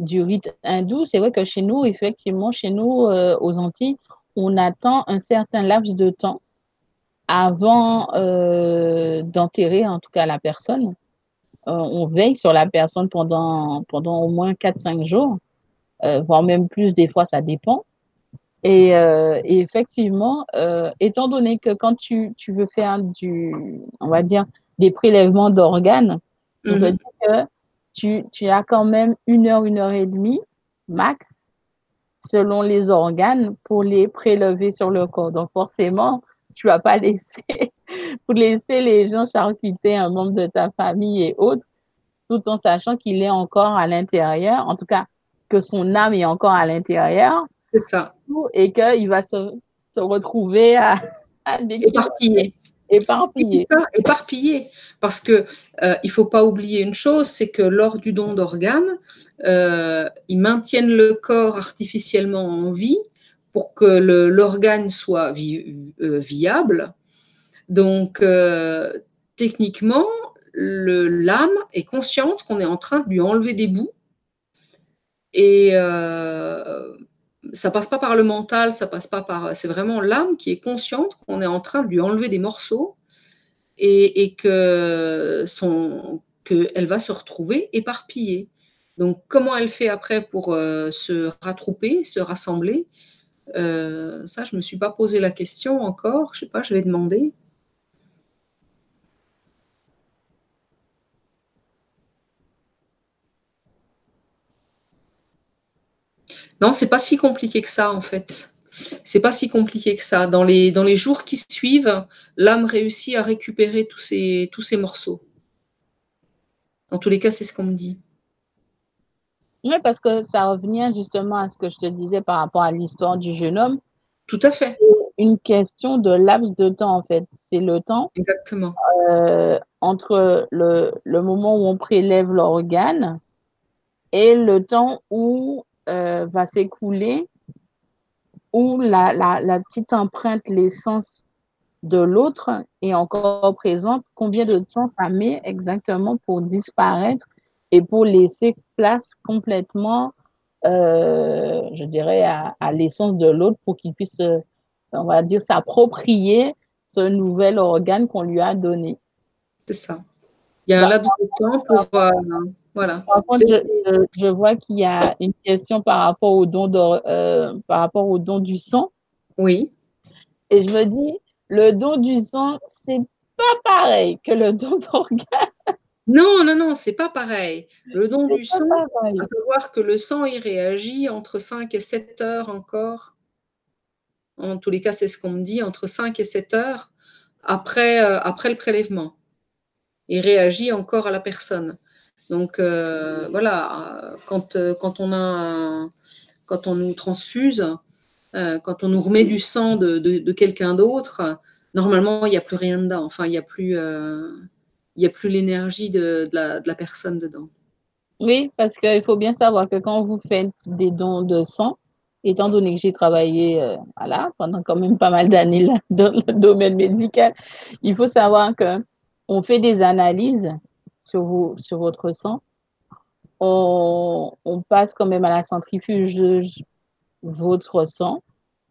du rite hindou, c'est vrai que chez nous, effectivement, chez nous, euh, aux Antilles, on attend un certain laps de temps avant euh, d'enterrer, en tout cas, la personne. on veille sur la personne pendant, pendant au moins 4-5 jours, voire même plus, des fois, ça dépend. Et, effectivement, étant donné que quand tu, tu veux faire du, on va dire, des prélèvements d'organes, mm dire que tu, tu, as quand même une heure, une heure et demie max, selon les organes, pour les prélever sur le corps. Donc forcément, tu vas pas laisser, pour laisser les gens charcuter un membre de ta famille et autres, tout en sachant qu'il est encore à l'intérieur, en tout cas que son âme est encore à l'intérieur. C'est ça. Et qu'il va se, se retrouver à, à éparpillé. Éparpillé. Parce que euh, il faut pas oublier une chose, c'est que lors du don d'organes, euh, ils maintiennent le corps artificiellement en vie pour que l'organe soit euh, viable. Donc, euh, techniquement, l'âme est consciente qu'on est en train de lui enlever des bouts. Ça passe pas par le mental, ça passe pas par. C'est vraiment l'âme qui est consciente qu'on est en train de lui enlever des morceaux et, que son qu'elle va se retrouver éparpillée. Donc, comment elle fait après pour euh, se rattrouper, se rassembler? Euh, Ça, je me suis pas posé la question encore. Je sais pas, je vais demander. Non, c'est pas si compliqué que ça en fait. C'est pas si compliqué que ça. Dans les, dans les jours qui suivent, l'âme réussit à récupérer tous ces, tous ces morceaux. En tous les cas, c'est ce qu'on me dit. Oui, parce que ça revient justement à ce que je te disais par rapport à l'histoire du jeune homme. Tout à fait. Une question de laps de temps, en fait. C'est le temps. Exactement. Euh, entre le, le moment où on prélève l'organe et le temps où euh, va s'écouler où la, la, petite empreinte, l'essence de l'autre est encore présente, combien de temps ça met exactement pour disparaître et pour laisser place complètement, euh, je dirais, à, à l'essence de l'autre pour qu'il puisse, euh, on va dire, s'approprier ce nouvel organe qu'on lui a donné? C'est ça. Il y a un laps de temps pour. Euh, voilà. Par contre, je, je, je, vois qu'il y a une question par rapport au don, de, euh, par rapport au don du sang. Oui. Et je me dis, le don du sang, c'est pas pareil que le don d'organes. Non, non, non, c'est pas pareil. Le don du sang, à savoir que le sang, il réagit entre 5 et 7 heures encore. En tous les cas, c'est ce qu'on me dit, entre 5 et 7 heures après, euh, après le prélèvement. Il réagit encore à la personne. Donc euh, voilà, quand, euh, quand, on a quand on nous transfuse, euh, quand on nous remet du sang de, de, quelqu'un d'autre, normalement il n'y a plus rien dedans. Enfin, il n'y a plus, euh, il y a plus l'énergie de, la, de la personne dedans. Oui, parce qu'il faut bien savoir que quand vous faites des dons de sang, étant donné que j'ai travaillé euh, voilà, pendant quand même pas mal d'années dans le domaine médical, il faut savoir que on fait des analyses sur, votre sang. On, passe quand même à la centrifuge votre sang.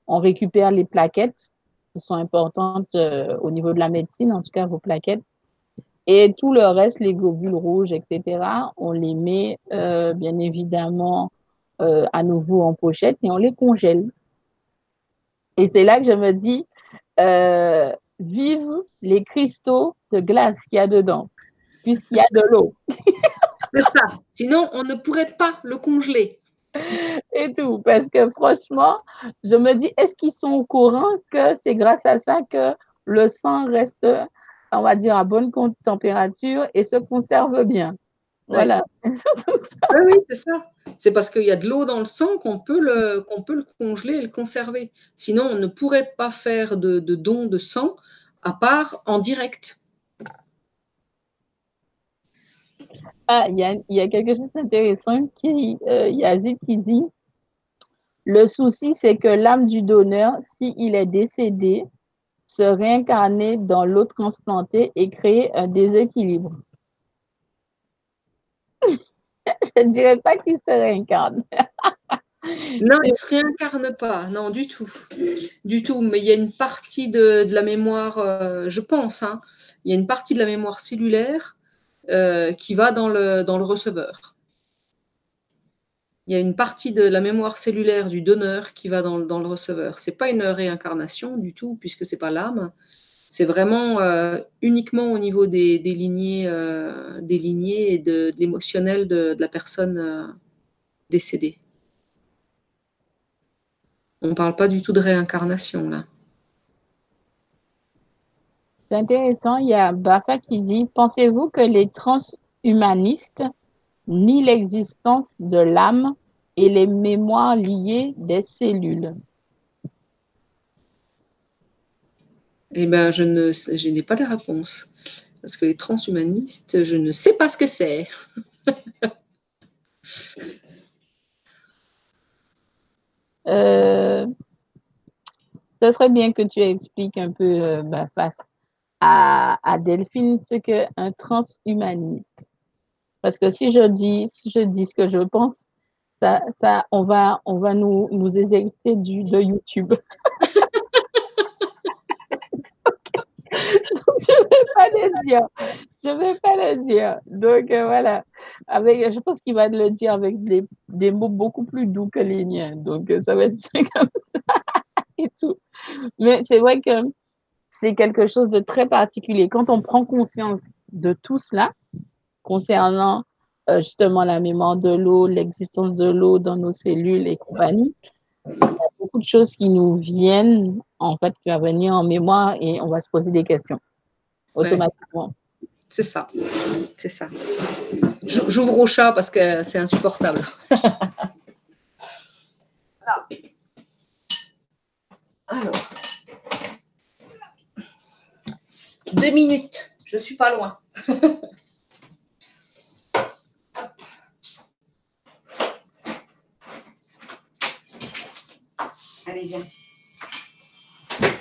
On récupère les plaquettes qui sont importantes euh, au niveau de la médecine, en tout cas vos plaquettes. Et tout le reste, les globules rouges, etc., on les met euh, bien évidemment euh, à nouveau en pochette et on les congèle. Et c'est là que je me dis, vive les cristaux de glace qu'il y a dedans, puisqu'il y a de l'eau. c'est ça. Sinon, on ne pourrait pas le congeler. Et tout, parce que franchement, je me dis, est-ce qu'ils sont au courant que c'est grâce à ça que le sang reste, on va dire, à bonne température et se conserve bien? Voilà. oui, oui c'est ça. C'est parce qu'il y a de l'eau dans le sang qu'on peut, le, qu'on peut le congeler et le conserver. Sinon, on ne pourrait pas faire de, de don de sang à part en direct. Ah, il y a, quelque chose d'intéressant qui, euh, qui dit le souci, c'est que l'âme du donneur, s'il est décédé, se réincarner dans l'autre transplanté et créer un déséquilibre. Je ne dirais pas qu'il se réincarne. non, il ne se réincarne pas, non, du tout. Du tout, mais il y a une partie de, de la mémoire, euh, je pense, hein, il y a une partie de la mémoire cellulaire euh, qui va dans le, dans le receveur. Il y a une partie de la mémoire cellulaire du donneur qui va dans, dans le receveur. Ce n'est pas une réincarnation du tout, puisque ce n'est pas l'âme. C'est vraiment euh, uniquement au niveau des, lignées, euh, des lignées et de, l'émotionnel de, de, la personne décédée. On ne parle pas du tout de réincarnation là. C'est intéressant. Il y a Bafa qui dit Pensez-vous que les transhumanistes nient l'existence de l'âme et les mémoires liées des cellules? Eh bien, je, ne, je n'ai pas la réponse. Parce que les transhumanistes, je ne sais pas ce que c'est. euh, ce serait bien que tu expliques un peu euh, bah, à, à, Delphine ce qu'est un transhumaniste. Parce que si je dis, je dis ce que je pense, ça, ça, on va, on va nous, nous éjecter du, de YouTube. Donc, je ne vais pas le dire. Je ne vais pas le dire. Donc, euh, voilà. Avec, je pense qu'il va le dire avec des, des, mots beaucoup plus doux que les miens. Donc, ça va être comme ça et tout. Mais c'est vrai que c'est quelque chose de très particulier. Quand on prend conscience de tout cela, concernant euh, justement la mémoire de l'eau, l'existence de l'eau dans nos cellules et compagnie, il y a beaucoup de choses qui nous viennent, en fait, qui vont venir en mémoire et on va se poser des questions automatiquement. Ouais. C'est ça, c'est ça. J'ouvre au chat parce que c'est insupportable. Alors, deux minutes, je suis pas loin. Allez, viens.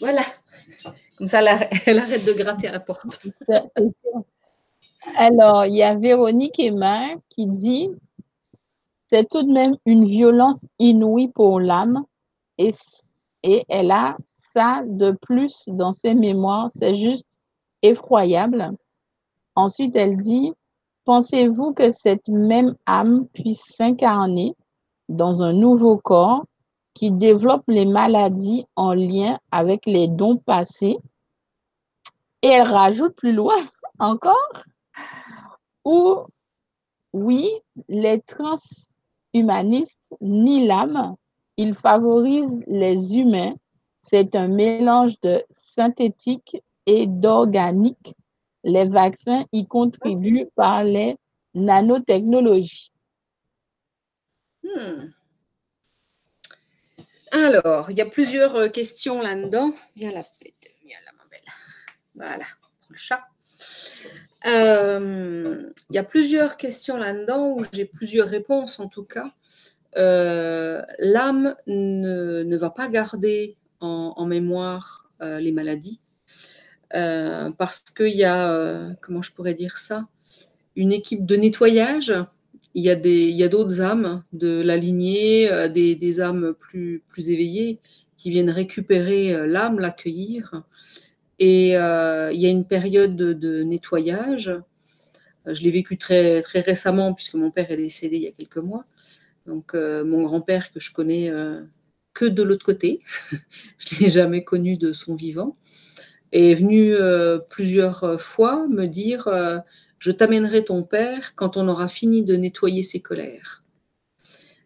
voilà. Comme ça, elle arrête de gratter à la porte. Alors, il y a Véronique Emma qui dit c'est tout de même une violence inouïe pour l'âme et, et elle a ça de plus dans ses mémoires. C'est juste effroyable. Ensuite, elle dit Pensez-vous que cette même âme puisse s'incarner dans un nouveau corps qui développe les maladies en lien avec les dons passés? Et elle rajoute plus loin encore, ou oui, les transhumanistes ni l'âme, ils favorisent les humains. C'est un mélange de synthétique et d'organique. Les vaccins y contribuent par les nanotechnologies. Hmm. Alors, il y a plusieurs euh, questions là-dedans. Viens là, viens là, ma belle. Voilà, le chat. Euh, il y a plusieurs questions là-dedans où j'ai plusieurs réponses en tout cas. Euh, l'âme ne, va pas garder en, mémoire euh, les maladies parce qu'il y a, comment je pourrais dire ça, une équipe de nettoyage. Il y a, des, il y a d'autres âmes de la lignée, des, des, âmes plus, plus éveillées qui viennent récupérer l'âme, l'accueillir et euh, il y a une période de, nettoyage. Je l'ai vécu très, très récemment puisque mon père est décédé il y a quelques mois. Donc euh, mon grand-père que je connais euh, que de l'autre côté, je ne l'ai jamais connu de son vivant, est venu plusieurs fois me dire je t'amènerai ton père quand on aura fini de nettoyer ses colères.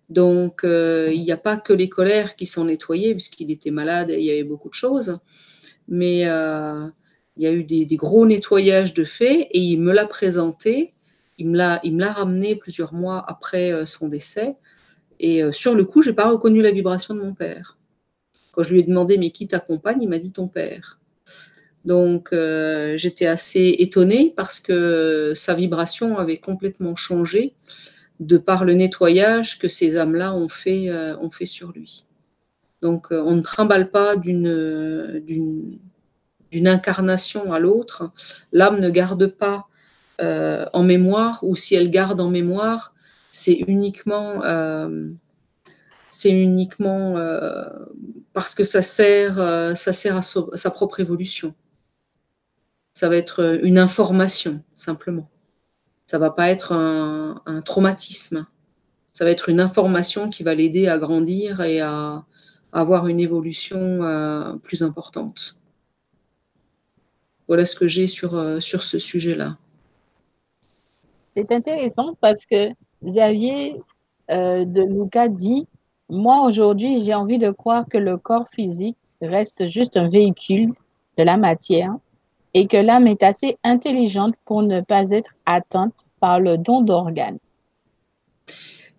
Donc, il n'y a pas que les colères qui sont nettoyées, puisqu'il était malade et il y avait beaucoup de choses mais euh, il y a eu des, gros nettoyages de faits et il me l'a présenté. Il me l'a ramené plusieurs mois après euh, son décès. Et euh, sur le coup, je n'ai pas reconnu la vibration de mon père. Quand je lui ai demandé, mais qui t'accompagne? Il m'a dit ton père. Donc, j'étais assez étonnée parce que sa vibration avait complètement changé de par le nettoyage que ces âmes-là ont ont fait sur lui. Donc, euh, on ne trimballe pas d'une incarnation à l'autre. L'âme ne garde pas euh, en mémoire, ou si elle garde en mémoire, c'est uniquement, euh, uniquement parce que ça sert, ça sert à, sa propre évolution. Ça va être une information, simplement. Ça va pas être un traumatisme. Ça va être une information qui va l'aider à grandir et à, avoir une évolution euh, plus importante. Voilà ce que j'ai sur, euh, sur ce sujet-là. C'est intéressant parce que Xavier euh, de Luca dit Moi, aujourd'hui, j'ai envie de croire que le corps physique reste juste un véhicule de la matière et que l'âme est assez intelligente pour ne pas être atteinte par le don d'organes.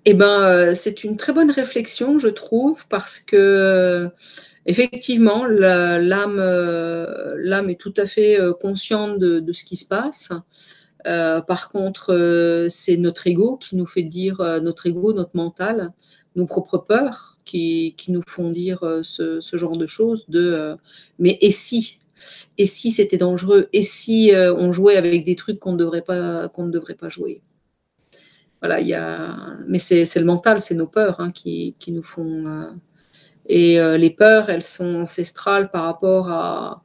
Eh ben, euh, c'est une très bonne réflexion, je trouve, parce que effectivement, l'âme, euh, l'âme est tout à fait euh, consciente de, ce qui se passe. par contre, c'est notre ego qui nous fait dire, notre ego, notre mental, nos propres peurs qui, nous font dire ce, genre de choses. De, mais et si? Et si c'était dangereux? Et si on jouait avec des trucs qu'on ne devrait pas jouer? Voilà, il y a... Mais c'est le mental, c'est nos peurs hein, qui, qui, nous font. Euh, et euh, les peurs, elles sont ancestrales par rapport à,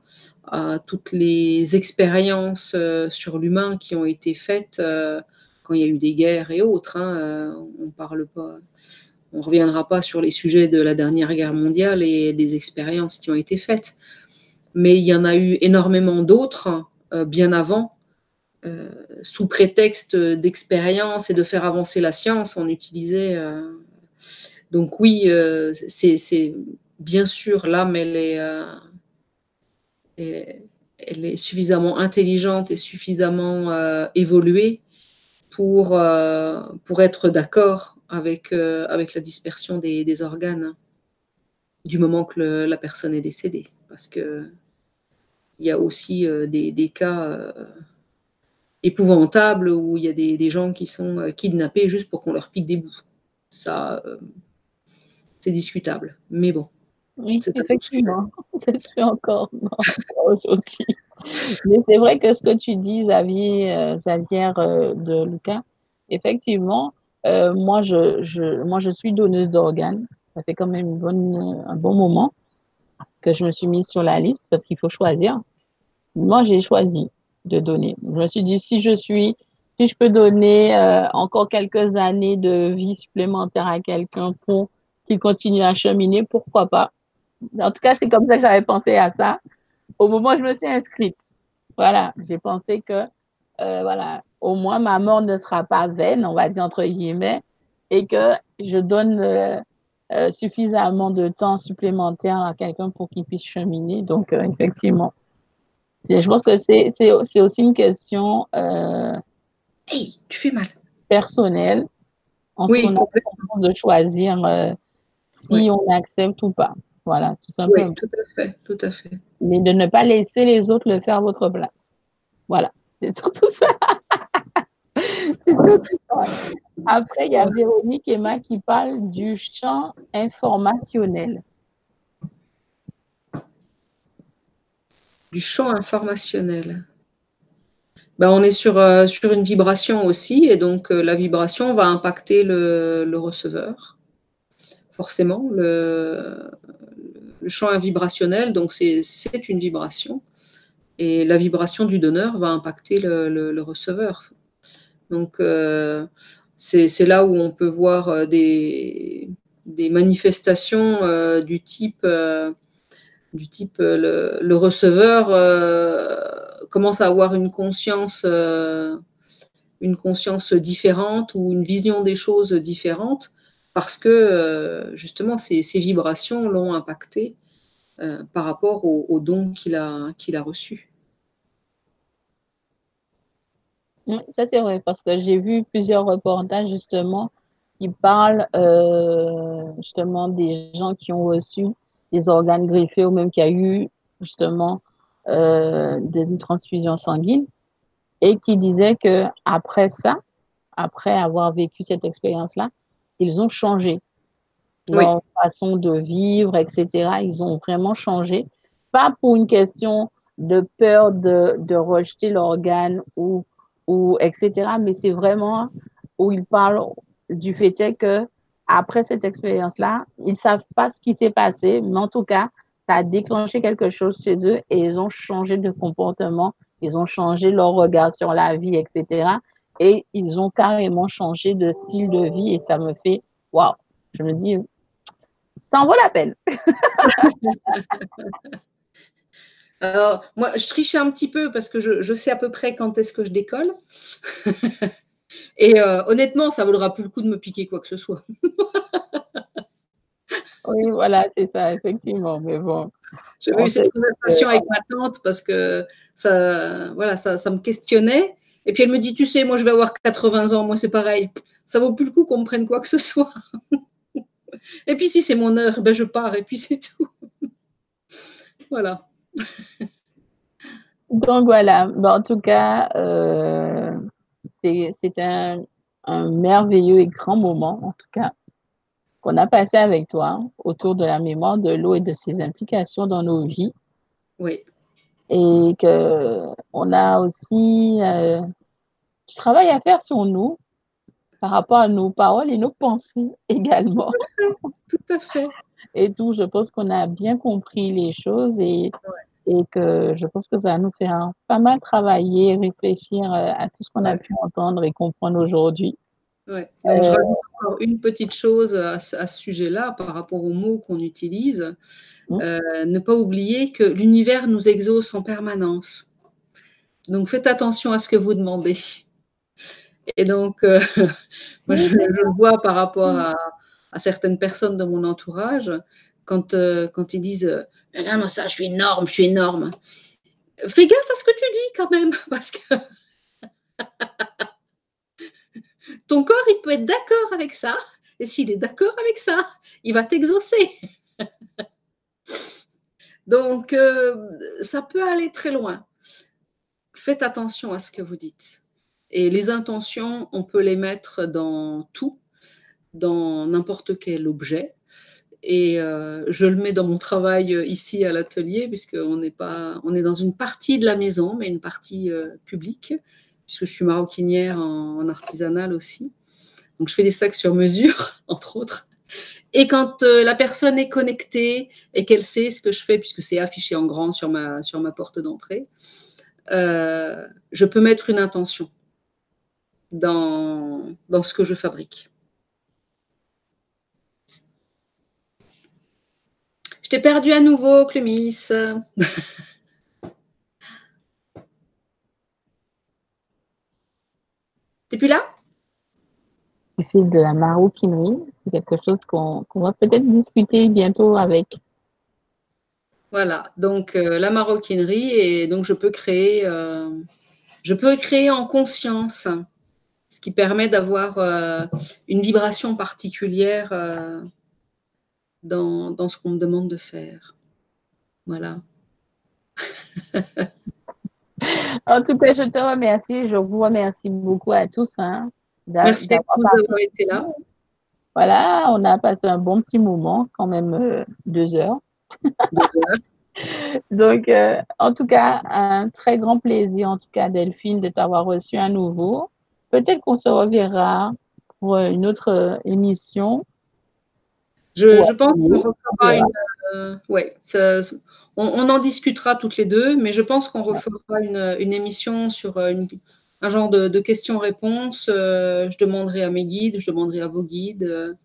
toutes les expériences euh, sur l'humain qui ont été faites quand il y a eu des guerres et autres. Hein, on parle pas. On reviendra pas sur les sujets de la dernière guerre mondiale et des expériences qui ont été faites. Mais il y en a eu énormément d'autres bien avant sous prétexte d'expérience et de faire avancer la science, on utilisait. Euh, donc oui, euh, c'est bien sûr l'âme, elle est, suffisamment intelligente et suffisamment évoluée pour, pour être d'accord avec, avec la dispersion des, organes du moment que la personne est décédée. Parce que il y a aussi des, des, cas épouvantable où il y a des, gens qui sont euh, kidnappés juste pour qu'on leur pique des bouts. Ça, euh, c'est discutable. Mais bon, Oui, effectivement, je suis encore aujourd'hui. Mais c'est vrai que ce que tu dis, Xavier, euh, Xavier de Lucas, effectivement, euh, moi, je, je, moi, je suis donneuse d'organes. Ça fait quand même une bonne, un bon moment que je me suis mise sur la liste parce qu'il faut choisir. Moi, j'ai choisi de donner. Je me suis dit, si je suis, si je peux donner encore quelques années de vie supplémentaire à quelqu'un pour qu'il continue à cheminer, pourquoi pas? En tout cas, c'est comme ça que j'avais pensé à ça. Au moment où je me suis inscrite, voilà, j'ai pensé que, euh, voilà, au moins ma mort ne sera pas vaine, on va dire entre guillemets, et que je donne euh, euh, suffisamment de temps supplémentaire à quelqu'un pour qu'il puisse cheminer. Donc, effectivement, je pense que c'est aussi une question. hey, tu fais mal. Personnelle. En oui, ce de choisir si on accepte ou pas. Voilà, tout simplement. Oui, tout à fait, tout à fait. Mais de ne pas laisser les autres le faire à votre place. Voilà, c'est surtout ça. c'est surtout ça. Après, il y a Véronique Emma qui parle du champ informationnel. Du champ informationnel. Ben, on est sur, euh, sur une vibration aussi, et donc euh, la vibration va impacter le, le receveur forcément. Le, le champ vibrationnel, donc c'est une vibration. Et la vibration du donneur va impacter le, receveur. Donc, euh, c'est là où on peut voir des, des manifestations du type, du type le, receveur commence à avoir une conscience, une conscience différente ou une vision des choses différente parce que euh, justement ces, vibrations l'ont impacté euh, par rapport au, don qu'il a, qu'il a reçu. ça c'est vrai, parce que j'ai vu plusieurs reportages justement qui parlent euh, justement des gens qui ont reçu des organes griffés ou même qui a eu justement des transfusions sanguines et qui disaient que après ça, après avoir vécu cette expérience-là, ils ont changé. Leur façon de vivre, etc. Ils ont vraiment changé. Pas pour une question de peur de, de rejeter l'organe ou, ou etc. Mais c'est vraiment où ils parlent du fait que après cette expérience-là, ils savent pas ce qui s'est passé, mais en tout cas, ça a déclenché quelque chose chez eux et ils ont changé de comportement, ils ont changé leur regard sur la vie, etc et ils ont carrément changé de style de vie et ça me fait waouh. Je me dis, ça en vaut la peine. Alors, moi, je triche un petit peu parce que je, sais à peu près quand est-ce que je décolle. et euh, honnêtement, ça vaudra plus le coup de me piquer quoi que ce soit. oui, voilà, c'est ça, effectivement. Mais bon. J'avais eu cette conversation avec ma tante parce que ça, voilà, ça, ça me questionnait. Et puis elle me dit, tu sais, moi je vais avoir 80 ans, moi c'est pareil. Ça vaut plus le coup qu'on me prenne quoi que ce soit. et puis si c'est mon heure, ben je pars et puis c'est tout. voilà. Donc voilà, en tout cas, euh, c'est un, un, merveilleux et grand moment, en tout cas, qu'on a passé avec toi autour de la mémoire de l'eau et de ses implications dans nos vies. Oui et qu'on a aussi euh, du travail à faire sur nous par rapport à nos paroles et nos pensées également. Tout à fait. Et tout, je pense qu'on a bien compris les choses et, et que je pense que ça va nous faire pas mal travailler, réfléchir euh, à tout ce qu'on a pu entendre et comprendre aujourd'hui. Ouais. Donc, je euh, rajoute encore une petite chose à, ce sujet-là par rapport aux mots qu'on utilise. Mmh. Euh, ne pas oublier que l'univers nous exauce en permanence. Donc faites attention à ce que vous demandez. Et donc, euh, moi, je, le vois par rapport à, certaines personnes de mon entourage, quand, euh, quand ils disent Non, ça, je suis énorme, je suis énorme. Fais gaffe à ce que tu dis quand même, parce que ton corps, il peut être d'accord avec ça. Et s'il est d'accord avec ça, il va t'exaucer. Donc, euh, ça peut aller très loin. Faites attention à ce que vous dites. Et les intentions, on peut les mettre dans tout, dans n'importe quel objet. Et euh, je le mets dans mon travail euh, ici à l'atelier, puisqu'on est, pas, on est dans une partie de la maison, mais une partie publique, puisque je suis maroquinière en, artisanal aussi. Donc, je fais des sacs sur mesure, entre autres. Et quand la personne est connectée et qu'elle sait ce que je fais, puisque c'est affiché en grand sur ma, sur ma porte d'entrée, je peux mettre une intention dans, dans ce que je fabrique. Je t'ai perdu à nouveau, Clémis. T'es plus là? Le fil de la maroquinerie, c'est quelque chose qu'on va peut-être discuter bientôt avec. Voilà, donc euh, la maroquinerie, et donc je peux créer, euh, je peux créer en conscience, ce qui permet d'avoir euh, une vibration particulière dans, ce qu'on me demande de faire. Voilà. en tout cas, je te remercie. Je vous remercie beaucoup à tous. Hein, Merci d'avoir été là. Voilà, on a passé un bon petit moment, quand même euh, deux heures. Donc, euh, en tout cas, un très grand plaisir, en tout cas, Delphine, de t'avoir reçu à nouveau. Peut-être qu'on se reverra pour une autre euh, émission je, pense qu'on refera une. Euh, ouais, on, en discutera toutes les deux, mais je pense qu'on refera une, émission sur euh, un genre de, questions-réponses. Euh, je demanderai à mes guides, je demanderai à vos guides,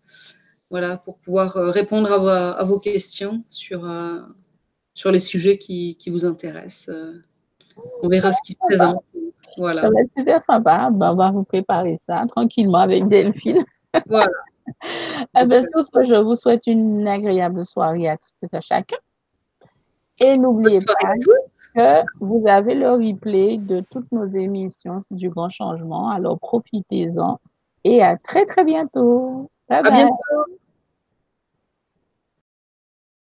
voilà, pour pouvoir répondre à, vos questions sur, sur les sujets qui, vous intéressent. on verra ce qui se présente. Voilà. Ça va être super sympa. Ben, on va vous préparer ça tranquillement avec Delphine. Voilà. Eh bien, sur ce, je vous souhaite une agréable soirée à toutes et à chacun. Et n'oubliez pas que vous avez le replay de toutes nos émissions du Grand Changement. Alors profitez-en et à très très bientôt. Bye à bientôt.